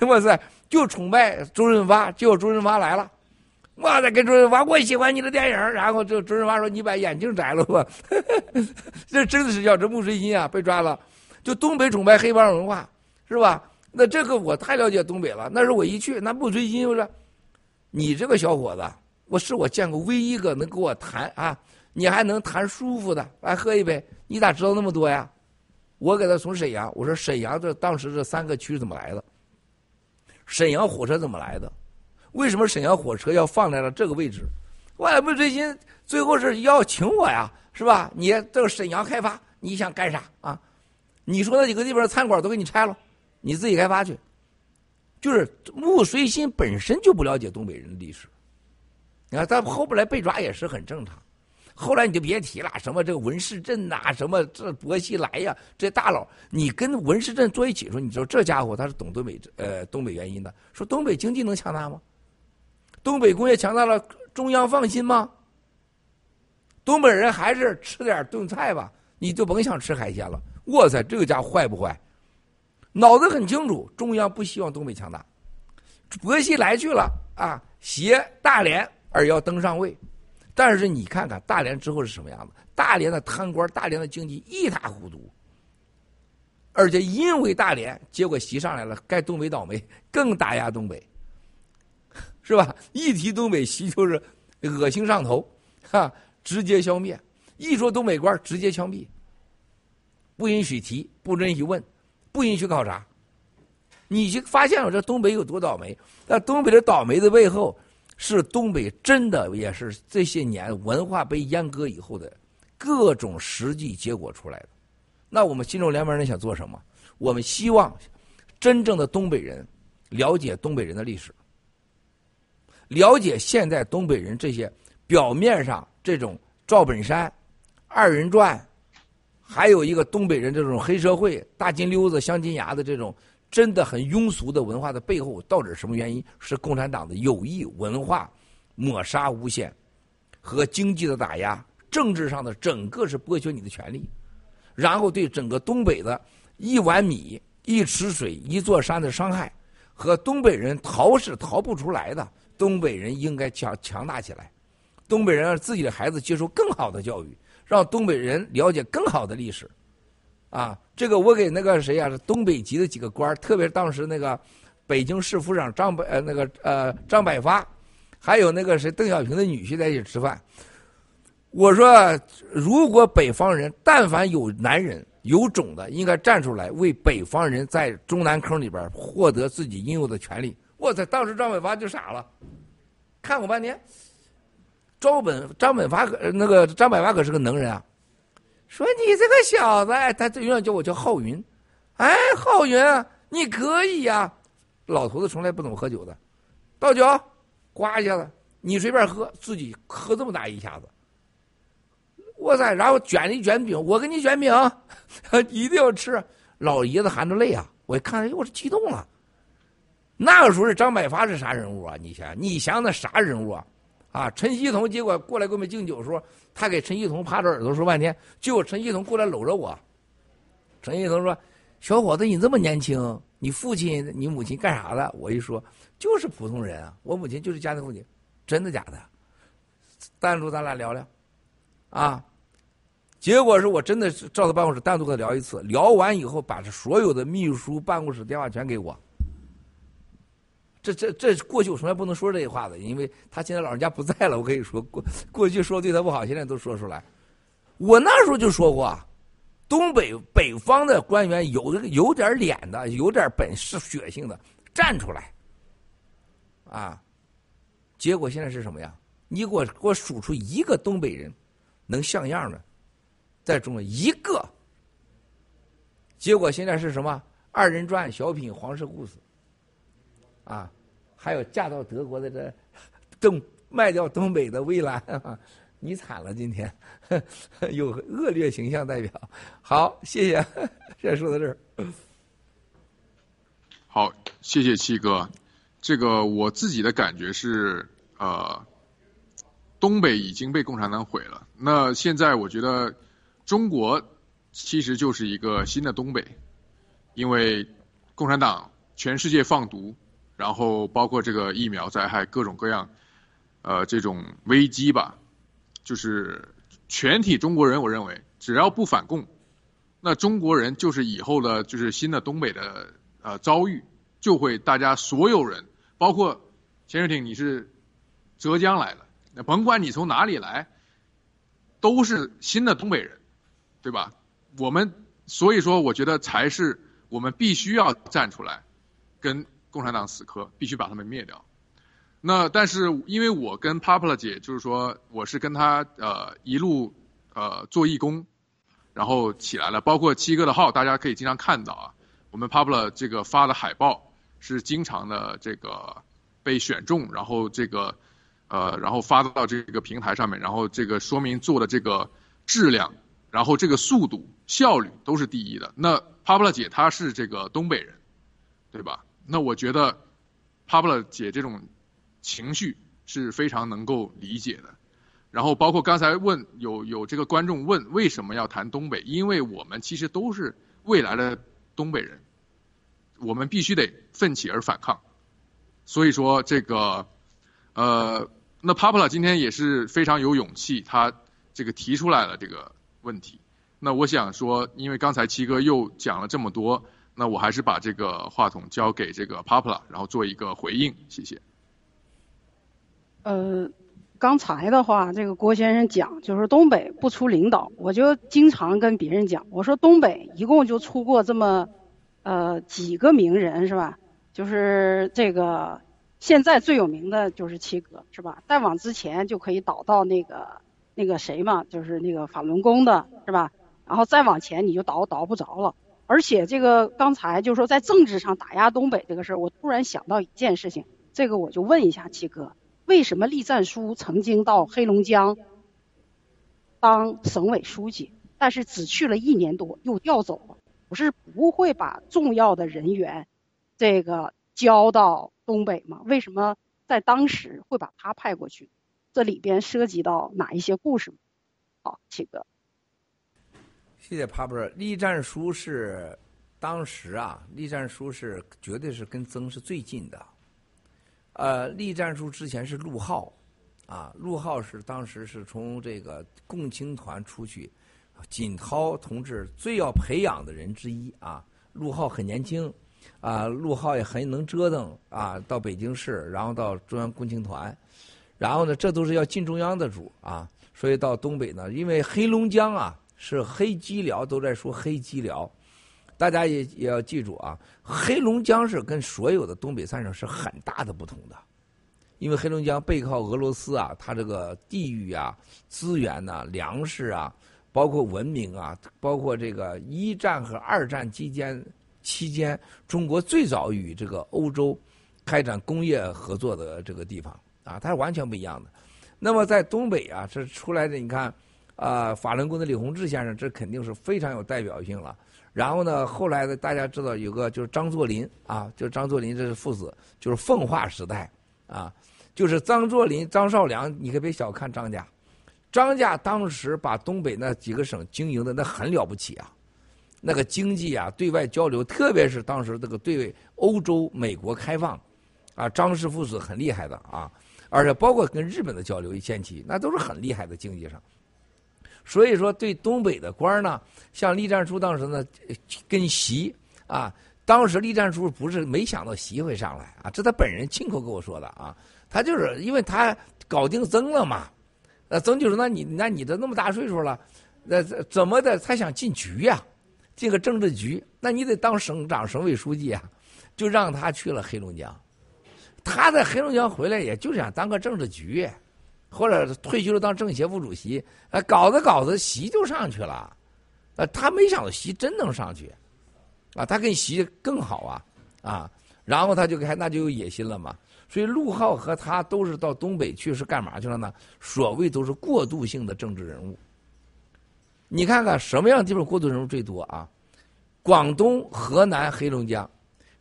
哇塞，就崇拜周润发，就周润发来了。哇塞，跟周润发，我喜欢你的电影。然后就周润发说：“你把眼镜摘了吧。”这真的是叫这穆随心啊，被抓了。就东北崇拜黑帮文化，是吧？那这个我太了解东北了。那时候我一去，那穆追金我说：“你这个小伙子，我是我见过唯一一个能跟我谈啊，你还能谈舒服的，来喝一杯。你咋知道那么多呀？”我给他从沈阳，我说沈阳这当时这三个区怎么来的？沈阳火车怎么来的？为什么沈阳火车要放在了这个位置？我穆追金最后是要请我呀，是吧？你这个沈阳开发，你想干啥啊？你说那几个地方餐馆都给你拆了，你自己开发去。就是穆随心本身就不了解东北人的历史，你看他后边来被抓也是很正常。后来你就别提了，什么这个文世镇呐，什么这薄熙来呀，这大佬，你跟文世镇坐一起说，你知道这家伙他是懂东北呃东北原因的。说东北经济能强大吗？东北工业强大了，中央放心吗？东北人还是吃点炖菜吧，你就甭想吃海鲜了。哇塞，这个家伙坏不坏？脑子很清楚，中央不希望东北强大。薄熙来去了啊，携大连而要登上位。但是你看看大连之后是什么样子？大连的贪官，大连的经济一塌糊涂。而且因为大连，结果习上来了，该东北倒霉，更打压东北，是吧？一提东北，习就是恶心上头，哈，直接消灭。一说东北官，直接枪毙。不允许提，不允许问，不允许考察。你就发现了这东北有多倒霉？那东北的倒霉的背后，是东北真的也是这些年文化被阉割以后的各种实际结果出来的。那我们新中联盟人想做什么？我们希望真正的东北人了解东北人的历史，了解现在东北人这些表面上这种赵本山、二人转，还有一个东北人这种黑社会、大金溜子、镶金牙的这种真的很庸俗的文化的背后，到底是什么原因？是共产党的有意文化抹杀、诬陷和经济的打压，政治上的整个是剥削你的权利，然后对整个东北的一碗米、一池水、一座山的伤害。和东北人逃是逃不出来的，东北人应该强强大起来，东北人让自己的孩子接受更好的教育，让东北人了解更好的历史，啊，这个我给那个谁呀，东北籍的几个官特别是当时那个北京市府长张百呃那个呃张百发，还有那个谁邓小平的女婿在一起吃饭，我说如果北方人但凡有男人。有种的应该站出来，为北方人在中南坑里边获得自己应有的权利。我操！当时张本发就傻了，看我半天。赵本张本发可那个张百发可是个能人啊，说你这个小子，他永远叫我叫浩云。哎，浩云，你可以呀。老头子从来不怎么喝酒的，倒酒，呱一下子，你随便喝，自己喝这么大一下子。哇塞！然后卷一卷饼，我给你卷饼，一定要吃。老爷子含着泪啊！我一看，哎我是激动了。那个时候是张百发是啥人物啊？你想，你想那啥人物啊？啊，陈锡同结果过来给我们敬酒的时候，他给陈锡同趴着耳朵说半天，结果陈锡同过来搂着我。陈锡同说：“小伙子，你这么年轻，你父亲、你母亲干啥的？”我一说，就是普通人啊。我母亲就是家庭妇女，真的假的？单独咱俩聊聊。啊，结果是我真的是照他办公室单独跟他聊一次，聊完以后把这所有的秘书办公室电话全给我。这这这过去我从来不能说这些话的，因为他现在老人家不在了。我可以说过过去说对他不好，现在都说出来。我那时候就说过，东北北方的官员有有点脸的，有点本事、血性的站出来。啊，结果现在是什么呀？你给我给我数出一个东北人。能像样的，在中国一个，结果现在是什么二人转小品黄氏故事，啊，还有嫁到德国的这 东卖掉东北的蔚蓝，你惨了今天，有恶劣形象代表。好，谢谢，先说到这儿。好，谢谢七哥。这个我自己的感觉是，呃。东北已经被共产党毁了。那现在我觉得，中国其实就是一个新的东北，因为共产党全世界放毒，然后包括这个疫苗灾害各种各样，呃，这种危机吧，就是全体中国人，我认为只要不反共，那中国人就是以后的，就是新的东北的呃遭遇，就会大家所有人，包括潜水艇，你是浙江来的。那甭管你从哪里来，都是新的东北人，对吧？我们所以说，我觉得才是我们必须要站出来，跟共产党死磕，必须把他们灭掉。那但是因为我跟 Papa 姐，就是说我是跟他呃一路呃做义工，然后起来了。包括七哥的号，大家可以经常看到啊。我们 Papa 这个发的海报是经常的这个被选中，然后这个。呃，然后发到这个平台上面，然后这个说明做的这个质量，然后这个速度、效率都是第一的。那 Pablo 姐她是这个东北人，对吧？那我觉得 Pablo 姐这种情绪是非常能够理解的。然后包括刚才问有有这个观众问为什么要谈东北？因为我们其实都是未来的东北人，我们必须得奋起而反抗。所以说这个呃。那 Papa 今天也是非常有勇气，他这个提出来了这个问题。那我想说，因为刚才七哥又讲了这么多，那我还是把这个话筒交给这个 Papa，然后做一个回应，谢谢。呃，刚才的话，这个郭先生讲就是东北不出领导，我就经常跟别人讲，我说东北一共就出过这么呃几个名人是吧？就是这个。现在最有名的就是七哥，是吧？再往之前就可以倒到那个那个谁嘛，就是那个法轮功的，是吧？然后再往前你就倒倒不着了。而且这个刚才就是说在政治上打压东北这个事儿，我突然想到一件事情，这个我就问一下七哥，为什么栗战书曾经到黑龙江当省委书记，但是只去了一年多又调走了？不是不会把重要的人员这个交到东北吗？为什么在当时会把他派过去？这里边涉及到哪一些故事吗？好，七哥。谢谢帕布尔。栗战书是当时啊，栗战书是绝对是跟曾是最近的。呃，栗战书之前是陆浩，啊，陆浩是当时是从这个共青团出去，锦涛同志最要培养的人之一啊。陆浩很年轻，啊，陆浩也很能折腾啊，到北京市，然后到中央共青团，然后呢，这都是要进中央的主啊。所以到东北呢，因为黑龙江啊。是黑吉辽都在说黑吉辽，大家也也要记住啊，黑龙江是跟所有的东北三省是很大的不同的，因为黑龙江背靠俄罗斯啊，它这个地域啊、资源呐、粮食啊，包括文明啊，包括这个一战和二战期间期间，中国最早与这个欧洲开展工业合作的这个地方啊，它是完全不一样的。那么在东北啊，这出来的你看。啊，法轮功的李洪志先生，这肯定是非常有代表性了。然后呢，后来的大家知道有个就是张作霖啊，就是张作霖这是父子，就是奉化时代啊，就是张作霖、张绍良，你可别小看张家，张家当时把东北那几个省经营的那很了不起啊，那个经济啊，对外交流，特别是当时这个对欧洲、美国开放，啊，张氏父子很厉害的啊，而且包括跟日本的交流一掀起，那都是很厉害的经济上。所以说，对东北的官呢，像栗战书当时呢，跟习啊，当时栗战书不是没想到习会上来啊，这他本人亲口跟我说的啊，他就是因为他搞定曾了嘛，那曾就说那你那你都那么大岁数了，那怎么的他想进局呀，进个政治局，那你得当省长、省委书记啊，就让他去了黑龙江，他在黑龙江回来也就想当个政治局。或者退休了当政协副主席，啊，搞着搞着习就上去了，啊，他没想到习真能上去，啊，他跟习更好啊，啊，然后他就开那就有野心了嘛。所以陆浩和他都是到东北去是干嘛去了呢？所谓都是过渡性的政治人物。你看看什么样的地方过渡人物最多啊？广东、河南、黑龙江，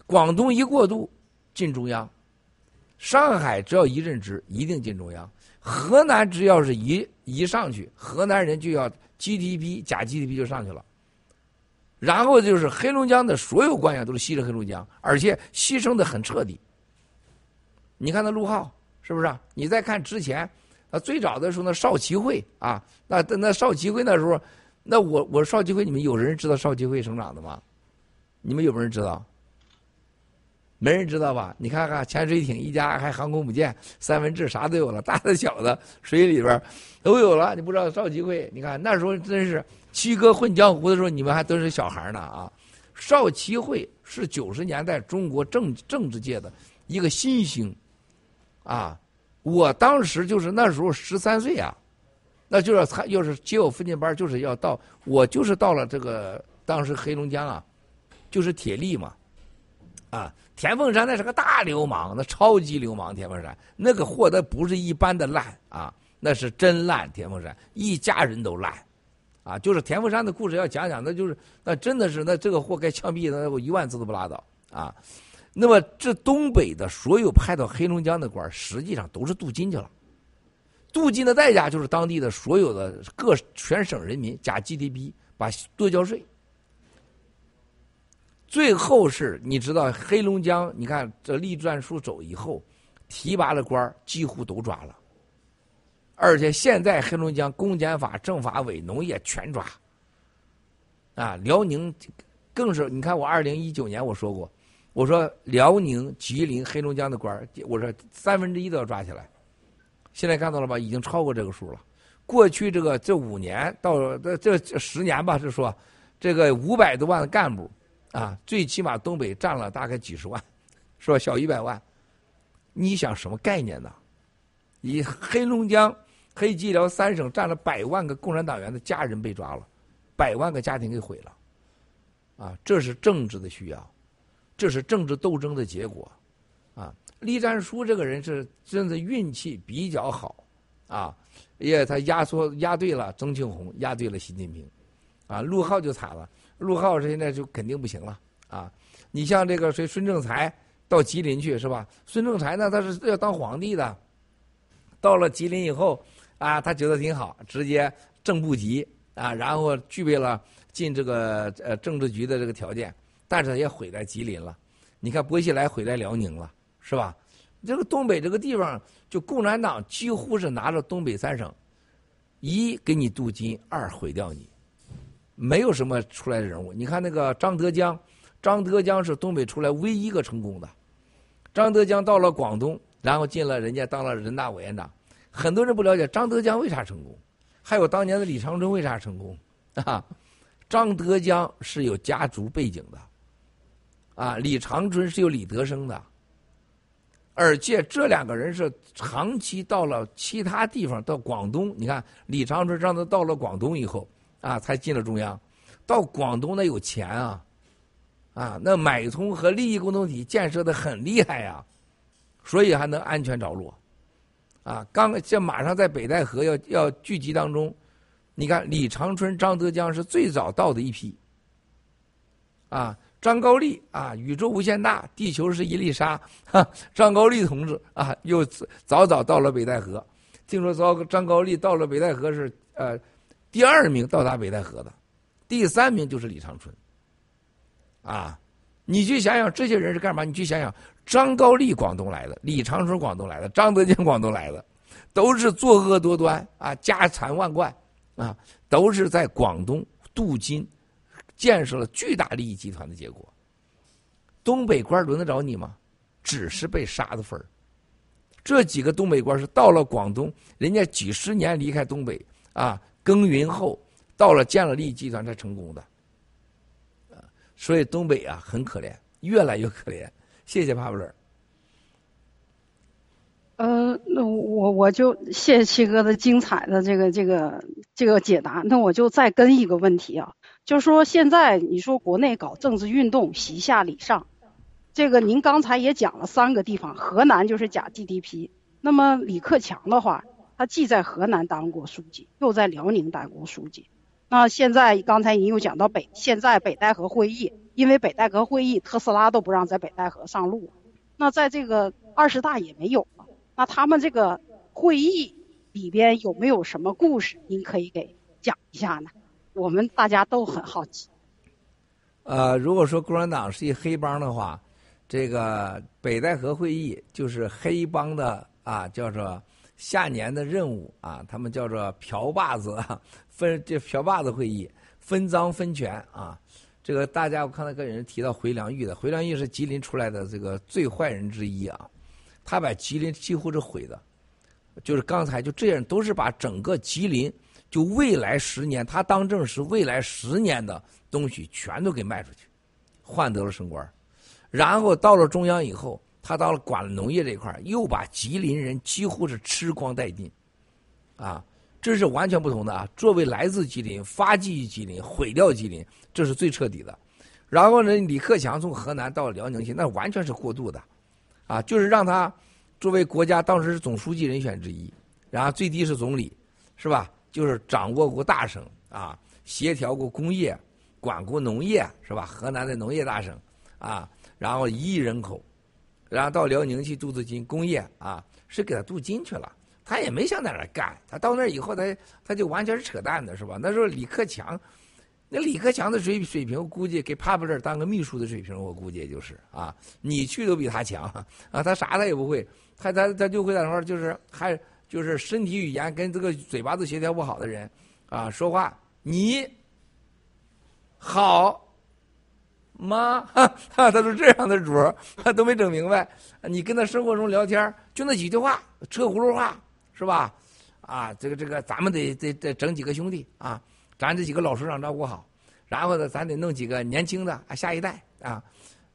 广东一过渡进中央，上海只要一任职一定进中央。河南只要是一一上去，河南人就要 GDP 假 GDP 就上去了。然后就是黑龙江的所有官员都是吸着黑龙江，而且牺牲的很彻底。你看那陆浩是不是？你再看之前，啊最早的时候那邵奇会啊，那那邵奇会那时候，那我我邵奇会你们有人知道邵奇会省长的吗？你们有没有人知道？没人知道吧？你看看潜水艇一家，还航空母舰、三文治，啥都有了，大的小的，水里边都有了。你不知道邵奇会？你看那时候真是七哥混江湖的时候，你们还都是小孩呢啊！邵奇会是九十年代中国政政治界的一个新星啊！我当时就是那时候十三岁啊，那就是他要是接我父亲班，就是要到我就是到了这个当时黑龙江啊，就是铁力嘛。啊，田凤山那是个大流氓，那超级流氓。田凤山那个货，那不是一般的烂啊，那是真烂。田凤山一家人都烂，啊，就是田凤山的故事要讲讲，那就是那真的是那这个货该枪毙，那我一万字都不拉倒啊。那么这东北的所有派到黑龙江的官，实际上都是镀金去了。镀金的代价就是当地的所有的各全省人民加 GDP 把多交税。最后是你知道黑龙江，你看这栗战书走以后，提拔的官几乎都抓了，而且现在黑龙江公检法、政法委、农业全抓，啊，辽宁更是你看我二零一九年我说过，我说辽宁、吉林、黑龙江的官我说三分之一都要抓起来，现在看到了吧？已经超过这个数了。过去这个这五年到这这十年吧，是说这个五百多万的干部。啊，最起码东北占了大概几十万，是吧？小一百万，你想什么概念呢？以黑龙江、黑吉辽三省占了百万个共产党员的家人被抓了，百万个家庭给毁了，啊，这是政治的需要，这是政治斗争的结果，啊，栗战书这个人是真的运气比较好，啊，也他压缩压对了曾庆红，压对了习近平，啊，陆浩就惨了，陆浩现在就肯定不行了，啊，你像这个谁孙政才到吉林去是吧？孙政才呢，他是要当皇帝的，到了吉林以后，啊，他觉得挺好，直接正部级啊，然后具备了。进这个呃政治局的这个条件，但是也毁在吉林了。你看薄熙来毁在辽宁了，是吧？这个东北这个地方，就共产党几乎是拿着东北三省，一给你镀金，二毁掉你，没有什么出来的人物。你看那个张德江，张德江是东北出来唯一一个成功的。张德江到了广东，然后进了人家当了人大委员长。很多人不了解张德江为啥成功，还有当年的李长春为啥成功 啊？张德江是有家族背景的，啊，李长春是有李德生的，而且这两个人是长期到了其他地方，到广东，你看李长春让他到了广东以后，啊，才进了中央，到广东那有钱啊，啊，那买通和利益共同体建设的很厉害呀，所以还能安全着陆，啊，刚这马上在北戴河要要聚集当中。你看，李长春、张德江是最早到的一批。啊，张高丽啊，宇宙无限大，地球是一粒沙。哈，张高丽同志啊，又早早到了北戴河。听说张张高丽到了北戴河是呃第二名到达北戴河的，第三名就是李长春。啊，你去想想这些人是干嘛？你去想想，张高丽广东来的，李长春广东来的，张德江广东来的，都是作恶多端啊，家财万贯。啊，都是在广东镀金，建设了巨大利益集团的结果。东北官轮得着你吗？只是被杀的份儿。这几个东北官是到了广东，人家几十年离开东北啊，耕耘后到了建了利益集团才成功的。所以东北啊很可怜，越来越可怜。谢谢帕布勒。呃，那我我就谢谢七哥的精彩的这个这个这个解答。那我就再跟一个问题啊，就是说现在你说国内搞政治运动，习下礼上，这个您刚才也讲了三个地方，河南就是假 GDP。那么李克强的话，他既在河南当过书记，又在辽宁当过书记。那现在刚才您又讲到北，现在北戴河会议，因为北戴河会议特斯拉都不让在北戴河上路，那在这个二十大也没有。那他们这个会议里边有没有什么故事？您可以给讲一下呢？我们大家都很好奇。呃，如果说共产党是一黑帮的话，这个北戴河会议就是黑帮的啊，叫做下年的任务啊，他们叫做瓢把子 分这瓢把子会议分赃分权啊。这个大家我看到个人提到回良玉的，回良玉是吉林出来的这个最坏人之一啊。他把吉林几乎是毁的，就是刚才就这样，都是把整个吉林就未来十年他当政时未来十年的东西全都给卖出去，换得了升官，然后到了中央以后，他到了管农业这一块又把吉林人几乎是吃光殆尽，啊，这是完全不同的啊！作为来自吉林，发迹于吉林，毁掉吉林，这是最彻底的。然后呢，李克强从河南到辽宁去，那完全是过渡的。啊，就是让他作为国家当时是总书记人选之一，然后最低是总理，是吧？就是掌握过大省啊，协调过工业，管过农业，是吧？河南的农业大省啊，然后一亿人口，然后到辽宁去镀资金工业啊，是给他镀金去了，他也没想在那儿干，他到那儿以后，他他就完全是扯淡的，是吧？那时候李克强。那李克强的水水平，估计给帕布尔当个秘书的水平，我估计也就是啊，你去都比他强 啊，他啥他也不会，他他他就会在那块儿，就是还就是身体语言跟这个嘴巴子协调不好的人啊，说话你好吗？他是这样的主儿，他都没整明白。你跟他生活中聊天，就那几句话，车轱辘话是吧？啊，这个这个，咱们得得得整几个兄弟啊。咱这几个老首长照顾好，然后呢，咱得弄几个年轻的啊，下一代啊，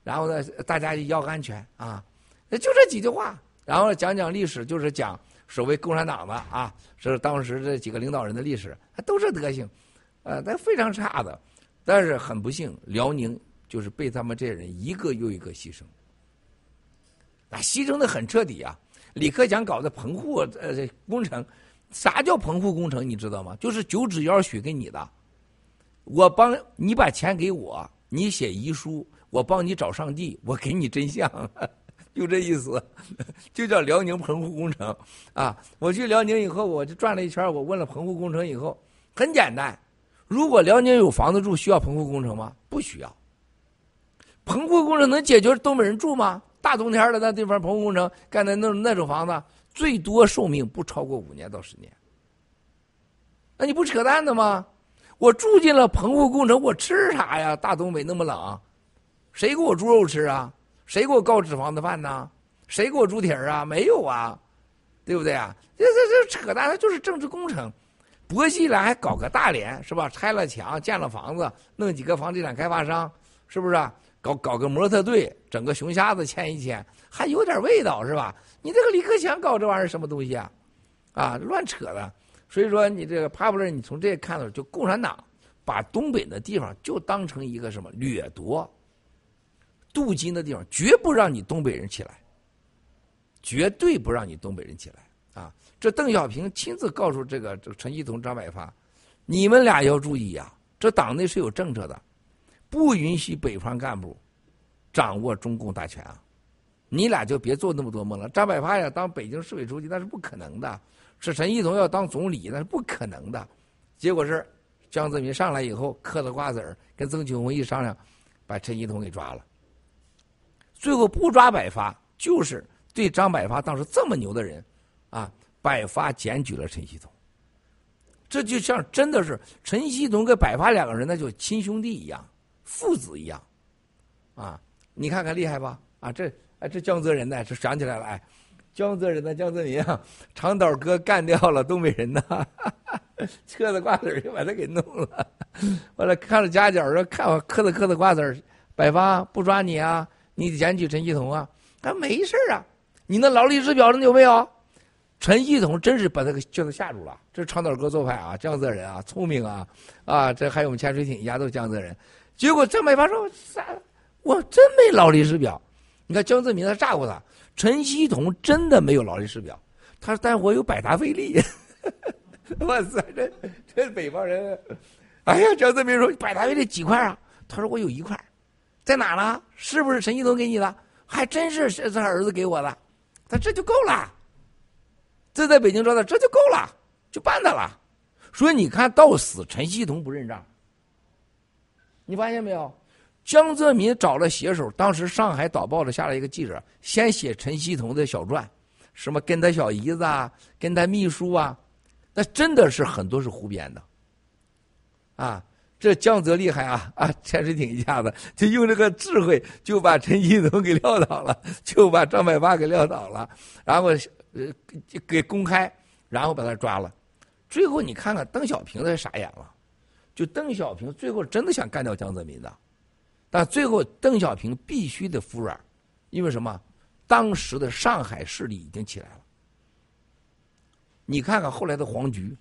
然后呢，大家要安全啊，就这几句话，然后讲讲历史，就是讲所谓共产党的啊，是当时这几个领导人的历史，都是德行，呃，那非常差的。但是很不幸，辽宁就是被他们这些人一个又一个牺牲，啊，牺牲的很彻底啊！李克强搞的棚户呃工程，啥叫棚户工程？你知道吗？就是九指妖许给你的，我帮你把钱给我，你写遗书，我帮你找上帝，我给你真相，就这意思，就叫辽宁棚户工程啊！我去辽宁以后，我就转了一圈，我问了棚户工程以后，很简单。如果辽宁有房子住，需要棚户工程吗？不需要。棚户工程能解决东北人住吗？大冬天的那地方，棚户工程干的那那种房子，最多寿命不超过五年到十年。那你不扯淡的吗？我住进了棚户工程，我吃啥呀？大东北那么冷，谁给我猪肉吃啊？谁给我高脂肪的饭呢？谁给我猪蹄儿啊？没有啊，对不对啊？这这这扯淡，它就是政治工程。博西来还搞个大连是吧？拆了墙，建了房子，弄几个房地产开发商，是不是？搞搞个模特队，整个熊瞎子牵一牵，还有点味道是吧？你这个李克强搞这玩意儿什么东西啊？啊，乱扯的。所以说你这个帕布勒，你从这看到，就共产党把东北的地方就当成一个什么掠夺、镀金的地方，绝不让你东北人起来，绝对不让你东北人起来啊。这邓小平亲自告诉这个这个陈希同、张百发，你们俩要注意呀！这党内是有政策的，不允许北方干部掌握中共大权啊！你俩就别做那么多梦了。张百发要当北京市委书记那是不可能的，是陈锡同要当总理那是不可能的。结果是江泽民上来以后嗑了瓜子儿，跟曾庆红一商量，把陈锡同给抓了。最后不抓百发，就是对张百发当时这么牛的人，啊！百发检举了陈锡同，这就像真的是陈锡同跟百发两个人，那就亲兄弟一样，父子一样，啊，你看看厉害吧？啊，这哎这江泽人呢，这想起来了，哎，江泽人呢，江泽民啊，长岛哥干掉了东北人呐，嗑子瓜子就把他给弄了，完了看着夹角说看我嗑着嗑着瓜子百发不抓你啊，你检举陈锡同啊，他没事啊，你那劳力士表上有没有？陈锡同真是把他给叫他吓住了，这是长岛哥做派啊，江泽人啊，聪明啊，啊，这还有我们潜水艇一家都江泽人。结果张百发说：“啥？我真没劳力士表。”你看江泽民他炸过他，陈锡同真的没有劳力士表，他说：“但我有百达翡丽。”哇塞，这这北方人，哎呀，江泽民说：“百达翡丽几块啊？”他说：“我有一块，在哪呢？是不是陈锡同给你的？还真是是他儿子给我的，他这就够了。”这在北京招待，这就够了，就办他了。所以你看到死，陈锡同不认账。你发现没有？江泽民找了写手，当时上海导报的下来一个记者，先写陈锡同的小传，什么跟他小姨子啊，跟他秘书啊，那真的是很多是胡编的。啊，这江泽厉害啊啊！潜水艇一下子就用这个智慧，就把陈锡同给撂倒了，就把张百发给撂倒了，然后。呃，给公开，然后把他抓了。最后你看看邓小平，他傻眼了。就邓小平最后真的想干掉江泽民的，但最后邓小平必须得服软，因为什么？当时的上海势力已经起来了。你看看后来的黄菊，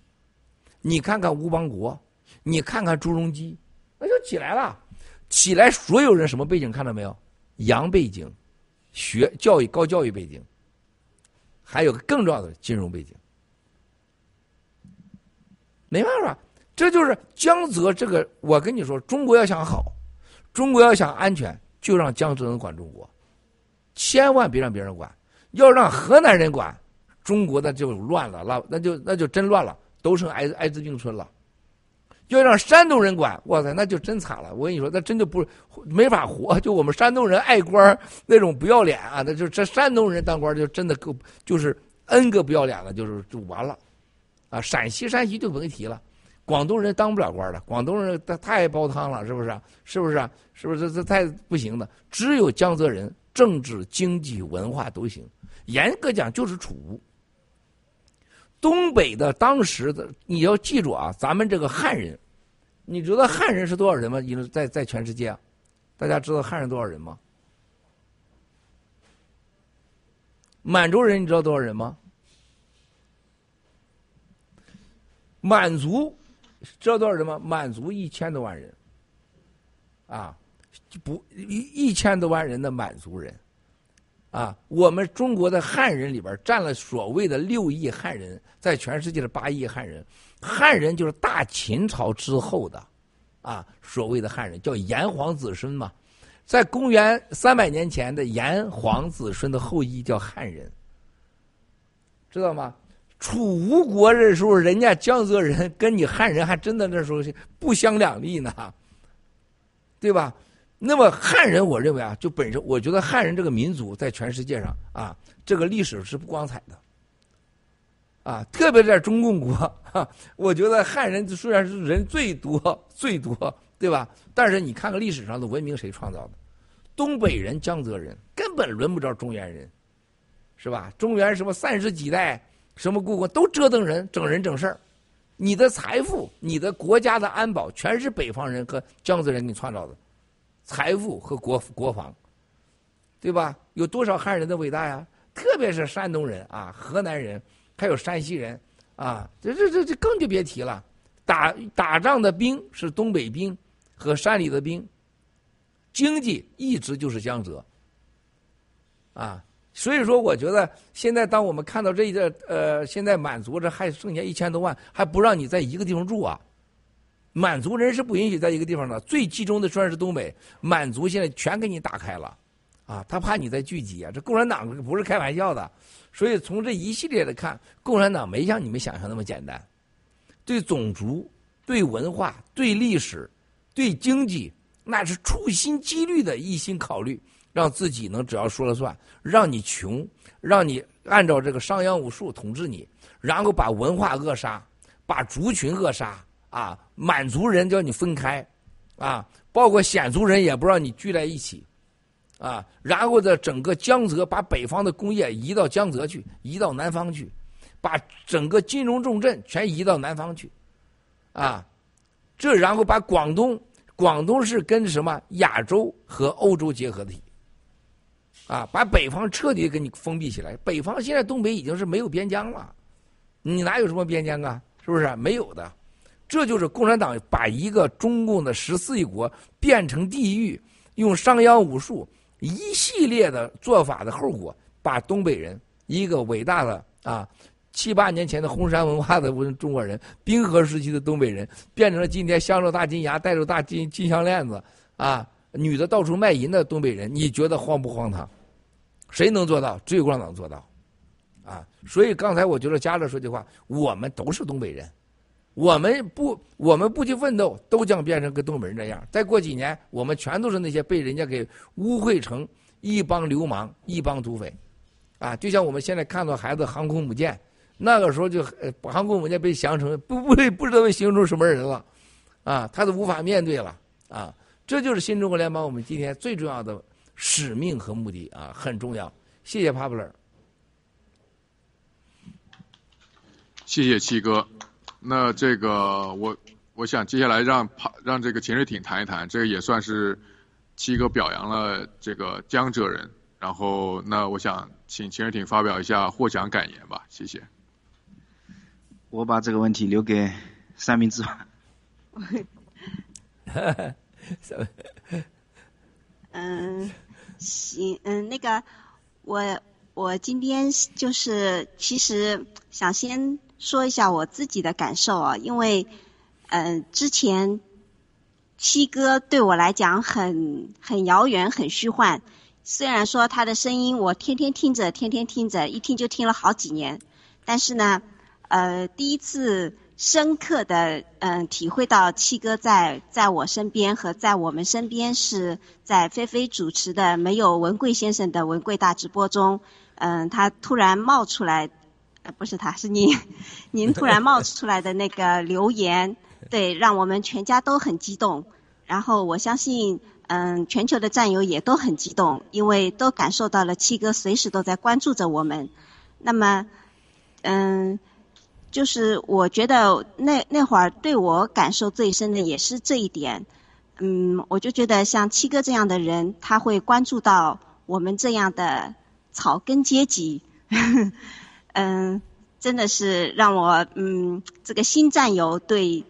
你看看吴邦国，你看看朱镕基，那就起来了。起来，所有人什么背景看到没有？洋背景，学教育高教育背景。还有个更重要的金融背景，没办法，这就是江泽这个。我跟你说，中国要想好，中国要想安全，就让江泽人管中国，千万别让别人管。要让河南人管，中国那就乱了，那那就那就真乱了，都成艾艾滋病村了。要让山东人管，哇塞，那就真惨了。我跟你说，那真就不没法活。就我们山东人爱官那种不要脸啊，那就这山东人当官就真的够，就是 N 个不要脸了，就是就完了。啊，陕西山西就甭提了，广东人当不了官了，广东人他太爱煲汤了，是不是？是不是？是不是？这太不行的。只有江泽人，政治、经济、文化都行。严格讲就是楚。东北的当时的你要记住啊，咱们这个汉人，你知道汉人是多少人吗？因为在在全世界，大家知道汉人多少人吗？满洲人你知道多少人吗？满族知道多少人吗？满族一千多万人，啊，不一一千多万人的满族人，啊，我们中国的汉人里边占了所谓的六亿汉人，在全世界的八亿汉人，汉人就是大秦朝之后的，啊，所谓的汉人叫炎黄子孙嘛，在公元三百年前的炎黄子孙的后裔叫汉人，知道吗？楚吴国的时候，人家江泽人跟你汉人还真的那时候不相两立呢，对吧？那么汉人，我认为啊，就本身，我觉得汉人这个民族在全世界上啊，这个历史是不光彩的，啊，特别在中共国，哈，我觉得汉人虽然是人最多最多，对吧？但是你看看历史上的文明谁创造的？东北人、江泽人根本轮不着中原人，是吧？中原什么三十几代？什么故宫都折腾人、整人、整事儿，你的财富、你的国家的安保，全是北方人和江浙人给你创造的，财富和国国防，对吧？有多少汉人的伟大呀？特别是山东人啊、河南人，还有山西人啊，这这这这更就别提了。打打仗的兵是东北兵和山里的兵，经济一直就是江浙，啊。所以说，我觉得现在当我们看到这一个呃，现在满族这还剩下一千多万，还不让你在一个地方住啊？满族人是不允许在一个地方的，最集中的算是东北。满族现在全给你打开了，啊，他怕你再聚集啊。这共产党不是开玩笑的，所以从这一系列的看，共产党没像你们想象那么简单，对种族、对文化、对历史、对经济，那是处心积虑的一心考虑。让自己能只要说了算，让你穷，让你按照这个商鞅武术统治你，然后把文化扼杀，把族群扼杀啊！满族人叫你分开，啊，包括鲜族人也不让你聚在一起，啊，然后在整个江泽把北方的工业移到江泽去，移到南方去，把整个金融重镇全移到南方去，啊，这然后把广东，广东是跟什么亚洲和欧洲结合体。啊，把北方彻底给你封闭起来。北方现在东北已经是没有边疆了，你哪有什么边疆啊？是不是没有的？这就是共产党把一个中共的十四亿国变成地狱，用商鞅武术一系列的做法的后果，把东北人一个伟大的啊七八年前的红山文化的中国人，冰河时期的东北人，变成了今天镶着大金牙、戴着大金金项链子啊，女的到处卖淫的东北人，你觉得荒不荒唐？谁能做到？只有共产党做到，啊！所以刚才我觉得嘉乐说句话，我们都是东北人，我们不，我们不去奋斗，都将变成跟东北人那样。再过几年，我们全都是那些被人家给污秽成一帮流氓、一帮土匪，啊！就像我们现在看到孩子航空母舰，那个时候就航空母舰被降成不不不知道被形容成什么人了，啊！他都无法面对了，啊！这就是新中国联邦我们今天最重要的。使命和目的啊很重要，谢谢 Pablo，谢谢七哥。那这个我我想接下来让帕让这个潜水艇谈一谈，这个也算是七哥表扬了这个江浙人。然后那我想请钱瑞艇发表一下获奖感言吧，谢谢。我把这个问题留给三明治吧。嗯。行，嗯，那个，我我今天就是其实想先说一下我自己的感受啊，因为，嗯，之前七哥对我来讲很很遥远、很虚幻，虽然说他的声音我天天听着、天天听着，一听就听了好几年，但是呢，呃，第一次。深刻的嗯体会到七哥在在我身边和在我们身边是在菲菲主持的没有文贵先生的文贵大直播中，嗯，他突然冒出来，呃，不是他是您，您突然冒出来的那个留言，对，让我们全家都很激动。然后我相信，嗯，全球的战友也都很激动，因为都感受到了七哥随时都在关注着我们。那么，嗯。就是我觉得那那会儿对我感受最深的也是这一点，嗯，我就觉得像七哥这样的人，他会关注到我们这样的草根阶级，嗯，真的是让我嗯这个新战友对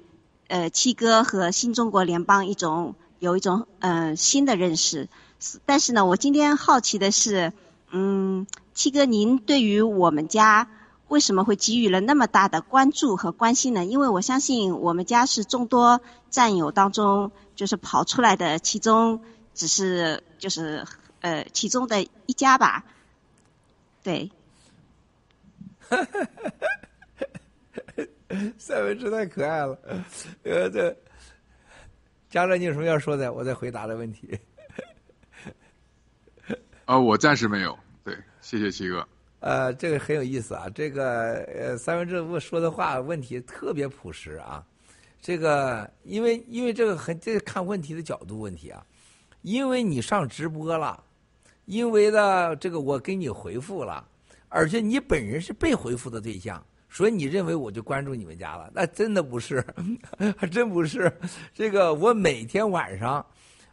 呃七哥和新中国联邦一种有一种嗯、新的认识。但是呢，我今天好奇的是，嗯，七哥，您对于我们家为什么会给予了那么大的关注和关心呢？因为我相信我们家是众多战友当中就是跑出来的，其中只是就是呃其中的一家吧。对，三文治太可爱了，呃，这嘉乐，你有什么要说的？我再回答的问题。啊，我暂时没有。对，谢谢七哥。呃，这个很有意思啊，这个呃，三文治我说的话问题特别朴实啊。这个因为因为这个很这个看问题的角度问题啊，因为你上直播了，因为呢这个我给你回复了，而且你本人是被回复的对象。所以你认为我就关注你们家了？那真的不是，还 真不是。这个我每天晚上，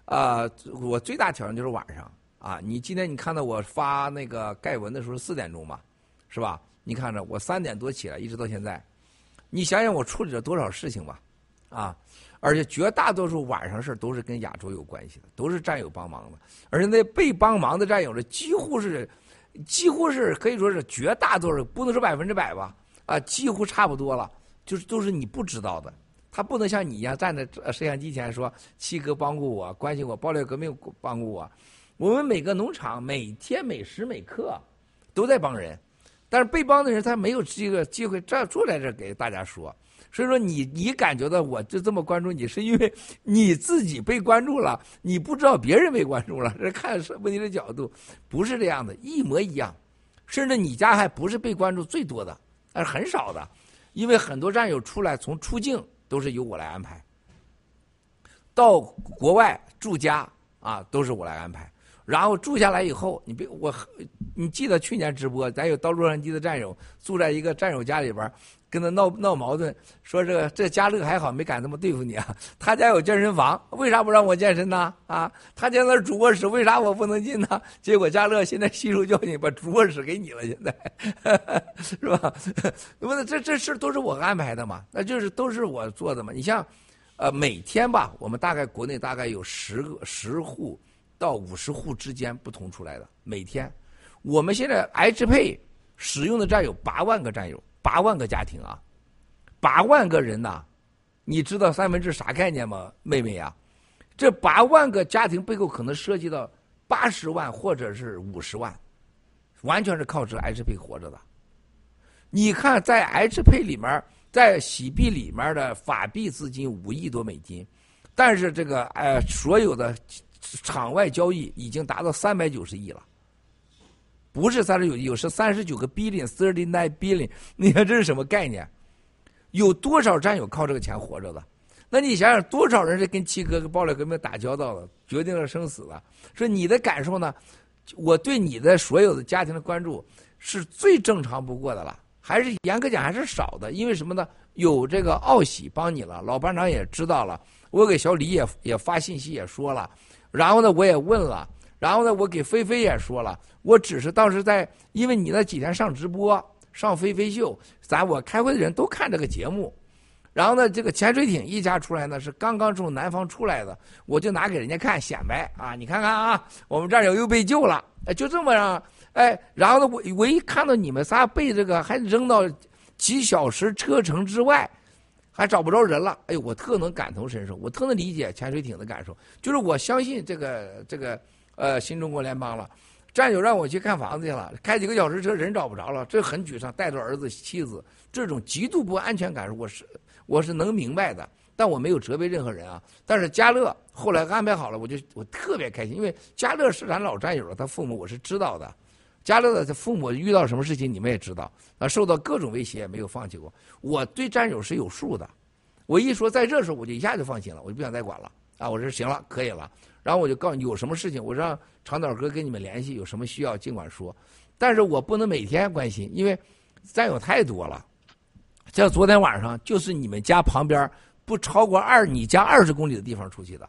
啊、我最大挑战就是晚上啊。你今天你看到我发那个盖文的时候四点钟吧，是吧？你看着我三点多起来，一直到现在，你想想我处理了多少事情吧，啊！而且绝大多数晚上事都是跟亚洲有关系的，都是战友帮忙的，而且那被帮忙的战友呢，几乎是，几乎是可以说是绝大多数，不能说百分之百吧。啊，几乎差不多了，就是都是你不知道的。他不能像你一样站在摄像机前说七哥帮过我，关心我，爆料革命帮过我。我们每个农场每天每时每刻都在帮人，但是被帮的人他没有这个机会站坐在这给大家说。所以说你你感觉到我就这么关注你，是因为你自己被关注了，你不知道别人被关注了。这看问题的角度不是这样的，一模一样。甚至你家还不是被关注最多的。但是很少的，因为很多战友出来从出境都是由我来安排，到国外住家啊都是我来安排，然后住下来以后，你别我，你记得去年直播，咱有到洛杉矶的战友住在一个战友家里边，跟他闹闹矛盾，说这个这家乐还好没敢这么对付你啊，他家有健身房，为啥不让我健身呢？啊，他家那主卧室为啥我不能进呢？结果家乐现在吸收教训，把主卧室给你了，现在 是吧？那么这这事都是我安排的嘛，那就是都是我做的嘛。你像，呃，每天吧，我们大概国内大概有十个十户到五十户之间不同出来的，每天，我们现在 H 配使用的战友八万个战友。八万个家庭啊，八万个人呐，你知道三分之啥概念吗，妹妹呀？这八万个家庭背后可能涉及到八十万或者是五十万，完全是靠这 H 配活着的。你看，在 H 配里面，在洗币里面的法币资金五亿多美金，但是这个呃所有的场外交易已经达到三百九十亿了。不是三十九亿，是三十九个 billion，thirty nine billion。你看这是什么概念？有多少战友靠这个钱活着的？那你想想，多少人是跟七哥、跟暴力革命打交道的，决定了生死的？说你的感受呢？我对你的所有的家庭的关注是最正常不过的了，还是严格讲还是少的？因为什么呢？有这个奥喜帮你了，老班长也知道了，我给小李也也发信息也说了，然后呢，我也问了。然后呢，我给菲菲也说了，我只是当时在，因为你那几天上直播，上菲菲秀，咱我开会的人都看这个节目，然后呢，这个潜水艇一家出来呢是刚刚从南方出来的，我就拿给人家看显摆啊，你看看啊，我们战友又被救了，就这么样，哎，然后呢，我我一看到你们仨被这个还扔到几小时车程之外，还找不着人了，哎呦，我特能感同身受，我特能理解潜水艇的感受，就是我相信这个这个。呃，新中国联邦了，战友让我去看房子去了，开几个小时车人找不着了，这很沮丧。带着儿子妻子，这种极度不安全感，我是我是能明白的，但我没有责备任何人啊。但是家乐后来安排好了，我就我特别开心，因为家乐是咱老战友了，他父母我是知道的。家乐的父母遇到什么事情你们也知道，啊，受到各种威胁没有放弃过。我对战友是有数的，我一说在这时候我就一下就放心了，我就不想再管了啊，我说行了，可以了。然后我就告诉你有什么事情，我让长岛哥跟你们联系，有什么需要尽管说，但是我不能每天关心，因为战友太多了。像昨天晚上，就是你们家旁边不超过二你家二十公里的地方出去的，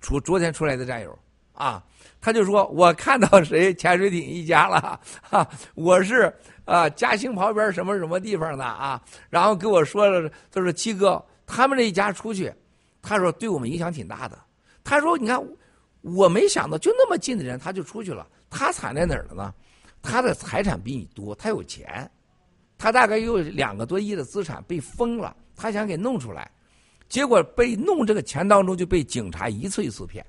出昨天出来的战友啊，他就说我看到谁潜水艇一家了，哈，我是啊嘉兴旁边什么什么地方的啊，然后跟我说了，他说七哥他们这一家出去。他说：“对我们影响挺大的他说：“你看，我没想到就那么近的人，他就出去了。他惨在哪儿了呢？他的财产比你多，他有钱，他大概有两个多亿的资产被封了，他想给弄出来，结果被弄这个钱当中就被警察一次一次骗。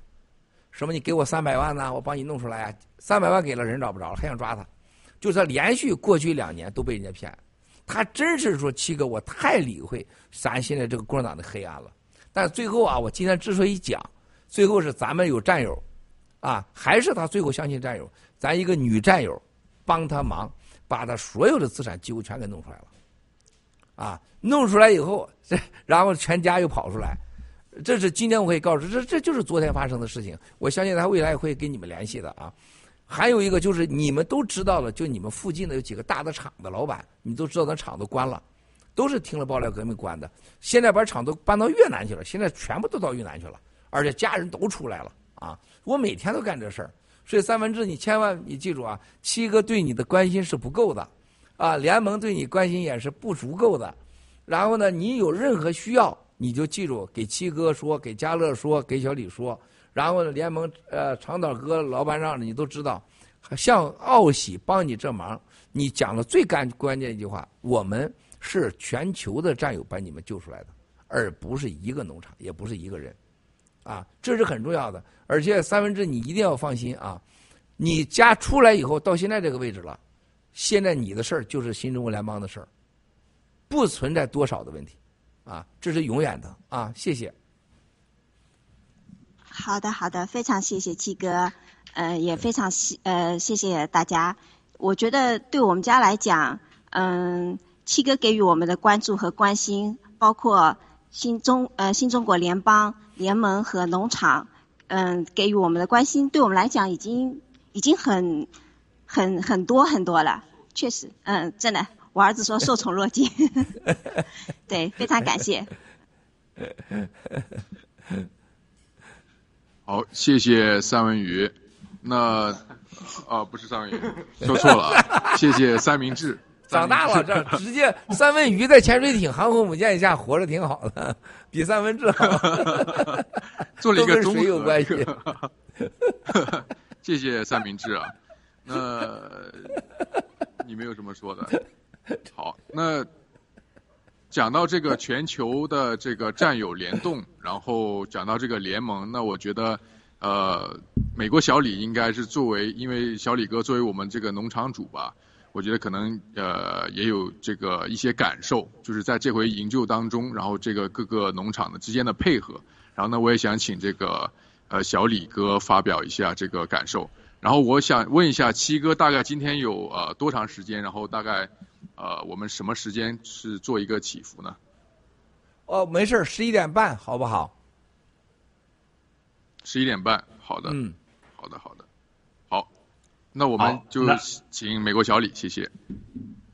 什么？你给我三百万呢？我帮你弄出来啊！三百万给了人找不着了，还想抓他，就是他连续过去两年都被人家骗。”他真是说七哥，我太理会咱现在这个共产党的黑暗了。但最后啊，我今天之所以讲，最后是咱们有战友，啊，还是他最后相信战友，咱一个女战友帮他忙，把他所有的资产几乎全给弄出来了，啊，弄出来以后，这 然后全家又跑出来，这是今天我可以告诉这这就是昨天发生的事情。我相信他未来会跟你们联系的啊。还有一个就是你们都知道了，就你们附近的有几个大的厂的老板，你都知道，那厂都关了，都是听了爆料革命关的。现在把厂都搬到越南去了，现在全部都到越南去了，而且家人都出来了啊！我每天都干这事儿，所以三分之你千万你记住啊，七哥对你的关心是不够的，啊，联盟对你关心也是不足够的。然后呢，你有任何需要，你就记住给七哥说，给家乐说，给小李说。然后呢，联盟呃，长岛哥老板让的你都知道，向奥喜帮你这忙，你讲了最干关键一句话：我们是全球的战友把你们救出来的，而不是一个农场，也不是一个人，啊，这是很重要的。而且三分之你一定要放心啊，你家出来以后到现在这个位置了，现在你的事儿就是新中国联邦的事儿，不存在多少的问题，啊，这是永远的啊，谢谢。好的，好的，非常谢谢七哥，呃，也非常谢呃谢谢大家。我觉得对我们家来讲，嗯，七哥给予我们的关注和关心，包括新中呃新中国联邦联盟和农场，嗯，给予我们的关心，对我们来讲已经已经很很很多很多了。确实，嗯，真的，我儿子说受宠若惊，对，非常感谢。好，谢谢三文鱼。那啊，不是三文鱼，说错了啊。谢谢三明治。长大了，这直接三文鱼在潜水艇、航空母舰下活着挺好的，比三文治好。做了一个中水有关系。谢谢三明治啊。那你没有什么说的。好，那。讲到这个全球的这个战友联动，然后讲到这个联盟，那我觉得，呃，美国小李应该是作为，因为小李哥作为我们这个农场主吧，我觉得可能呃也有这个一些感受，就是在这回营救当中，然后这个各个农场的之间的配合，然后呢，我也想请这个呃小李哥发表一下这个感受，然后我想问一下七哥，大概今天有呃多长时间，然后大概。呃，我们什么时间是做一个起伏呢？哦，没事十一点半，好不好？十一点半，好的，嗯，好的，好的，好，那我们就请美国小李，谢谢。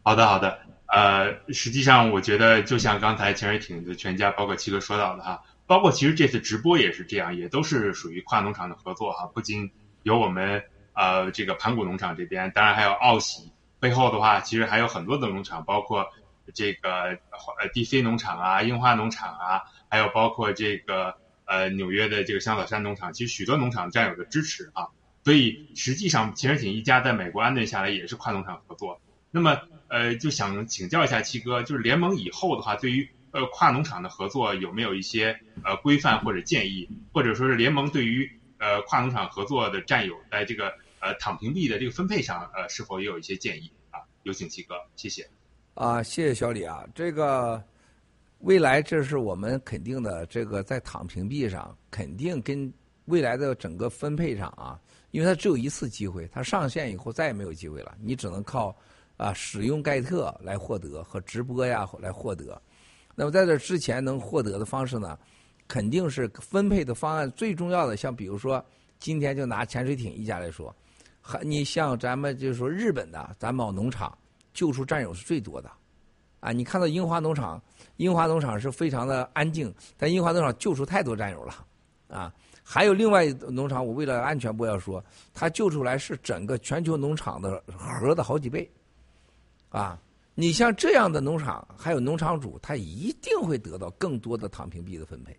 好的，好的，呃，实际上我觉得，就像刚才潜水艇的全家，包括七哥说到的哈，包括其实这次直播也是这样，也都是属于跨农场的合作哈，不仅有我们呃这个盘古农场这边，当然还有奥喜。背后的话，其实还有很多的农场，包括这个呃 DC 农场啊、樱花农场啊，还有包括这个呃纽约的这个香草山农场，其实许多农场战友的支持啊。所以实际上，潜水艇一家在美国安顿下来也是跨农场合作。那么呃，就想请教一下七哥，就是联盟以后的话，对于呃跨农场的合作有没有一些呃规范或者建议，或者说是联盟对于呃跨农场合作的战友在这个呃躺平币的这个分配上呃是否也有一些建议啊？有请七哥，谢谢。啊，谢谢小李啊，这个未来这是我们肯定的，这个在躺平币上肯定跟未来的整个分配上啊，因为它只有一次机会，它上线以后再也没有机会了，你只能靠啊使用盖特来获得和直播呀来获得。那么在这之前能获得的方式呢，肯定是分配的方案最重要的，像比如说今天就拿潜水艇一家来说。还你像咱们就是说日本的，咱某农场救出战友是最多的，啊，你看到樱花农场，樱花农场是非常的安静，但樱花农场救出太多战友了，啊，还有另外农场，我为了安全不要说，他救出来是整个全球农场的核的好几倍，啊，你像这样的农场，还有农场主，他一定会得到更多的躺平币的分配，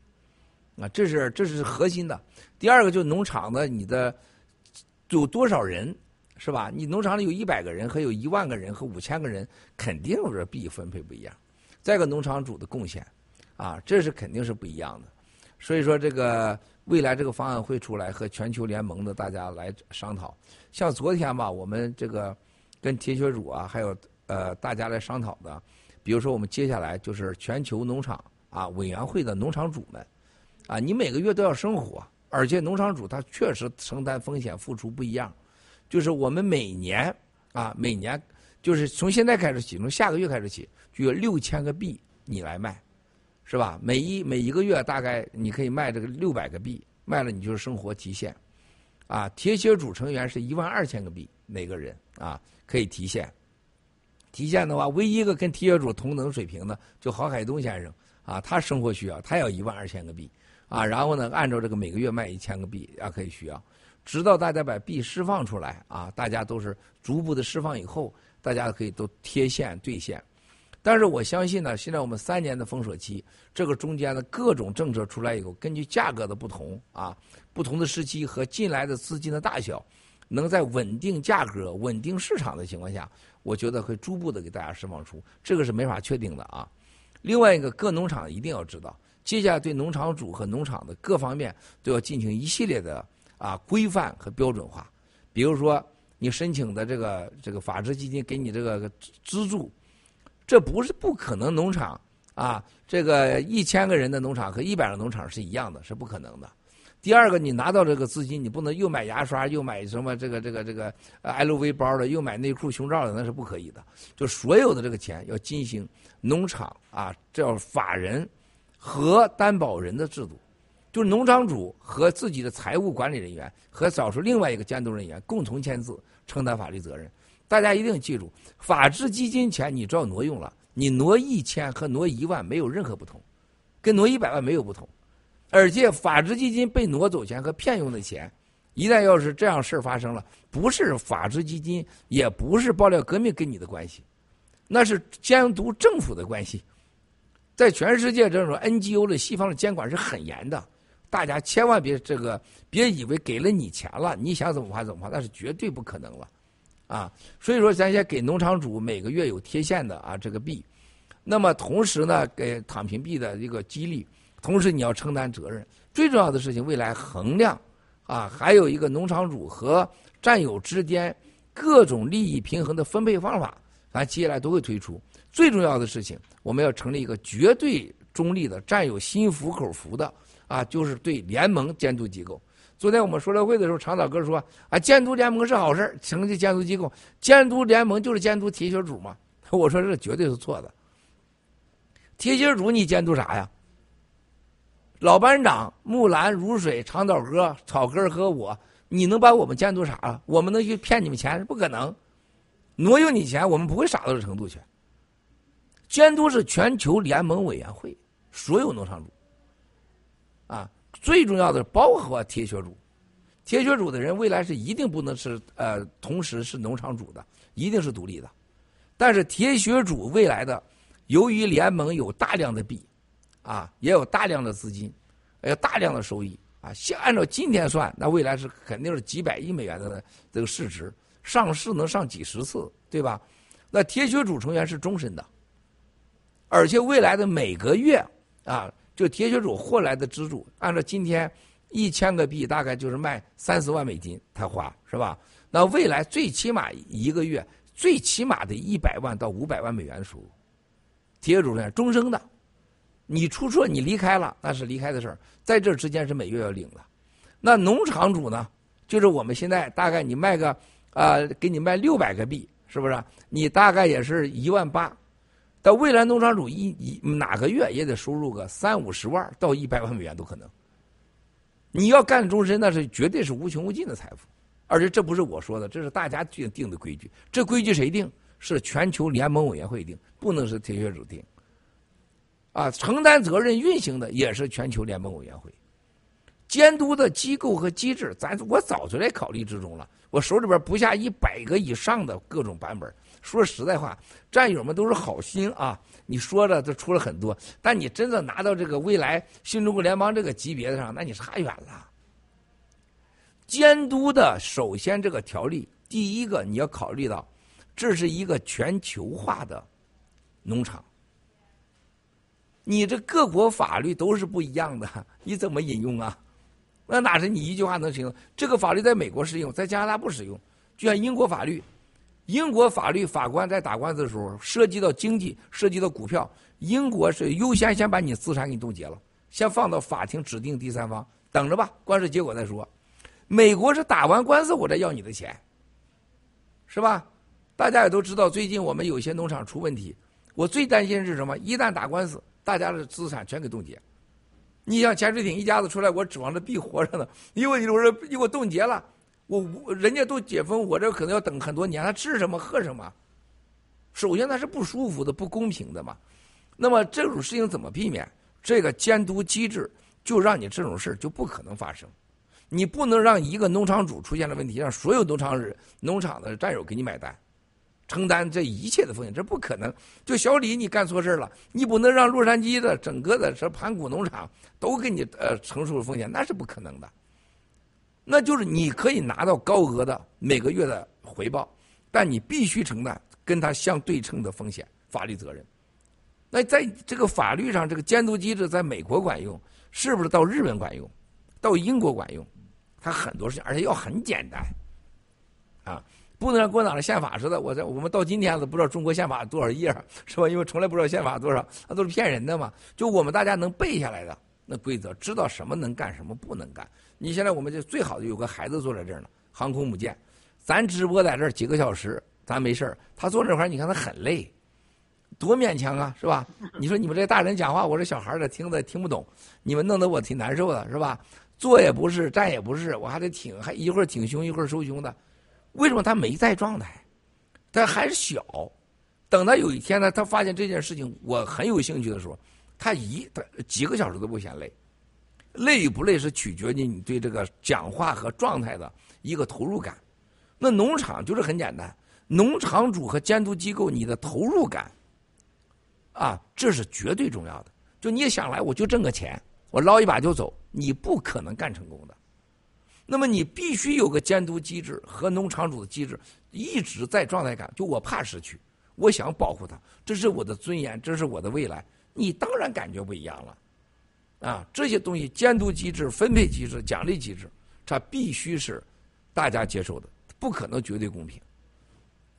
啊，这是这是核心的。第二个就是农场的你的有多少人，是吧？你农场里有一百个人和有一万个人和五千个人，肯定是币分配不一样。再一个，农场主的贡献，啊，这是肯定是不一样的。所以说，这个未来这个方案会出来，和全球联盟的大家来商讨。像昨天吧，我们这个跟铁血主啊，还有呃大家来商讨的，比如说我们接下来就是全球农场啊委员会的农场主们，啊，你每个月都要生活，而且农场主他确实承担风险付出不一样，就是我们每年啊每年就是从现在开始起，从下个月开始起，就有六千个币你来卖。是吧？每一每一个月大概你可以卖这个六百个币，卖了你就是生活提现，啊，铁血主成员是一万二千个币每个人啊可以提现，提现的话，唯一一个跟铁血主同等水平的就郝海东先生啊，他生活需要他要一万二千个币啊，然后呢按照这个每个月卖一千个币啊可以需要，直到大家把币释放出来啊，大家都是逐步的释放以后，大家可以都贴现兑现。但是我相信呢，现在我们三年的封锁期，这个中间的各种政策出来以后，根据价格的不同啊，不同的时期和进来的资金的大小，能在稳定价格、稳定市场的情况下，我觉得会逐步的给大家释放出，这个是没法确定的啊。另外一个，各农场一定要知道，接下来对农场主和农场的各方面都要进行一系列的啊规范和标准化，比如说你申请的这个这个法治基金给你这个资助。这不是不可能，农场啊，这个一千个人的农场和一百个农场是一样的，是不可能的。第二个，你拿到这个资金，你不能又买牙刷，又买什么这个这个这个 LV 包的，又买内裤胸罩的，那是不可以的。就所有的这个钱要进行农场啊，叫法人和担保人的制度，就是农场主和自己的财务管理人员和找出另外一个监督人员共同签字承担法律责任。大家一定记住，法治基金钱你只要挪用了，你挪一千和挪一万没有任何不同，跟挪一百万没有不同。而且法治基金被挪走钱和骗用的钱，一旦要是这样事儿发生了，不是法治基金，也不是爆料革命跟你的关系，那是监督政府的关系。在全世界这种 NGO 的西方的监管是很严的，大家千万别这个别以为给了你钱了，你想怎么花怎么花，那是绝对不可能了。啊，所以说咱先给农场主每个月有贴现的啊这个币，那么同时呢给躺平币的一个激励，同时你要承担责任。最重要的事情，未来衡量啊，还有一个农场主和战友之间各种利益平衡的分配方法，咱接下来都会推出。最重要的事情，我们要成立一个绝对中立的、占有心服口服的啊，就是对联盟监督机构。昨天我们说乐会的时候，长岛哥说啊，监督联盟是好事成立监督机构，监督联盟就是监督铁血主嘛。我说这绝对是错的。铁血主你监督啥呀？老班长木兰如水，长岛哥草根和我，你能把我们监督啥了？我们能去骗你们钱是？不可能，挪用你钱，我们不会傻到这程度去。监督是全球联盟委员会，所有农场主，啊。最重要的是包括铁血主，铁血主的人未来是一定不能是呃同时是农场主的，一定是独立的。但是铁血主未来的，由于联盟有大量的币，啊，也有大量的资金，有大量的收益啊，按照今天算，那未来是肯定是几百亿美元的这个市值，上市能上几十次，对吧？那铁血主成员是终身的，而且未来的每个月啊。就铁血主获来的资助，按照今天一千个币大概就是卖三十万美金，他花是吧？那未来最起码一个月最起码得一百万到五百万美元的收入，铁血主呢终生的，你出错你离开了那是离开的事儿，在这之间是每月要领的。那农场主呢，就是我们现在大概你卖个啊，给你卖六百个币，是不是？你大概也是一万八。到未来，农场主一一哪个月也得收入个三五十万到一百万美元都可能。你要干终身，那是绝对是无穷无尽的财富，而且这不是我说的，这是大家定定的规矩。这规矩谁定？是全球联盟委员会定，不能是铁血主定。啊，承担责任运行的也是全球联盟委员会。监督的机构和机制，咱我早就在考虑之中了。我手里边不下一百个以上的各种版本。说实在话，战友们都是好心啊，你说的都出了很多，但你真的拿到这个未来新中国联邦这个级别上，那你差远了。监督的首先这个条例，第一个你要考虑到，这是一个全球化的农场。你这各国法律都是不一样的，你怎么引用啊？那哪是你一句话能行？这个法律在美国适用，在加拿大不适用。就像英国法律，英国法律法官在打官司的时候，涉及到经济，涉及到股票，英国是优先先把你资产给你冻结了，先放到法庭指定第三方，等着吧，官司结果再说。美国是打完官司我再要你的钱，是吧？大家也都知道，最近我们有些农场出问题，我最担心是什么？一旦打官司。大家的资产全给冻结，你像潜水艇一家子出来，我指望着币活着呢。因为你我说你给我冻结了，我人家都解封，我这可能要等很多年。他吃什么喝什么？首先他是不舒服的、不公平的嘛。那么这种事情怎么避免？这个监督机制就让你这种事就不可能发生。你不能让一个农场主出现了问题，让所有农场人、农场的战友给你买单。承担这一切的风险，这不可能。就小李，你干错事了，你不能让洛杉矶的整个的这盘古农场都给你呃承受风险，那是不可能的。那就是你可以拿到高额的每个月的回报，但你必须承担跟他相对称的风险法律责任。那在这个法律上，这个监督机制在美国管用，是不是到日本管用，到英国管用？它很多事情，而且要很简单，啊。不能像共产党宪法似的，我在我们到今天都不知道中国宪法多少页，是吧？因为从来不知道宪法多少，那 都是骗人的嘛。就我们大家能背下来的那规则，知道什么能干，什么不能干。你现在我们就最好的有个孩子坐在这儿呢，航空母舰，咱直播在这儿几个小时，咱没事儿。他坐这块儿，你看他很累，多勉强啊，是吧？你说你们这大人讲话，我这小孩儿的听的听不懂，你们弄得我挺难受的，是吧？坐也不是，站也不是，我还得挺，还一会儿挺胸，一会儿收胸的。为什么他没在状态？他还是小。等他有一天呢，他发现这件事情我很有兴趣的时候，他一他几个小时都不嫌累。累与不累是取决于你对这个讲话和状态的一个投入感。那农场就是很简单，农场主和监督机构你的投入感，啊，这是绝对重要的。就你想来，我就挣个钱，我捞一把就走，你不可能干成功的。那么你必须有个监督机制和农场主的机制，一直在状态感。就我怕失去，我想保护它，这是我的尊严，这是我的未来。你当然感觉不一样了，啊，这些东西监督机制、分配机制、奖励机制，它必须是大家接受的，不可能绝对公平，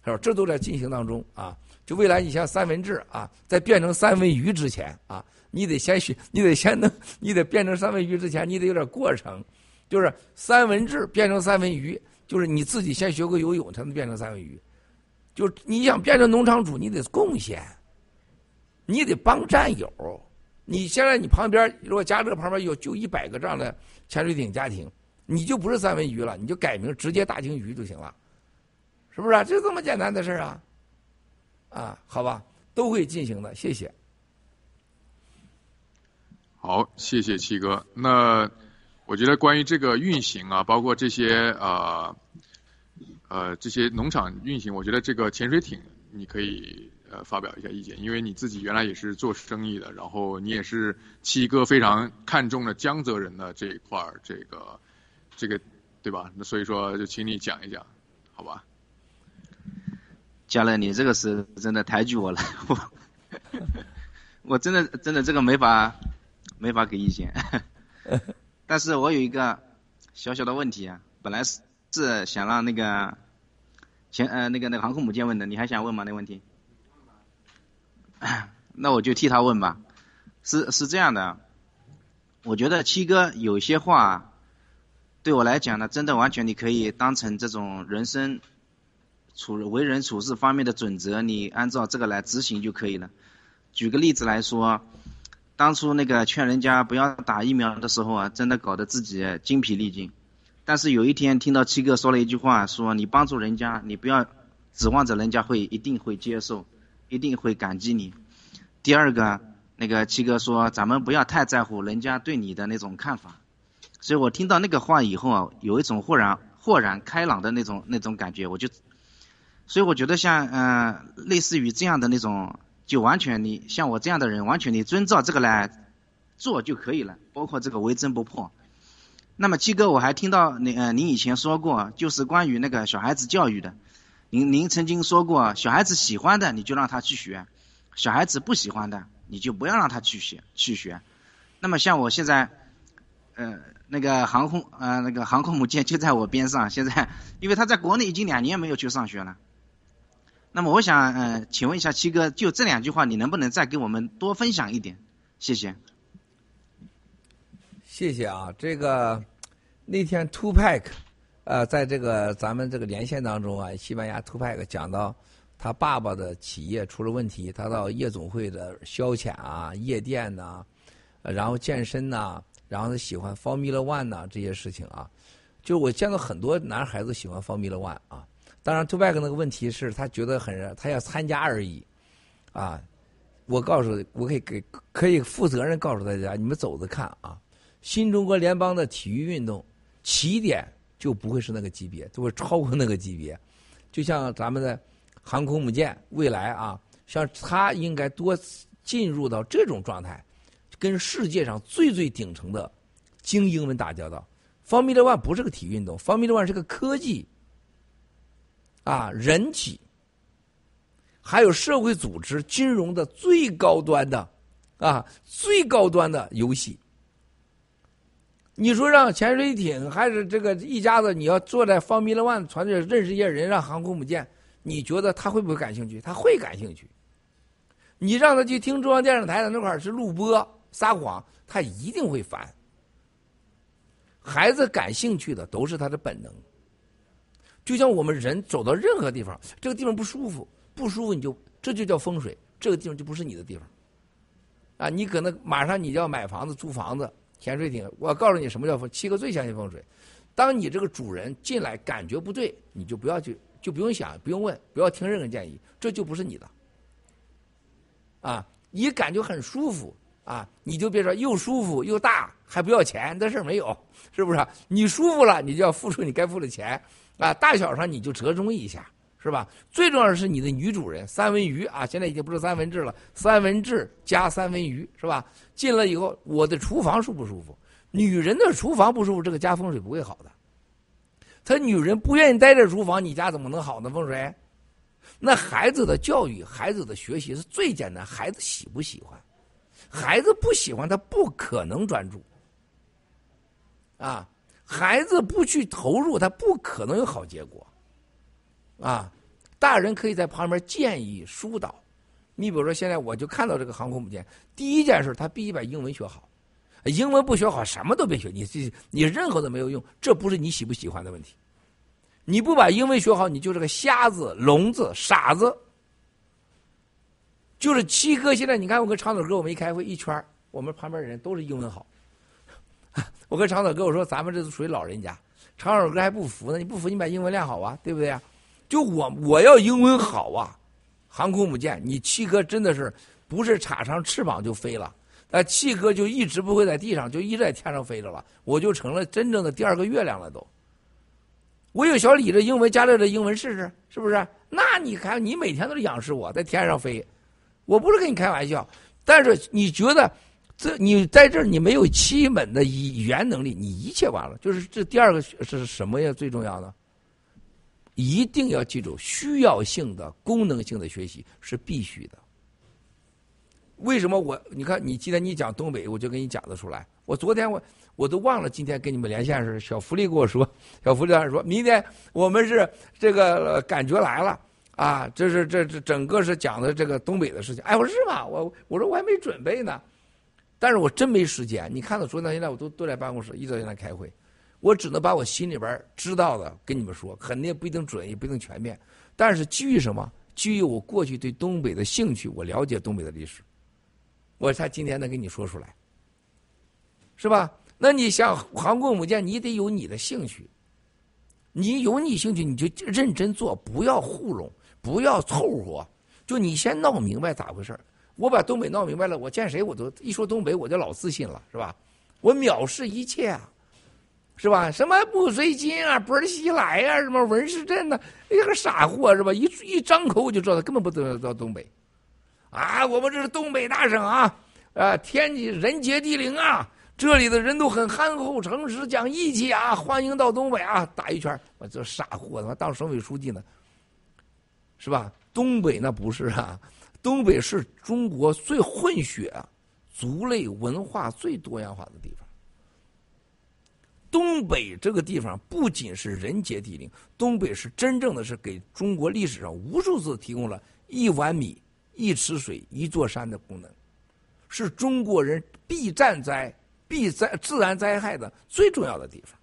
是吧？这都在进行当中啊。就未来你像三文治啊，在变成三文鱼之前啊，你得先学，你得先能，你得变成三文鱼之前，你得有点过程。就是三文治变成三文鱼，就是你自己先学会游泳才能变成三文鱼。就你想变成农场主，你得贡献，你得帮战友。你现在你旁边如果加这旁边有就一百个这样的潜水艇家庭，你就不是三文鱼了，你就改名直接大鲸鱼就行了，是不是？就这么简单的事啊？啊，好吧，都会进行的，谢谢。好，谢谢七哥。那。我觉得关于这个运行啊，包括这些呃呃这些农场运行，我觉得这个潜水艇你可以呃发表一下意见，因为你自己原来也是做生意的，然后你也是七哥非常看重的江泽人的这一块儿，这个这个对吧？那所以说就请你讲一讲，好吧？佳乐，你这个是真的抬举我了，我我真的真的这个没法没法给意见。但是我有一个小小的问题啊，本来是是想让那个前呃那个那个航空母舰问的，你还想问吗？那问题？那我就替他问吧。是是这样的，我觉得七哥有些话对我来讲呢，真的完全你可以当成这种人生处为人处事方面的准则，你按照这个来执行就可以了。举个例子来说。当初那个劝人家不要打疫苗的时候啊，真的搞得自己精疲力尽。但是有一天听到七哥说了一句话，说你帮助人家，你不要指望着人家会一定会接受，一定会感激你。第二个，那个七哥说咱们不要太在乎人家对你的那种看法。所以我听到那个话以后啊，有一种豁然豁然开朗的那种那种感觉，我就，所以我觉得像嗯、呃类似于这样的那种，就完全你像我这样的人，完全你遵照这个来做就可以了，包括这个为真不破。那么七哥，我还听到你呃您以前说过，就是关于那个小孩子教育的，您您曾经说过，小孩子喜欢的你就让他去学，小孩子不喜欢的你就不要让他去学去学。那么像我现在，呃，那个航空呃那个航空母舰就在我边上，现在因为他在国内已经两年没有去上学了。那么我想呃，请问一下七哥，就这两句话，你能不能再给我们多分享一点？谢谢。谢谢啊，这个那天 Two Pack，呃，在这个咱们这个连线当中啊，西班牙 Two Pack 讲到他爸爸的企业出了问题，他到夜总会的消遣啊、夜店呐、然后健身呐、然后他喜欢 Formula One 呐、这些事情啊，就我见到很多男孩子喜欢 Formula One 啊。当然，Two Pack 那个问题是他觉得很他要参加而已，啊，我告诉我可以给可以负责任告诉大家，你们走着看啊。新中国联邦的体育运动起点就不会是那个级别，就会超过那个级别。就像咱们的航空母舰未来啊，像它应该多进入到这种状态，跟世界上最最顶层的精英们打交道。Formula One 不是个体育运动，Formula One 是个科技啊，人体还有社会组织、金融的最高端的啊，最高端的游戏。你说让潜水艇还是这个一家子，你要坐在方米勒万船队认识一些人，让航空母舰，你觉得他会不会感兴趣？他会感兴趣。你让他去听中央电视台的那块是录播撒谎，他一定会烦。孩子感兴趣的都是他的本能，就像我们人走到任何地方，这个地方不舒服，不舒服你就这就叫风水，这个地方就不是你的地方。啊，你可能马上你就要买房子、租房子。潜水艇，我告诉你什么叫风。七个最相信风水。当你这个主人进来感觉不对，你就不要去，就不用想，不用问，不要听任何建议，这就不是你的。啊，你感觉很舒服啊，你就别说又舒服又大还不要钱，这事没有，是不是？你舒服了，你就要付出你该付的钱啊，大小上你就折中一下，是吧？最重要的是你的女主人三文鱼啊，现在已经不是三文治了，三文治加三文鱼，是吧？进了以后，我的厨房舒不舒服？女人的厨房不舒服，这个家风水不会好的。她女人不愿意待在厨房，你家怎么能好呢？风水？那孩子的教育、孩子的学习是最简单，孩子喜不喜欢？孩子不喜欢，他不可能专注。啊，孩子不去投入，他不可能有好结果。啊，大人可以在旁边建议疏导。你比如说，现在我就看到这个航空母舰，第一件事，他必须把英文学好。英文不学好，什么都别学，你这你任何都没有用。这不是你喜不喜欢的问题。你不把英文学好，你就是个瞎子、聋子、傻子。就是七哥，现在你看，我跟长腿哥我们一开会，一圈我们旁边的人都是英文好。我跟长腿哥我说，咱们这是属于老人家。长腿哥还不服呢，你不服你把英文练好啊，对不对啊？就我我要英文好啊。航空母舰，你七哥真的是不是插上翅膀就飞了？那七哥就一直不会在地上，就一直在天上飞着了。我就成了真正的第二个月亮了都。我有小李的英文，加乐的英文试试，是不是？那你看，你每天都是仰视我在天上飞，我不是跟你开玩笑。但是你觉得这你在这儿你没有基本的语言能力，你一切完了。就是这第二个是什么呀？最重要的？一定要记住，需要性的、功能性的学习是必须的。为什么我？你看，你今天你讲东北，我就给你讲得出来。我昨天我我都忘了，今天跟你们连线时，小福利跟我说，小福利当时说明天我们是这个感觉来了啊，这是这这整个是讲的这个东北的事情。哎，我说是吗？我我说我还没准备呢，但是我真没时间。你看到昨天到现在，我都都在办公室，一直在开会。我只能把我心里边知道的跟你们说，肯定不一定准，也不一定全面。但是基于什么？基于我过去对东北的兴趣，我了解东北的历史，我才今天能跟你说出来，是吧？那你像航空母舰，你得有你的兴趣，你有你兴趣，你就认真做，不要糊弄，不要凑合，就你先闹明白咋回事我把东北闹明白了，我见谁我都一说东北我就老自信了，是吧？我藐视一切啊！是吧？什么不随金啊、波尔西来啊、什么文世镇呐，一个傻货是吧？一一张口我就知道他根本不知道东北，啊，我们这是东北大省啊，啊，天人杰地灵啊，这里的人都很憨厚诚实，讲义气啊，欢迎到东北啊，打一圈，我这傻货，他妈当省委书记呢，是吧？东北那不是啊，东北是中国最混血、族类文化最多样化的地方。东北这个地方不仅是人杰地灵，东北是真正的是给中国历史上无数次提供了一碗米、一池水、一座山的功能，是中国人避战灾、避灾自然灾害的最重要的地方。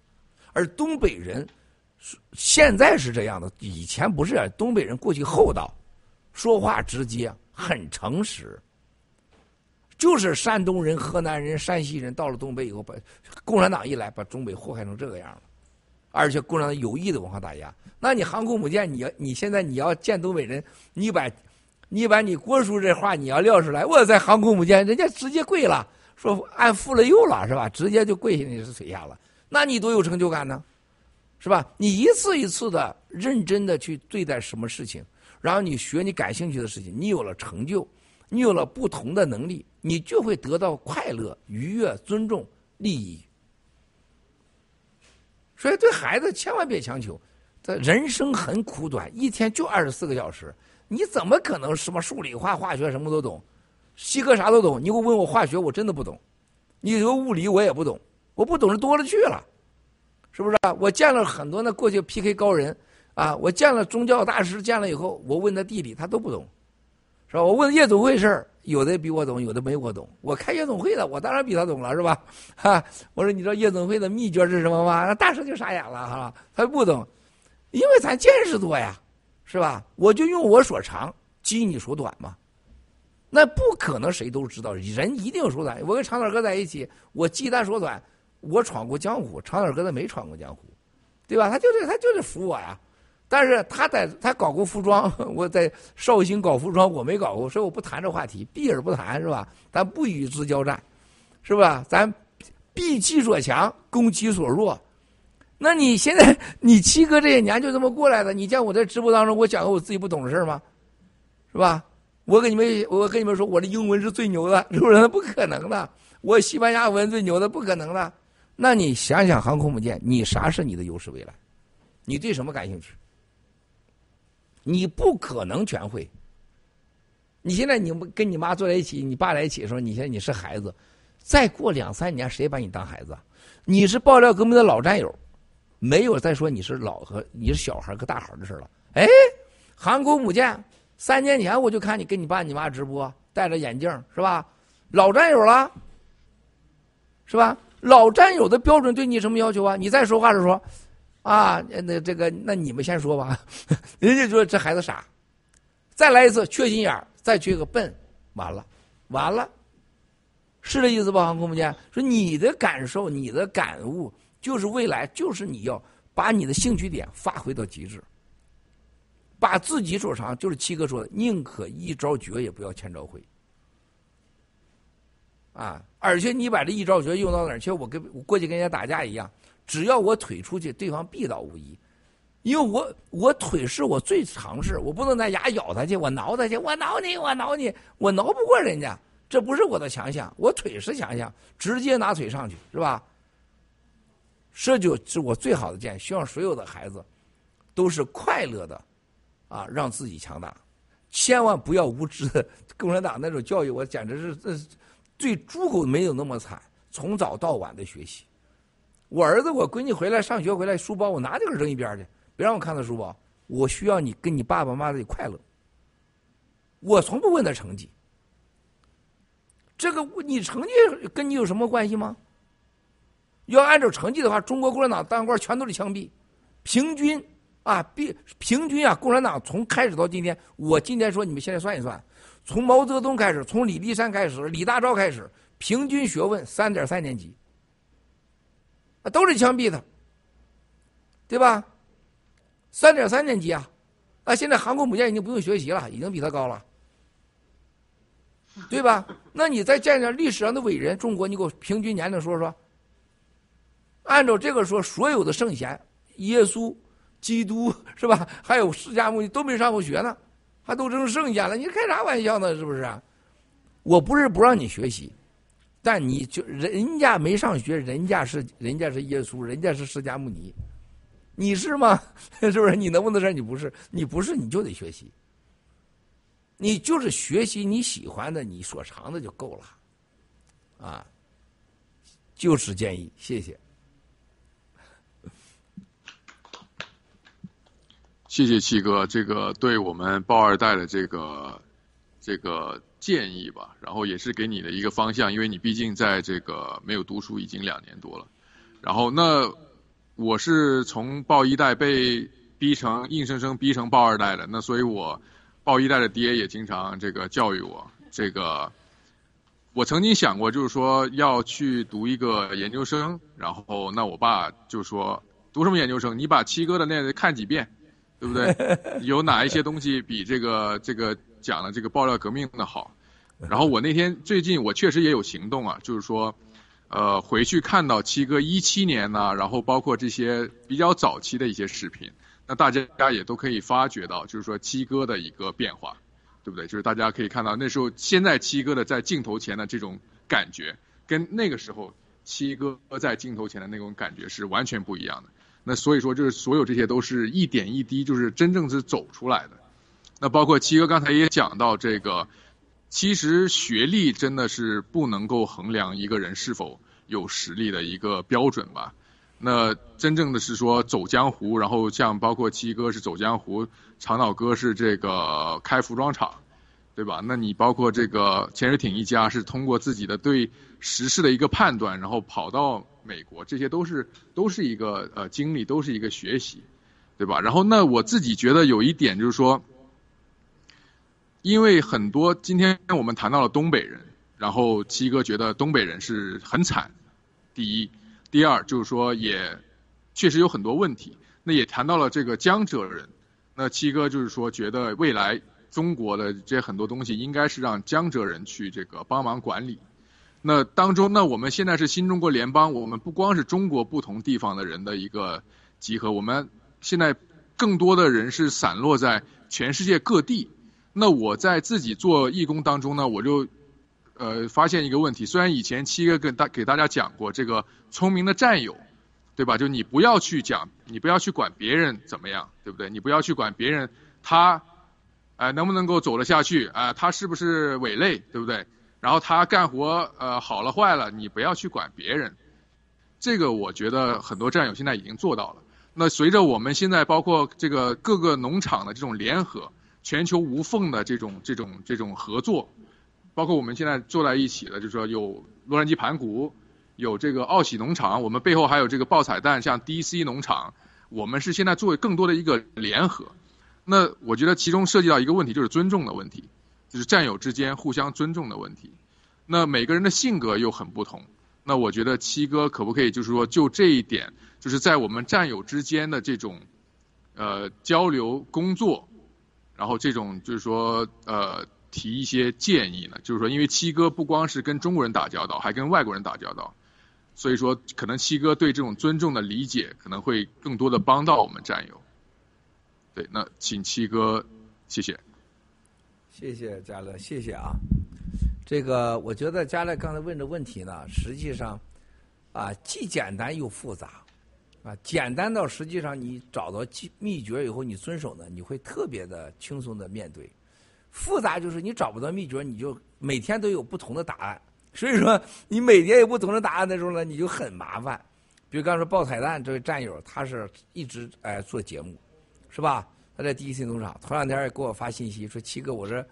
而东北人现在是这样的，以前不是。东北人过去厚道，说话直接，很诚实。就是山东人、河南人、山西人到了东北以后，把共产党一来，把东北祸害成这个样了，而且共产党有意的文化打压。那你航空母舰，你要你现在你要见东北人，你把，你把你郭叔这话你要撂出来，我在航空母舰，人家直接跪了，说按富了又了是吧？直接就跪下你是腿下了，那你多有成就感呢，是吧？你一次一次的认真的去对待什么事情，然后你学你感兴趣的事情，你有了成就。你有了不同的能力，你就会得到快乐、愉悦、尊重、利益。所以，对孩子千万别强求。这人生很苦短，一天就二十四个小时，你怎么可能什么数理化、化学什么都懂？西哥啥都懂，你给我问我化学，我真的不懂。你说物理我也不懂，我不懂的多了去了，是不是？我见了很多那过去 PK 高人啊，我见了宗教大师，见了以后，我问他地理，他都不懂。是吧？我问夜总会事儿，有的比我懂，有的没我懂。我开夜总会的，我当然比他懂了，是吧？哈，我说你知道夜总会的秘诀是什么吗？那大师就傻眼了，哈，他不懂，因为咱见识多呀，是吧？我就用我所长，激你所短嘛。那不可能谁都知道，人一定有所短。我跟长腿哥在一起，我鸡蛋所短，我闯过江湖，长腿哥他没闯过江湖，对吧？他就是他就是服我呀。但是他在他搞过服装，我在绍兴搞服装，我没搞过，所以我不谈这话题，避而不谈，是吧？咱不与之交战，是吧？咱避其所强，攻其所弱。那你现在你七哥这些年就这么过来的？你见我在直播当中我讲过我自己不懂的事吗？是吧？我跟你们我跟你们说，我的英文是最牛的，是不是？不可能的，我西班牙文最牛的，不可能的。那你想想航空母舰，你啥是你的优势未来？你对什么感兴趣？你不可能全会。你现在你跟你妈坐在一起，你爸在一起的时候，你现在你是孩子，再过两三年谁把你当孩子？你是爆料革命的老战友，没有再说你是老和你是小孩和大孩的事了。哎，航空母舰，三年前我就看你跟你爸你妈直播，戴着眼镜是吧？老战友了，是吧？老战友的标准对你什么要求啊？你再说话的时候。啊，那这个，那你们先说吧。人家说这孩子傻，再来一次缺心眼，再缺个笨，完了，完了，是这意思吧？航空母舰说你的感受、你的感悟，就是未来，就是你要把你的兴趣点发挥到极致，把自己所长，就是七哥说的，宁可一招绝，也不要千招会。啊，而且你把这一招绝用到哪儿去？我跟我过去跟人家打架一样。只要我腿出去，对方必倒无疑，因为我我腿是我最强势，我不能拿牙咬他去，我挠他去，我挠你，我挠你，我挠不过人家，这不是我的强项，我腿是强项，直接拿腿上去，是吧？这就是我最好的建议，希望所有的孩子都是快乐的，啊，让自己强大，千万不要无知。共产党那种教育，我简直是这对猪狗没有那么惨，从早到晚的学习。我儿子，我闺女回来上学回来，书包我拿这个扔一边去，别让我看到书包。我需要你跟你爸爸妈妈的快乐。我从不问他成绩，这个你成绩跟你有什么关系吗？要按照成绩的话，中国共产党当官全都是枪毙，平均啊，平平均啊，共产党从开始到今天，我今天说你们现在算一算，从毛泽东开始，从李立山开始，李大钊开始，平均学问三点三年级。都是枪毙的，对吧？三点三年级啊，啊，现在航空母舰已经不用学习了，已经比他高了，对吧？那你再见见历史上的伟人，中国，你给我平均年龄说说。按照这个说，所有的圣贤，耶稣、基督是吧？还有释迦牟尼都没上过学呢，还都成圣贤了，你开啥玩笑呢？是不是？我不是不让你学习，但你就人家没上学，人家是人家是耶稣，人家是释迦牟尼，你是吗？是不是？你能不能说你不是？你不是你就得学习，你就是学习你喜欢的、你所长的就够了，啊。就此建议，谢谢。谢谢七哥，这个对我们包二代的这个这个建议吧，然后也是给你的一个方向，因为你毕竟在这个没有读书已经两年多了。然后那我是从报一代被逼成硬生生逼成报二代的，那所以我报一代的爹也经常这个教育我这个。我曾经想过，就是说要去读一个研究生，然后那我爸就说读什么研究生？你把七哥的那看几遍，对不对？有哪一些东西比这个这个讲了这个爆料革命的好？然后我那天最近我确实也有行动啊，就是说，呃，回去看到七哥一七年呢，然后包括这些比较早期的一些视频，那大家也都可以发觉到，就是说七哥的一个变化。对不对？就是大家可以看到，那时候现在七哥的在镜头前的这种感觉，跟那个时候七哥在镜头前的那种感觉是完全不一样的。那所以说，就是所有这些都是一点一滴，就是真正是走出来的。那包括七哥刚才也讲到这个，其实学历真的是不能够衡量一个人是否有实力的一个标准吧。那真正的是说走江湖，然后像包括七哥是走江湖，长岛哥是这个开服装厂，对吧？那你包括这个潜水艇一家是通过自己的对时事的一个判断，然后跑到美国，这些都是都是一个呃经历，都是一个学习，对吧？然后那我自己觉得有一点就是说，因为很多今天我们谈到了东北人，然后七哥觉得东北人是很惨，第一。第二就是说，也确实有很多问题。那也谈到了这个江浙人，那七哥就是说，觉得未来中国的这很多东西应该是让江浙人去这个帮忙管理。那当中，那我们现在是新中国联邦，我们不光是中国不同地方的人的一个集合，我们现在更多的人是散落在全世界各地。那我在自己做义工当中呢，我就。呃，发现一个问题，虽然以前七哥跟大给大家讲过这个聪明的战友，对吧？就你不要去讲，你不要去管别人怎么样，对不对？你不要去管别人他，呃，能不能够走得下去啊？他是不是伪类，对不对？然后他干活呃好了坏了，你不要去管别人。这个我觉得很多战友现在已经做到了。那随着我们现在包括这个各个农场的这种联合，全球无缝的这种这种这种合作。包括我们现在坐在一起的，就是说有洛杉矶盘古，有这个奥喜农场，我们背后还有这个爆彩蛋，像 DC 农场，我们是现在作为更多的一个联合。那我觉得其中涉及到一个问题，就是尊重的问题，就是战友之间互相尊重的问题。那每个人的性格又很不同，那我觉得七哥可不可以就是说就这一点，就是在我们战友之间的这种呃交流工作，然后这种就是说呃。提一些建议呢，就是说，因为七哥不光是跟中国人打交道，还跟外国人打交道，所以说，可能七哥对这种尊重的理解，可能会更多的帮到我们战友。对，那请七哥，谢谢。谢谢嘉乐，谢谢啊。这个，我觉得嘉乐刚才问的问题呢，实际上啊，既简单又复杂啊。简单到实际上你找到秘诀以后，你遵守呢，你会特别的轻松的面对。复杂就是你找不到秘诀，你就每天都有不同的答案。所以说，你每天有不同的答案的时候呢，你就很麻烦。比如刚才说爆彩蛋这位战友，他是一直哎做节目，是吧？他在第一新农场，头两天也给我发信息说：“七哥，我这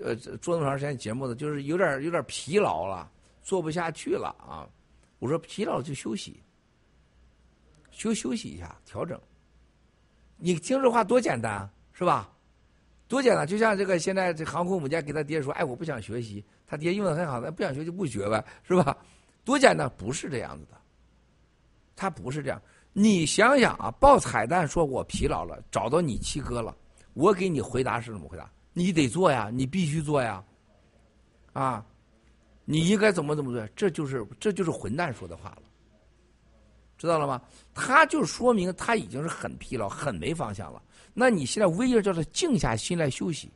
呃做那么长时间节目的，就是有点有点疲劳了，做不下去了啊。”我说：“疲劳就休息，休休息一下，调整。你听这话多简单，是吧？”多简单，就像这个现在这航空母舰给他爹说：“哎，我不想学习。”他爹用的很好，那不想学就不学呗，是吧？多简单，不是这样子的。他不是这样。你想想啊，报彩蛋说我疲劳了，找到你七哥了，我给你回答是怎么回答？你得做呀，你必须做呀，啊，你应该怎么怎么做？这就是这就是混蛋说的话了。知道了吗？他就说明他已经是很疲劳、很没方向了。那你现在唯一叫他静下心来休息。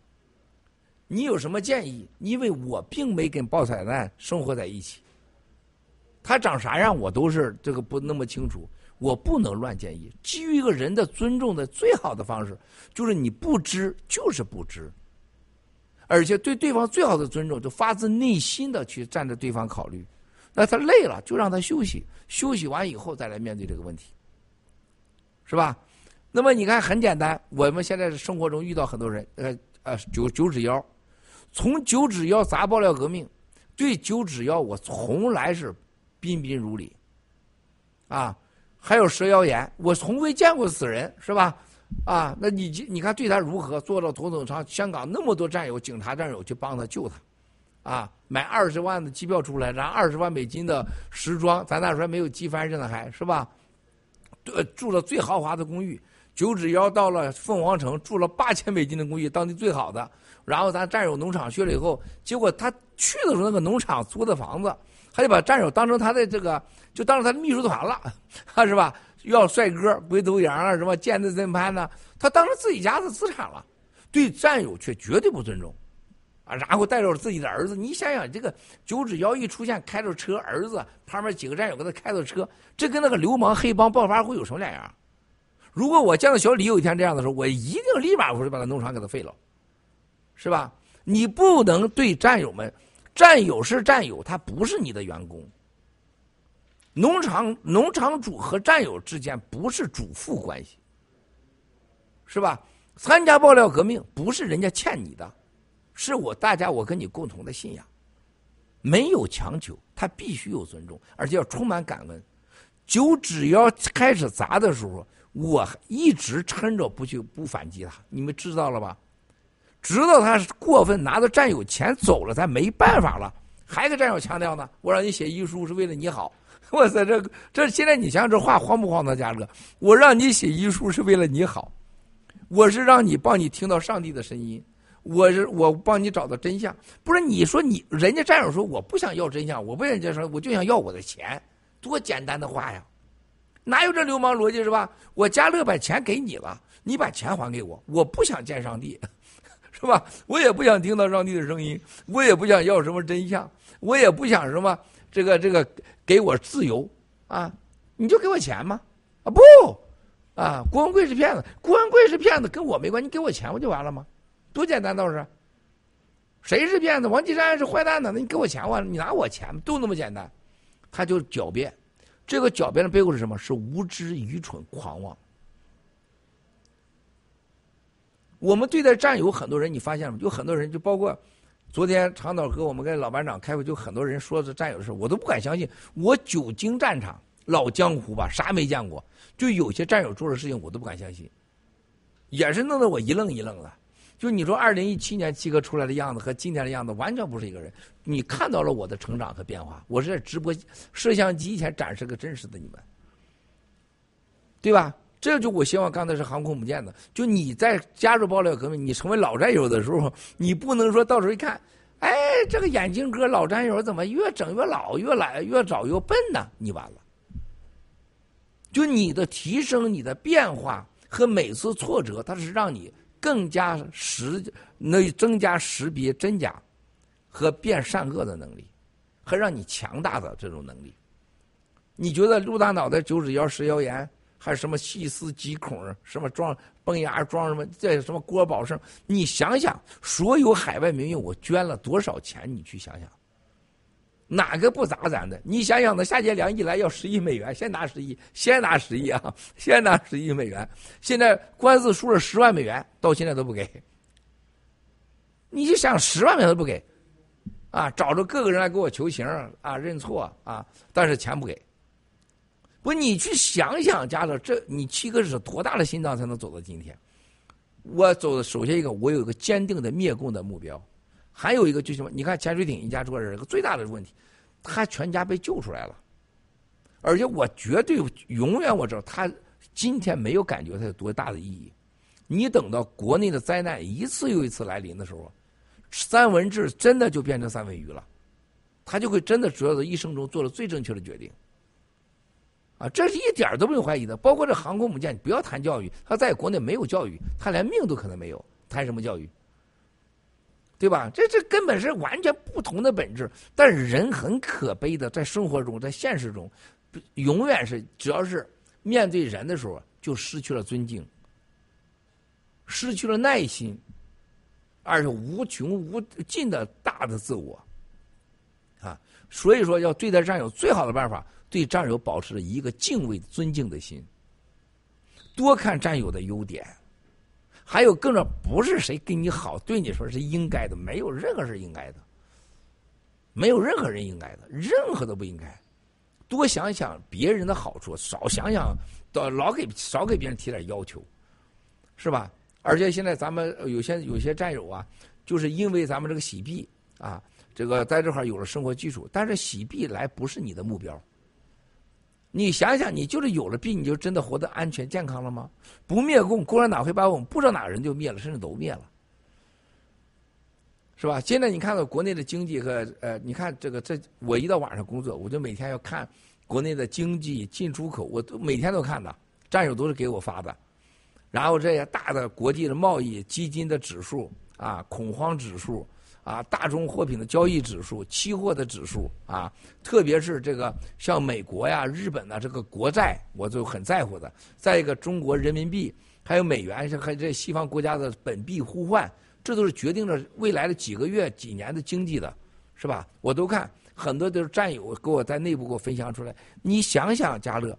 你有什么建议？因为我并没跟爆彩蛋生活在一起，他长啥样我都是这个不那么清楚，我不能乱建议。基于一个人的尊重的最好的方式，就是你不知就是不知，而且对对方最好的尊重，就发自内心的去站着对方考虑。那他累了，就让他休息，休息完以后再来面对这个问题，是吧？那么你看，很简单，我们现在生活中遇到很多人，呃呃，九九指妖。从九指妖砸爆料革命，对九指妖我从来是彬彬如礼，啊，还有蛇妖言，我从未见过死人，是吧？啊，那你你看对他如何？坐到头等舱，香港那么多战友、警察战友去帮他救他，啊，买二十万的机票出来，然后二十万美金的时装，咱那时候还没有机翻着呢，还是吧？呃，住了最豪华的公寓，九指妖到了凤凰城，住了八千美金的公寓，当地最好的。然后咱战友农场去了以后，结果他去的时候那个农场租的房子，他就把战友当成他的这个，就当成他的秘书团了，是吧？要帅哥、龟头羊啊，什么剑子真潘呢？他当成自己家的资产了，对战友却绝对不尊重，啊！然后带着自己的儿子，你想想这个九指妖一出现，开着车，儿子旁边几个战友给他开着车，这跟那个流氓黑帮爆发会有什么两样？如果我见到小李有一天这样的时候，我一定立马我就把他农场给他废了。是吧？你不能对战友们，战友是战友，他不是你的员工。农场农场主和战友之间不是主妇关系，是吧？参加爆料革命不是人家欠你的，是我大家我跟你共同的信仰，没有强求，他必须有尊重，而且要充满感恩。酒只要开始砸的时候，我一直撑着不去不反击他，你们知道了吧？直到他过分拿着战友钱走了，咱没办法了，还给战友强调呢。我让你写遗书是为了你好，我操，这这现在你想想这话荒不荒唐，家乐？我让你写遗书是为了你好，我是让你帮你听到上帝的声音，我是我帮你找到真相。不是你说你人家战友说我不想要真相，我不愿意说，我就想要我的钱，多简单的话呀，哪有这流氓逻辑是吧？我家乐把钱给你了，你把钱还给我，我不想见上帝。是吧？我也不想听到上帝的声音，我也不想要什么真相，我也不想什么这个这个给我自由啊！你就给我钱吗？啊不，啊郭文贵是骗子，郭文贵是骗子，跟我没关系，你给我钱不就完了吗？多简单倒是。谁是骗子？王岐山是坏蛋呢？那你给我钱吧，你拿我钱都那么简单。他就狡辩，这个狡辩的背后是什么？是无知、愚蠢、狂妄。我们对待战友，很多人你发现了吗？有很多人，就包括昨天长岛和我们跟老班长开会，就很多人说这战友的事，我都不敢相信。我久经战场，老江湖吧，啥没见过。就有些战友做的事情，我都不敢相信，也是弄得我一愣一愣的。就你说，二零一七年七哥出来的样子和今天的样子完全不是一个人。你看到了我的成长和变化，我是在直播摄像机前展示个真实的你们，对吧？这就我希望刚才是航空母舰的，就你在加入爆料革命，你成为老战友的时候，你不能说到时候一看，哎，这个眼镜哥老战友怎么越整越老，越来越早越笨呢？你完了。就你的提升、你的变化和每次挫折，它是让你更加识，能增加识别真假和辨善恶的能力，和让你强大的这种能力。你觉得陆大脑袋九指妖食谣言？还是什么细思极恐，什么装崩牙装什么这什么郭宝胜？你想想，所有海外名媛，我捐了多少钱？你去想想，哪个不砸咱的？你想想，那夏建良一来要十亿美元，先拿十亿，先拿十亿啊，先拿十亿美元。现在官司输了十万美元，到现在都不给。你就想十万美元都不给，啊，找着各个人来给我求情啊，认错啊，但是钱不给。不，你去想想，家乐，这你七哥是多大的心脏才能走到今天？我走的首先一个，我有一个坚定的灭共的目标，还有一个就是什么？你看潜水艇一家做人，个最大的问题，他全家被救出来了，而且我绝对永远我知道他今天没有感觉他有多大的意义。你等到国内的灾难一次又一次来临的时候，三文治真的就变成三文鱼了，他就会真的主要的一生中做了最正确的决定。啊，这是一点都不用怀疑的。包括这航空母舰，你不要谈教育，他在国内没有教育，他连命都可能没有，谈什么教育？对吧？这这根本是完全不同的本质。但是人很可悲的，在生活中，在现实中，永远是只要是面对人的时候，就失去了尊敬，失去了耐心，而且无穷无尽的大的自我。啊，所以说要对待战友，最好的办法，对战友保持一个敬畏、尊敬的心，多看战友的优点。还有更重要，不是谁跟你好，对你说是应该的，没有任何是应该的，没有任何人应该的，任何都不应该。多想想别人的好处，少想想，老给少给别人提点要求，是吧？而且现在咱们有些有些战友啊，就是因为咱们这个洗币啊，这个在这块有了生活基础，但是洗币来不是你的目标。你想想，你就是有了病，你就真的活得安全健康了吗？不灭共，共产党会把我们不知道哪个人就灭了，甚至都灭了，是吧？现在你看到国内的经济和呃，你看这个这，我一到晚上工作，我就每天要看国内的经济进出口，我都每天都看的，战友都是给我发的，然后这些大的国际的贸易基金的指数啊，恐慌指数。啊，大宗货品的交易指数、期货的指数啊，特别是这个像美国呀、日本呐这个国债，我就很在乎的。再一个，中国人民币还有美元，还这西方国家的本币互换，这都是决定着未来的几个月、几年的经济的，是吧？我都看，很多都是战友给我在内部给我分享出来。你想想，嘉乐，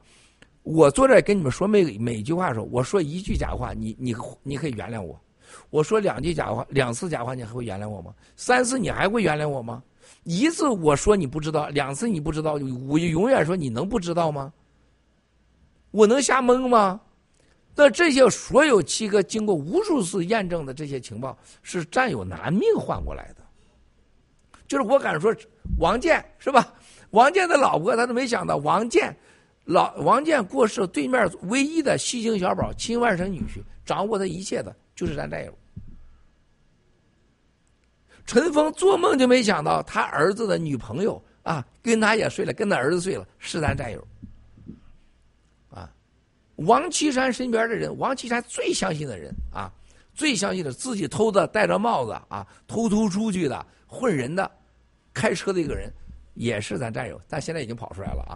我坐这跟你们说每每句话的时候，我说一句假话，你你你可以原谅我。我说两句假话，两次假话，你还会原谅我吗？三次你还会原谅我吗？一次我说你不知道，两次你不知道，我就永远说你能不知道吗？我能瞎蒙吗？那这些所有七哥经过无数次验证的这些情报，是战友拿命换过来的。就是我敢说，王建是吧？王建的老婆，他都没想到王建老王建过世，对面唯一的西京小宝亲外甥女婿，掌握他一切的。就是咱战友，陈峰做梦就没想到，他儿子的女朋友啊，跟他也睡了，跟他儿子睡了，是咱战友。啊，王岐山身边的人，王岐山最相信的人啊，最相信的自己偷的戴着帽子啊，偷偷出去的混人的，开车的一个人，也是咱战友，但现在已经跑出来了啊，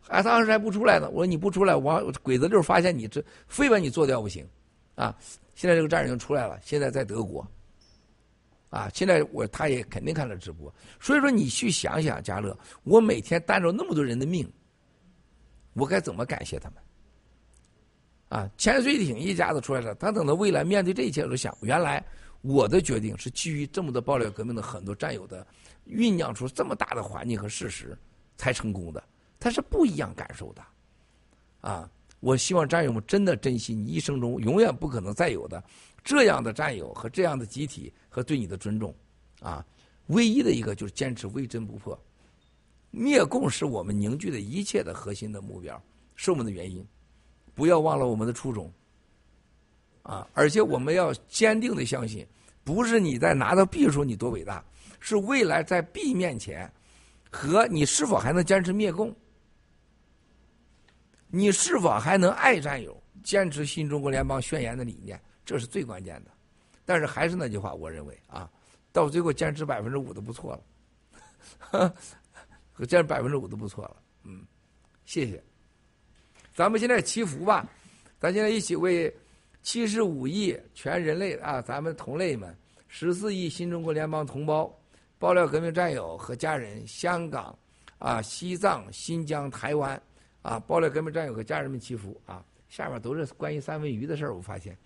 还当时还不出来呢。我说你不出来，王鬼子六发现你这，非把你做掉不行，啊。现在这个战友出来了，现在在德国，啊，现在我他也肯定看了直播，所以说你去想想，家乐，我每天担着那么多人的命，我该怎么感谢他们？啊，潜水艇一家子出来了，他等到未来面对这一切，都想，原来我的决定是基于这么多爆料革命的很多战友的酝酿出这么大的环境和事实才成功的，他是不一样感受的，啊。我希望战友们真的珍惜你一生中永远不可能再有的这样的战友和这样的集体和对你的尊重，啊，唯一的一个就是坚持微真不破，灭共是我们凝聚的一切的核心的目标，是我们的原因，不要忘了我们的初衷，啊，而且我们要坚定的相信，不是你在拿到币的时候你多伟大，是未来在币面前，和你是否还能坚持灭共。你是否还能爱战友，坚持新中国联邦宣言的理念？这是最关键的。但是还是那句话，我认为啊，到最后坚持百分之五都不错了，坚持百分之五都不错了。嗯，谢谢。咱们现在祈福吧，咱现在一起为七十五亿全人类啊，咱们同类们，十四亿新中国联邦同胞、爆料革命战友和家人，香港啊、西藏、新疆、台湾。啊！爆料革命战友和家人们祈福啊！下面都是关于三文鱼的事儿，我发现。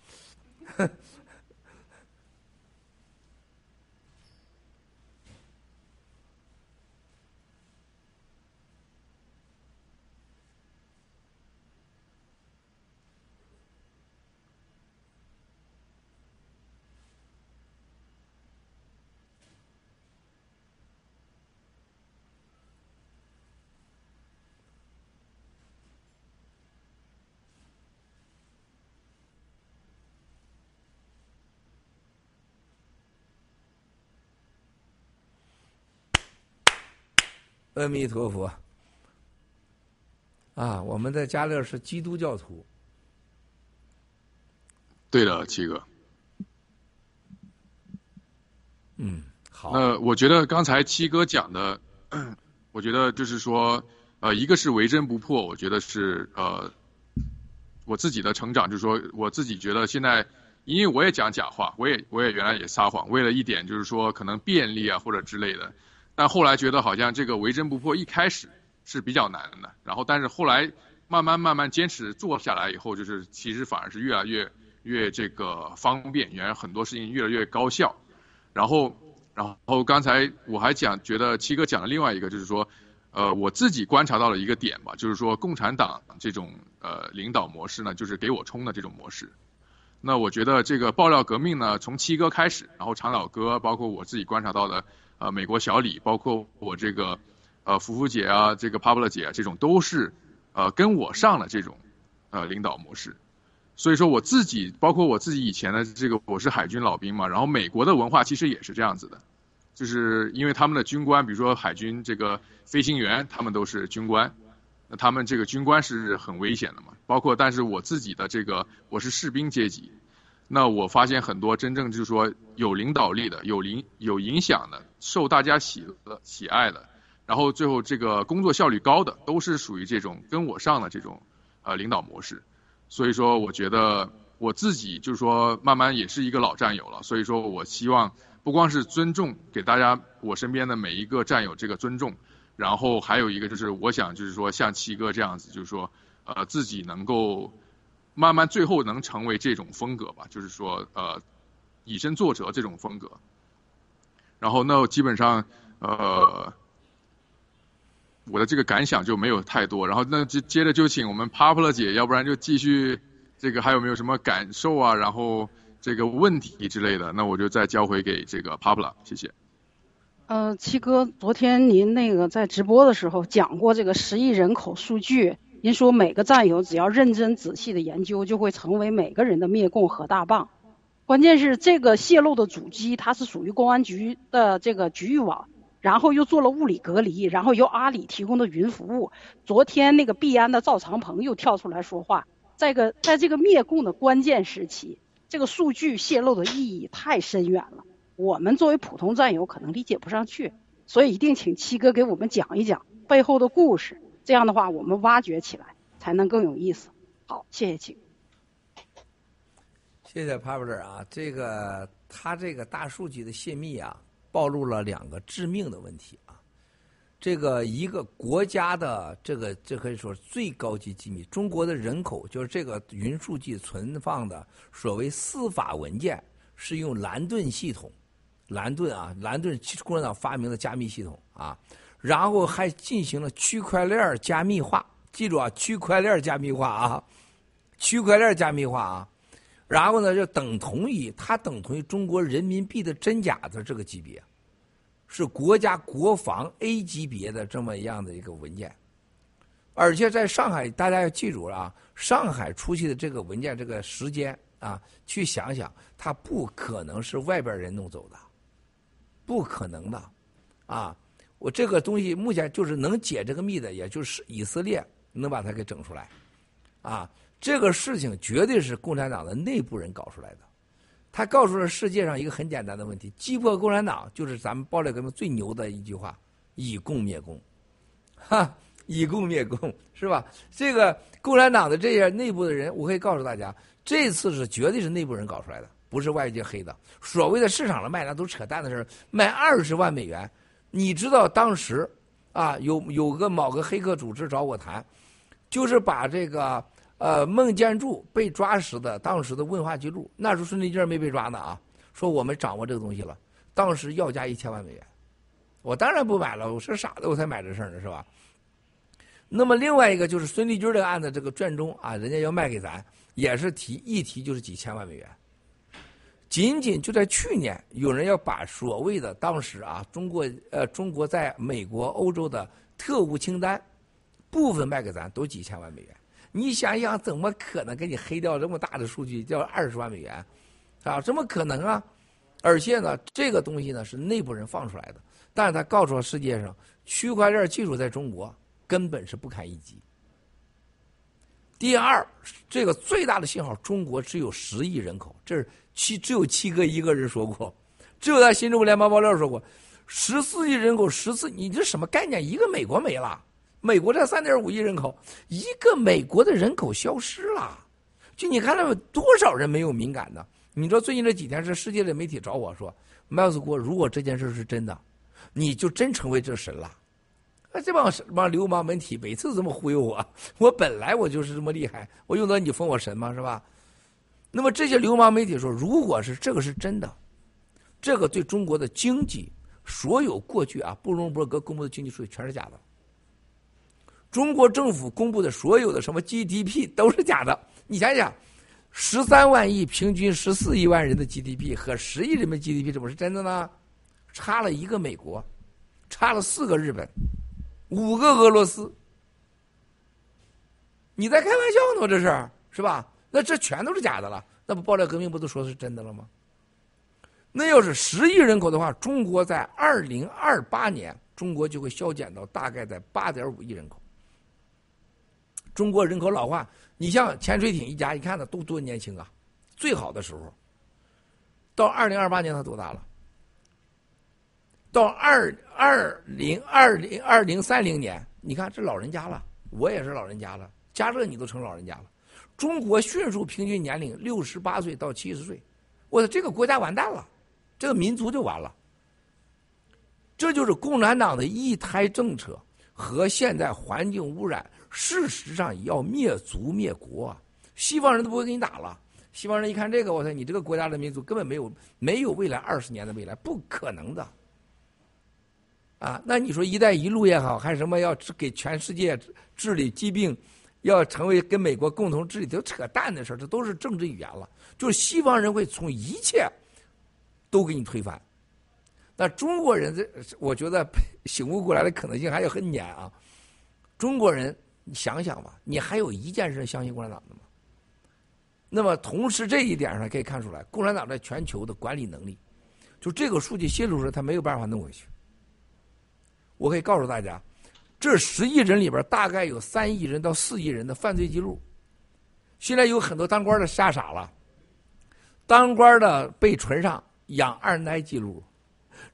阿弥陀佛，啊，我们在加勒是基督教徒。对的，七哥。嗯，好。呃我觉得刚才七哥讲的，我觉得就是说，呃，一个是为真不破，我觉得是呃，我自己的成长，就是说我自己觉得现在，因为我也讲假话，我也我也原来也撒谎，为了一点就是说可能便利啊或者之类的，但后来觉得好像这个为真不破一开始是比较难的，然后但是后来慢慢慢慢坚持做下来以后，就是其实反而是越来越越这个方便，原来很多事情越来越高效。然后，然后刚才我还讲，觉得七哥讲的另外一个就是说，呃，我自己观察到了一个点吧，就是说共产党这种呃领导模式呢，就是给我冲的这种模式。那我觉得这个爆料革命呢，从七哥开始，然后长岛哥，包括我自己观察到的，呃，美国小李，包括我这个呃福福姐啊，这个帕布勒姐啊，这种都是呃跟我上了这种呃领导模式。所以说我自己，包括我自己以前的这个，我是海军老兵嘛。然后美国的文化其实也是这样子的，就是因为他们的军官，比如说海军这个飞行员，他们都是军官，那他们这个军官是很危险的嘛。包括但是我自己的这个，我是士兵阶级，那我发现很多真正就是说有领导力的、有领有影响的、受大家喜喜爱的，然后最后这个工作效率高的，都是属于这种跟我上的这种呃领导模式。所以说，我觉得我自己就是说，慢慢也是一个老战友了。所以说我希望不光是尊重给大家，我身边的每一个战友这个尊重，然后还有一个就是，我想就是说，像七哥这样子，就是说，呃，自己能够慢慢最后能成为这种风格吧，就是说，呃，以身作则这种风格。然后那基本上，呃。我的这个感想就没有太多，然后那接接着就请我们 Poplar 姐，要不然就继续这个还有没有什么感受啊？然后这个问题之类的，那我就再交回给这个 Poplar，谢谢。呃，七哥，昨天您那个在直播的时候讲过这个十亿人口数据，您说每个战友只要认真仔细的研究，就会成为每个人的灭共核大棒。关键是这个泄露的主机，它是属于公安局的这个局域网。然后又做了物理隔离，然后由阿里提供的云服务。昨天那个币安的赵长鹏又跳出来说话，在个在这个灭共的关键时期，这个数据泄露的意义太深远了，我们作为普通战友可能理解不上去，所以一定请七哥给我们讲一讲背后的故事。这样的话，我们挖掘起来才能更有意思。好，谢谢请。谢谢 p a b l e r 啊，这个他这个大数据的泄密啊。暴露了两个致命的问题啊！这个一个国家的这个这可以说最高级机密，中国的人口就是这个云数据存放的所谓司法文件是用蓝盾系统，蓝盾啊，蓝盾共产党发明的加密系统啊，然后还进行了区块链加密化，记住啊，区块链加密化啊，区块链加密化啊。然后呢，就等同于它等同于中国人民币的真假的这个级别，是国家国防 A 级别的这么样的一个文件，而且在上海，大家要记住了啊，上海出去的这个文件这个时间啊，去想想，它不可能是外边人弄走的，不可能的，啊，我这个东西目前就是能解这个密的，也就是以色列能把它给整出来，啊。这个事情绝对是共产党的内部人搞出来的，他告诉了世界上一个很简单的问题：击破共产党就是咱们暴力革命最牛的一句话，以共灭共，哈，以共灭共是吧？这个共产党的这些内部的人，我可以告诉大家，这次是绝对是内部人搞出来的，不是外界黑的。所谓的市场上卖那都扯淡的事儿卖二十万美元，你知道当时啊，有有个某个黑客组织找我谈，就是把这个。呃，孟建柱被抓时的当时的问话记录，那时候孙立军没被抓呢啊。说我们掌握这个东西了，当时要价一千万美元，我当然不买了，我是傻的，我才买这事儿呢，是吧？那么另外一个就是孙立军这个案子，这个卷宗啊，人家要卖给咱，也是提一提就是几千万美元。仅仅就在去年，有人要把所谓的当时啊，中国呃中国在美国、欧洲的特务清单部分卖给咱，都几千万美元。你想想，怎么可能给你黑掉这么大的数据？要二十万美元，啊，怎么可能啊？而且呢，这个东西呢是内部人放出来的，但是他告诉了世界上，区块链技术在中国根本是不堪一击，第二，这个最大的信号，中国只有十亿人口，这是七只有七哥一个人说过，只有在新中国联邦爆料说过，十四亿人口，十四，你这什么概念？一个美国没了，美国这三点五亿人口，一个美国的人口消失了，就你看到多少人没有敏感的？你知道最近这几天是世界的媒体找我说，麦斯国，如果这件事是真的，你就真成为这神了。啊，这帮什么流氓媒体每次这么忽悠我，我本来我就是这么厉害，我用得你封我神吗？是吧？那么这些流氓媒体说，如果是这个是真的，这个对中国的经济，所有过去啊布隆伯格公布的经济数据全是假的。中国政府公布的所有的什么 GDP 都是假的，你想想。十三万亿平均十四亿万人的 GDP 和十亿人民 GDP 怎么是真的呢？差了一个美国，差了四个日本，五个俄罗斯。你在开玩笑呢？这是是吧？那这全都是假的了。那不爆料革命不都说是真的了吗？那要是十亿人口的话，中国在二零二八年，中国就会削减到大概在八点五亿人口。中国人口老化。你像潜水艇一家，一看他都多年轻啊！最好的时候，到二零二八年他多大了？到二二零二零二零三零年，你看这老人家了，我也是老人家了，加热你都成老人家了。中国迅速平均年龄六十八岁到七十岁，我的这个国家完蛋了，这个民族就完了。这就是共产党的一胎政策和现在环境污染。事实上要灭族灭国，西方人都不会跟你打了。西方人一看这个，我操，你这个国家的民族根本没有没有未来二十年的未来，不可能的。啊，那你说“一带一路”也好，还是什么要给全世界治理疾病，要成为跟美国共同治理，都扯淡的事儿，这都是政治语言了。就是西方人会从一切都给你推翻。那中国人这，我觉得醒悟过来的可能性还有很远啊。中国人。你想想吧，你还有一件事相信共产党的吗？那么，同时这一点上可以看出来，共产党在全球的管理能力，就这个数据泄露出来，他没有办法弄回去。我可以告诉大家，这十亿人里边，大概有三亿人到四亿人的犯罪记录。现在有很多当官的吓傻了，当官的被存上养二奶记录。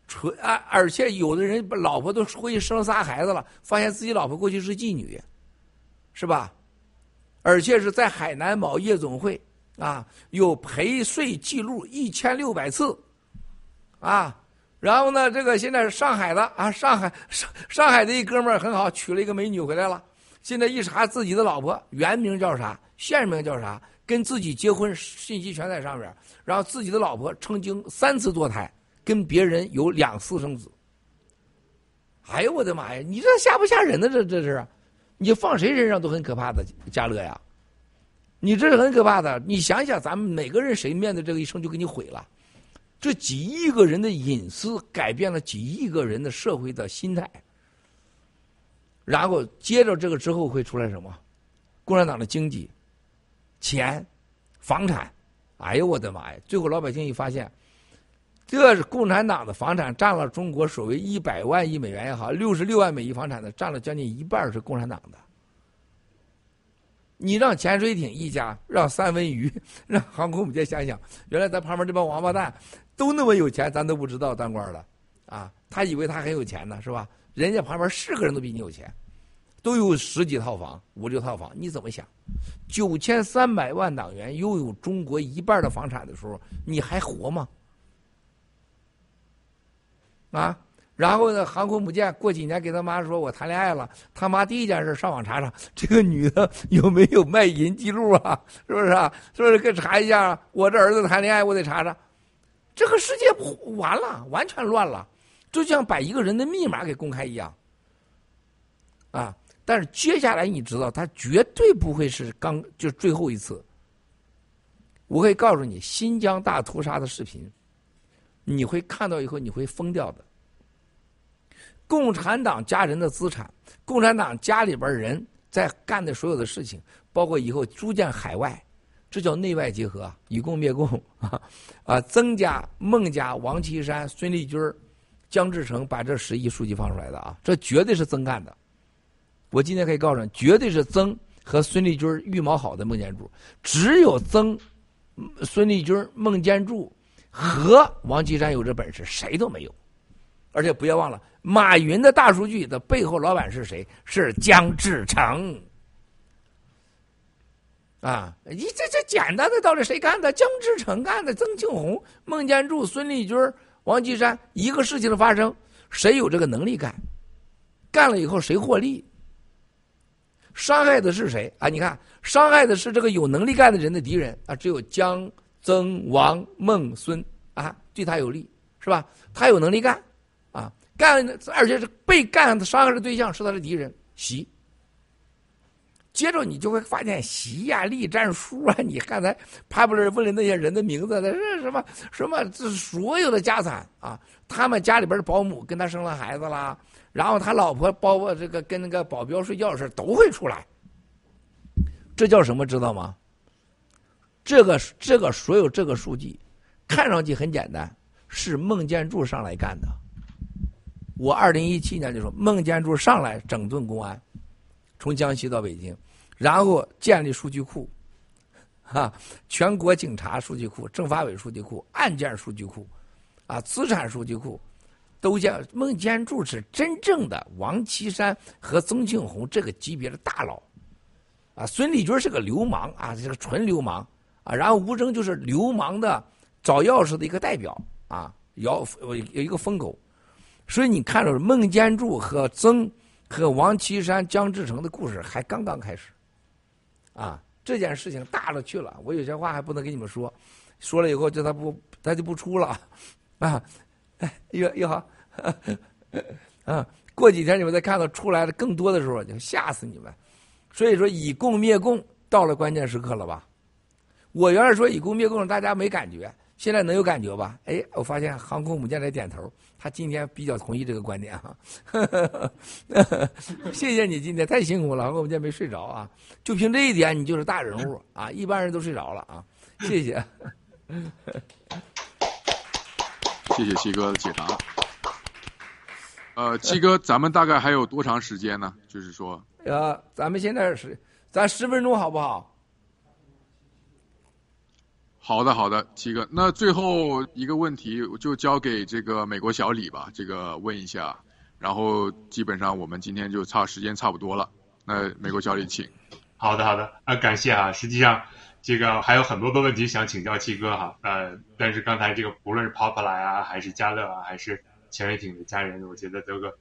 存啊，而且有的人把老婆都回去生仨孩子了，发现自己老婆过去是妓女。是吧？而且是在海南某夜总会啊，有陪睡记录一千六百次，啊，然后呢，这个现在是上海的啊，上海上上海的一哥们儿很好，娶了一个美女回来了。现在一查自己的老婆原名叫啥，现名叫啥，跟自己结婚信息全在上面。然后自己的老婆曾经三次堕胎，跟别人有两私生子。哎呦我的妈呀！你这吓不吓人呢？这这是。你放谁身上都很可怕的，家乐呀！你这是很可怕的。你想想，咱们每个人谁面对这个一生就给你毁了，这几亿个人的隐私改变了几亿个人的社会的心态，然后接着这个之后会出来什么？共产党的经济、钱、房产，哎呦我的妈呀！最后老百姓一发现。这是共产党的房产占了中国所谓一百万亿美元也好，六十六万美亿房产的占了将近一半是共产党的。你让潜水艇一家，让三文鱼，让航空母舰想想，原来咱旁边这帮王八蛋都那么有钱，咱都不知道当官的啊！他以为他很有钱呢，是吧？人家旁边是个人都比你有钱，都有十几套房、五六套房，你怎么想？九千三百万党员拥有中国一半的房产的时候，你还活吗？啊，然后呢？航空母舰过几年给他妈说：“我谈恋爱了。”他妈第一件事上网查查 这个女的有没有卖淫记录啊？是不是啊？是不是给查一下？我这儿子谈恋爱，我得查查。这个世界不完了，完全乱了，就像把一个人的密码给公开一样。啊！但是接下来你知道，他绝对不会是刚就最后一次。我可以告诉你，新疆大屠杀的视频。你会看到以后，你会疯掉的。共产党家人的资产，共产党家里边人在干的所有的事情，包括以后逐渐海外，这叫内外结合，以共灭共啊！啊，曾家、孟家、王岐山、孙立军、江志成把这十亿数据放出来的啊，这绝对是曾干的。我今天可以告诉你，绝对是曾和孙立军预谋好的孟建柱，只有曾、孙立军、孟建柱和王岐山有这本事，谁都没有。而且不要忘了，马云的大数据的背后老板是谁？是姜志成。啊，你这这简单的道理谁干的？姜志成干的，曾庆红、孟建柱、孙立军、王岐山，一个事情的发生，谁有这个能力干？干了以后谁获利？伤害的是谁啊？你看，伤害的是这个有能力干的人的敌人啊！只有姜、曾、王、孟、孙啊，对他有利，是吧？他有能力干。干，而且是被干伤害的对象是他的敌人，习。接着你就会发现，习呀、栗战书啊，你刚才帕布勒问的那些人的名字，那是什么什么？这所有的家产啊，他们家里边的保姆跟他生了孩子啦，然后他老婆包括这个跟那个保镖睡觉的事都会出来。这叫什么？知道吗？这个这个所有这个数据，看上去很简单，是孟建柱上来干的。我二零一七年就说，孟建柱上来整顿公安，从江西到北京，然后建立数据库，哈，全国警察数据库、政法委数据库、案件数据库，啊，资产数据库，都叫。孟建柱是真正的王岐山和曾庆红这个级别的大佬，啊，孙立军是个流氓啊，这个纯流氓啊，然后吴征就是流氓的找钥匙的一个代表啊，摇有一个疯狗。所以你看到孟建柱和曾和王岐山、姜志成的故事还刚刚开始，啊，这件事情大了去了。我有些话还不能跟你们说，说了以后就他不他就不出了，啊，哎，又又好，啊，过几天你们再看到出来的更多的时候，就吓死你们。所以说以共灭共到了关键时刻了吧？我原来说以共灭共，大家没感觉。现在能有感觉吧？哎，我发现航空母舰在点头，他今天比较同意这个观点哈。谢谢你今天太辛苦了，航空母舰没睡着啊。就凭这一点，你就是大人物啊！一般人都睡着了啊。谢谢，谢谢七哥的解答。呃，七哥，咱们大概还有多长时间呢？就是说，呃，咱们现在是咱十分钟好不好？好的，好的，七哥。那最后一个问题就交给这个美国小李吧，这个问一下。然后基本上我们今天就差时间差不多了。那美国小李，请。好的，好的，啊，感谢啊。实际上，这个还有很多的问题想请教七哥哈。呃，但是刚才这个不论是 Popla 呀，还是嘉乐啊，还是潜水艇的家人，我觉得都个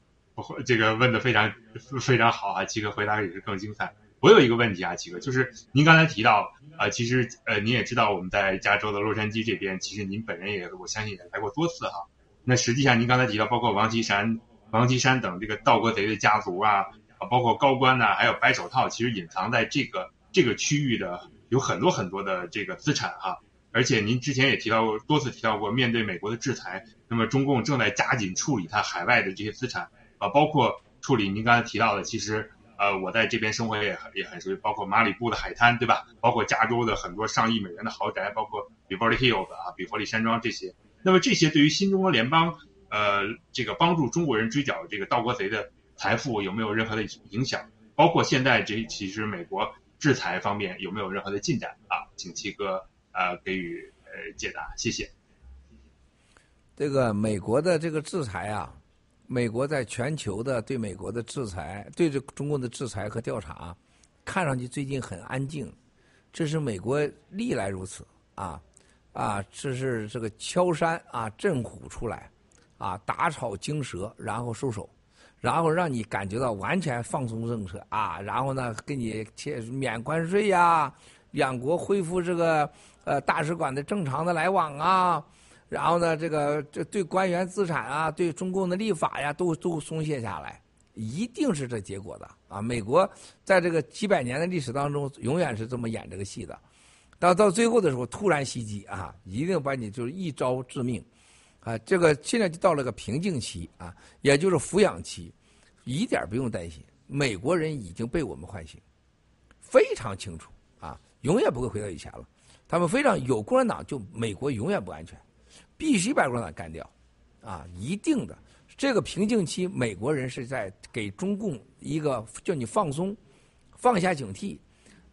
这个问的非常非常好啊。七哥回答也是更精彩。我有一个问题啊，七哥，就是您刚才提到，呃，其实呃，您也知道我们在加州的洛杉矶这边，其实您本人也我相信也来过多次哈。那实际上您刚才提到，包括王岐山、王岐山等这个盗国贼的家族啊，啊，包括高官呐，还有白手套，其实隐藏在这个这个区域的有很多很多的这个资产哈。而且您之前也提到过多次提到过，面对美国的制裁，那么中共正在加紧处理它海外的这些资产啊，包括处理您刚才提到的，其实。呃，我在这边生活也很也很熟悉，包括马里布的海滩，对吧？包括加州的很多上亿美元的豪宅，包括比佛利 Hills 啊，比佛利山庄这些。那么这些对于新中国联邦，呃，这个帮助中国人追缴这个盗国贼的财富有没有任何的影响？包括现在这其实美国制裁方面有没有任何的进展啊？请七哥呃给予呃解答，谢谢。这个美国的这个制裁啊。美国在全球的对美国的制裁，对这中共的制裁和调查，看上去最近很安静，这是美国历来如此啊啊！这是这个敲山啊震虎出来，啊打草惊蛇，然后收手，然后让你感觉到完全放松政策啊，然后呢给你切免关税呀，两国恢复这个呃大使馆的正常的来往啊。然后呢，这个这对官员资产啊，对中共的立法呀，都都松懈下来，一定是这结果的啊！美国在这个几百年的历史当中，永远是这么演这个戏的。到到最后的时候，突然袭击啊，一定把你就是一招致命啊！这个现在就到了个瓶颈期啊，也就是抚养期，一点不用担心，美国人已经被我们唤醒，非常清楚啊，永远不会回到以前了。他们非常有共产党，就美国永远不安全。必须把共产党干掉，啊，一定的。这个瓶颈期，美国人是在给中共一个叫你放松，放下警惕，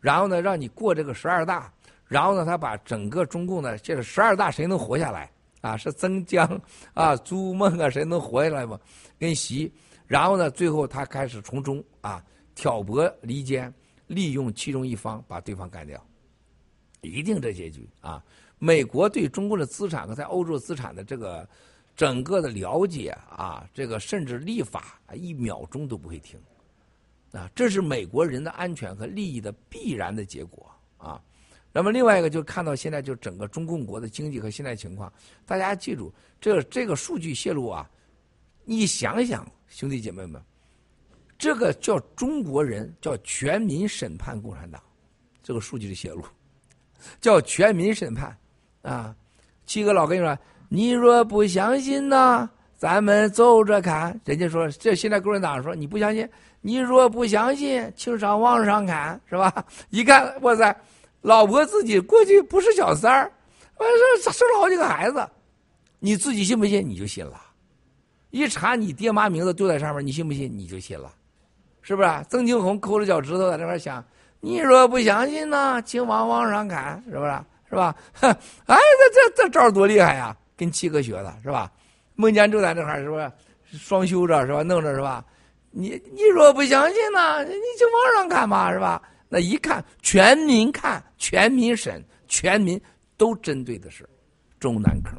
然后呢，让你过这个十二大，然后呢，他把整个中共呢，这个十二大谁能活下来啊？是曾江啊、朱梦啊，谁能活下来吗？跟习，然后呢，最后他开始从中啊挑拨离间，利用其中一方把对方干掉，一定这结局啊！美国对中国的资产和在欧洲资产的这个整个的了解啊，这个甚至立法一秒钟都不会停。啊，这是美国人的安全和利益的必然的结果啊。那么另外一个就看到现在就整个中共国的经济和现在情况，大家记住，这这个数据泄露啊，你想想，兄弟姐妹们，这个叫中国人叫全民审判共产党，这个数据的泄露，叫全民审判啊。七哥老跟你说，你若不相信呢，咱们走着看。人家说这现在共产党说你不相信。你若不相信，请上网上看，是吧？一看，哇塞，老婆自己过去不是小三儿，完生生了好几个孩子，你自己信不信？你就信了。一查你爹妈名字就在上面，你信不信？你就信了，是不是？曾庆红抠着脚趾头在那边想：你若不相信呢，请往网上看，是不是？是吧？哎，这这这招多厉害呀！跟七哥学的是吧？孟建柱在那块是不是双修着是吧？弄着是吧？你你若不相信呢，你就网上看嘛，是吧？那一看，全民看，全民审，全民都针对的是中南坑，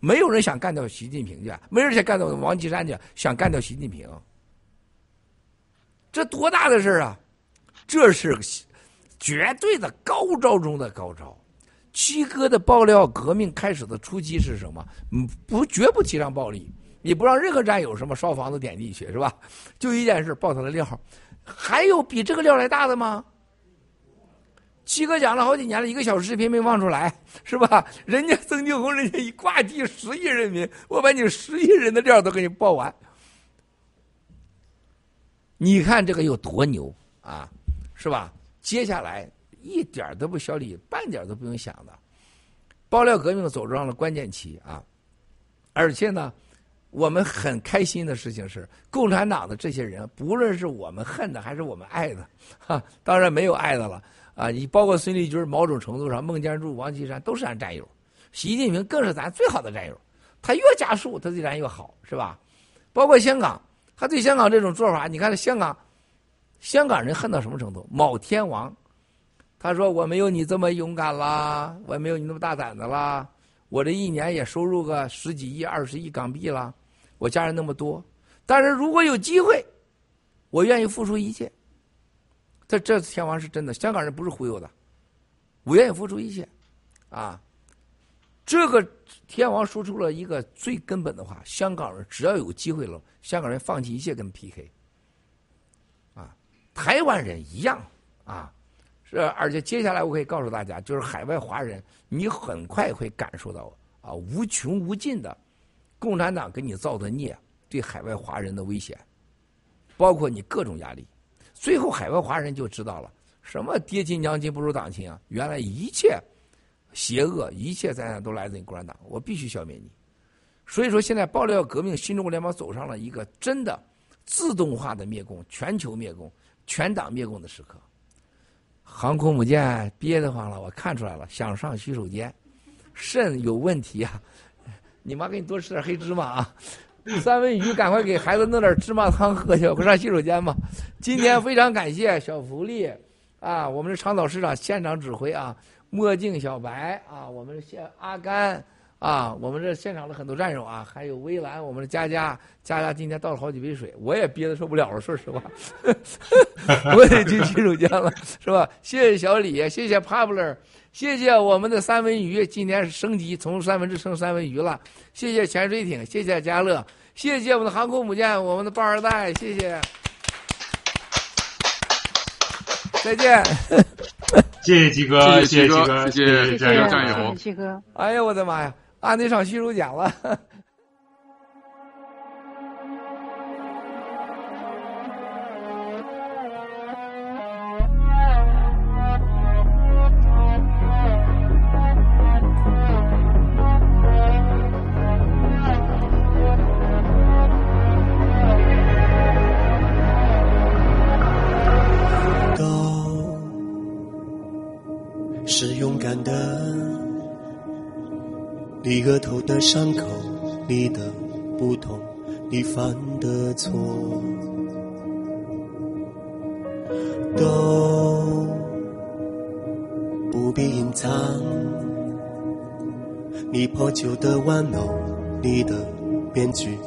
没有人想干掉习近平去，没人想干掉王岐山去，想干掉习近平，这多大的事啊！这是绝对的高招中的高招。七哥的爆料革命开始的初期是什么？嗯，不，绝不提倡暴力。你不让任何战友什么烧房子点地去是吧？就一件事爆他的料，还有比这个料来大的吗？七哥讲了好几年了，一个小视频没放出来是吧？人家曾庆红，人家一挂地十亿人民，我把你十亿人的料都给你爆完。你看这个有多牛啊，是吧？接下来一点都不小李，半点都不用想的，爆料革命走上了关键期啊，而且呢。我们很开心的事情是，共产党的这些人，不论是我们恨的还是我们爱的，哈，当然没有爱的了啊！你包括孙立军，某种程度上，孟建柱、王岐山都是咱战友，习近平更是咱最好的战友。他越加速，他对咱越好，是吧？包括香港，他对香港这种做法，你看香港，香港人恨到什么程度？某天王，他说我没有你这么勇敢啦，我也没有你那么大胆的啦，我这一年也收入个十几亿、二十亿港币了。我家人那么多，但是如果有机会，我愿意付出一切。这这天王是真的，香港人不是忽悠的，我愿意付出一切，啊，这个天王说出了一个最根本的话：香港人只要有机会了，香港人放弃一切跟 PK，啊，台湾人一样啊，是而且接下来我可以告诉大家，就是海外华人，你很快会感受到啊无穷无尽的。共产党给你造的孽，对海外华人的危险，包括你各种压力，最后海外华人就知道了，什么爹亲娘亲不如党亲啊！原来一切邪恶、一切灾难都来自于共产党，我必须消灭你。所以说，现在爆料革命，新中国联邦走上了一个真的自动化的灭共、全球灭共、全党灭共的时刻。航空母舰憋得慌了，我看出来了，想上洗手间，肾有问题啊！你妈给你多吃点黑芝麻啊！三文鱼，赶快给孩子弄点芝麻汤喝去，快上洗手间吧。今天非常感谢小福利啊，我们的长岛市长现场指挥啊，墨镜小白啊，我们县阿甘啊，我们这现场的很多战友啊，还有微蓝，我们的佳佳，佳佳今天倒了好几杯水，我也憋得受不了了，说实话，我也进洗手间了，是吧？谢谢小李，谢谢 Pablo。谢谢我们的三文鱼，今天升级从三文治升三文鱼了。谢谢潜水艇，谢谢家乐，谢谢我们的航空母舰，我们的棒二代，谢谢。再见。谢谢鸡哥，谢谢鸡哥，谢谢战友战友。鸡哥，哎呀，我的妈呀，啊，那场戏入奖了。是勇敢的。你额头的伤口，你的不同，你犯的错，都不必隐藏。你破旧的玩偶，你的面具，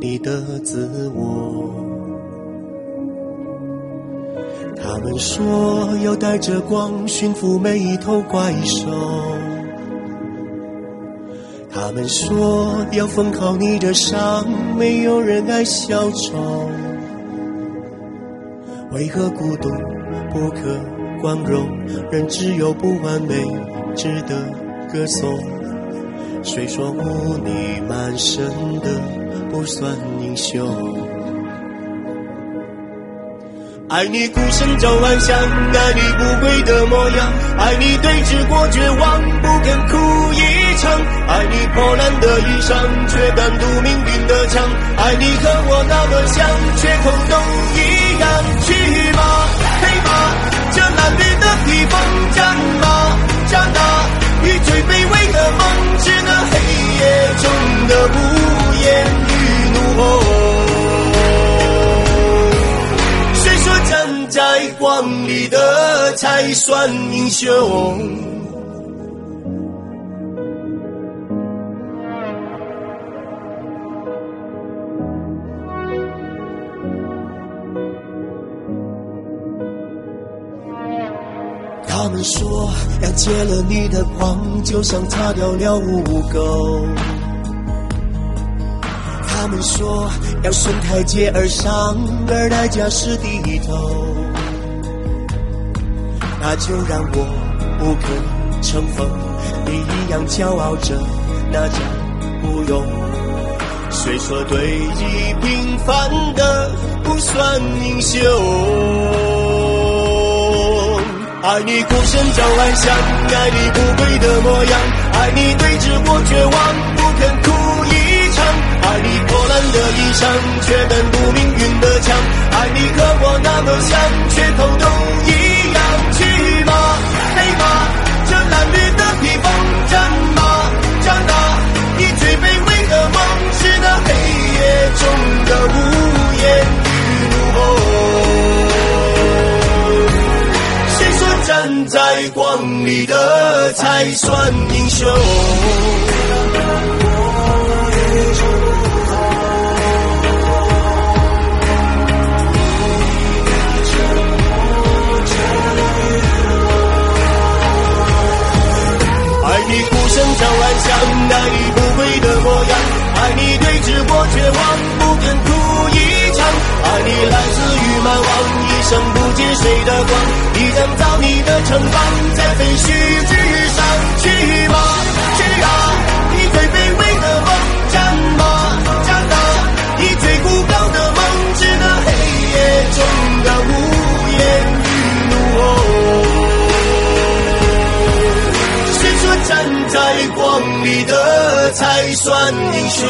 你的自我。他们说要带着光驯服每一头怪兽，他们说要缝好你的伤，没有人爱小丑。为何孤独不可光荣？人只有不完美，值得歌颂。谁说污泥满身的不算英雄？爱你孤身走暗巷，爱你不跪的模样，爱你对峙过绝望，不肯哭一场，爱你破烂的衣裳，却敢堵命运的枪，爱你和我那么像，缺口都一样。去吧，黑马，这褴褛的披风，战吧，战啊！与最卑微的梦，只能黑夜中的无言与怒吼。在光里的才算英雄？他们说要借了你的光，就像擦掉了污垢。他们说要顺台阶而上，而代价是低头。那就让我不可乘风，你一样骄傲着，那叫不用。谁说对弈平凡的不算英雄？爱你孤身走暗巷，爱你不跪的模样，爱你对峙过绝望，不肯哭一场，爱你破烂的衣裳，却敢堵命运的枪，爱你和我那么像，缺口都一站在光里的才算英雄。爱你孤身走暗巷，爱你不跪的模样，爱你对峙过绝望，不肯哭一爱你来自于蛮荒，一生不借谁的光，你将造你的城邦，在废墟之上，去吧，去啊，你最卑微的梦，战吧，战啊，你最孤高的梦，只能黑夜中的无言与怒吼。谁说站在光里的才算英雄？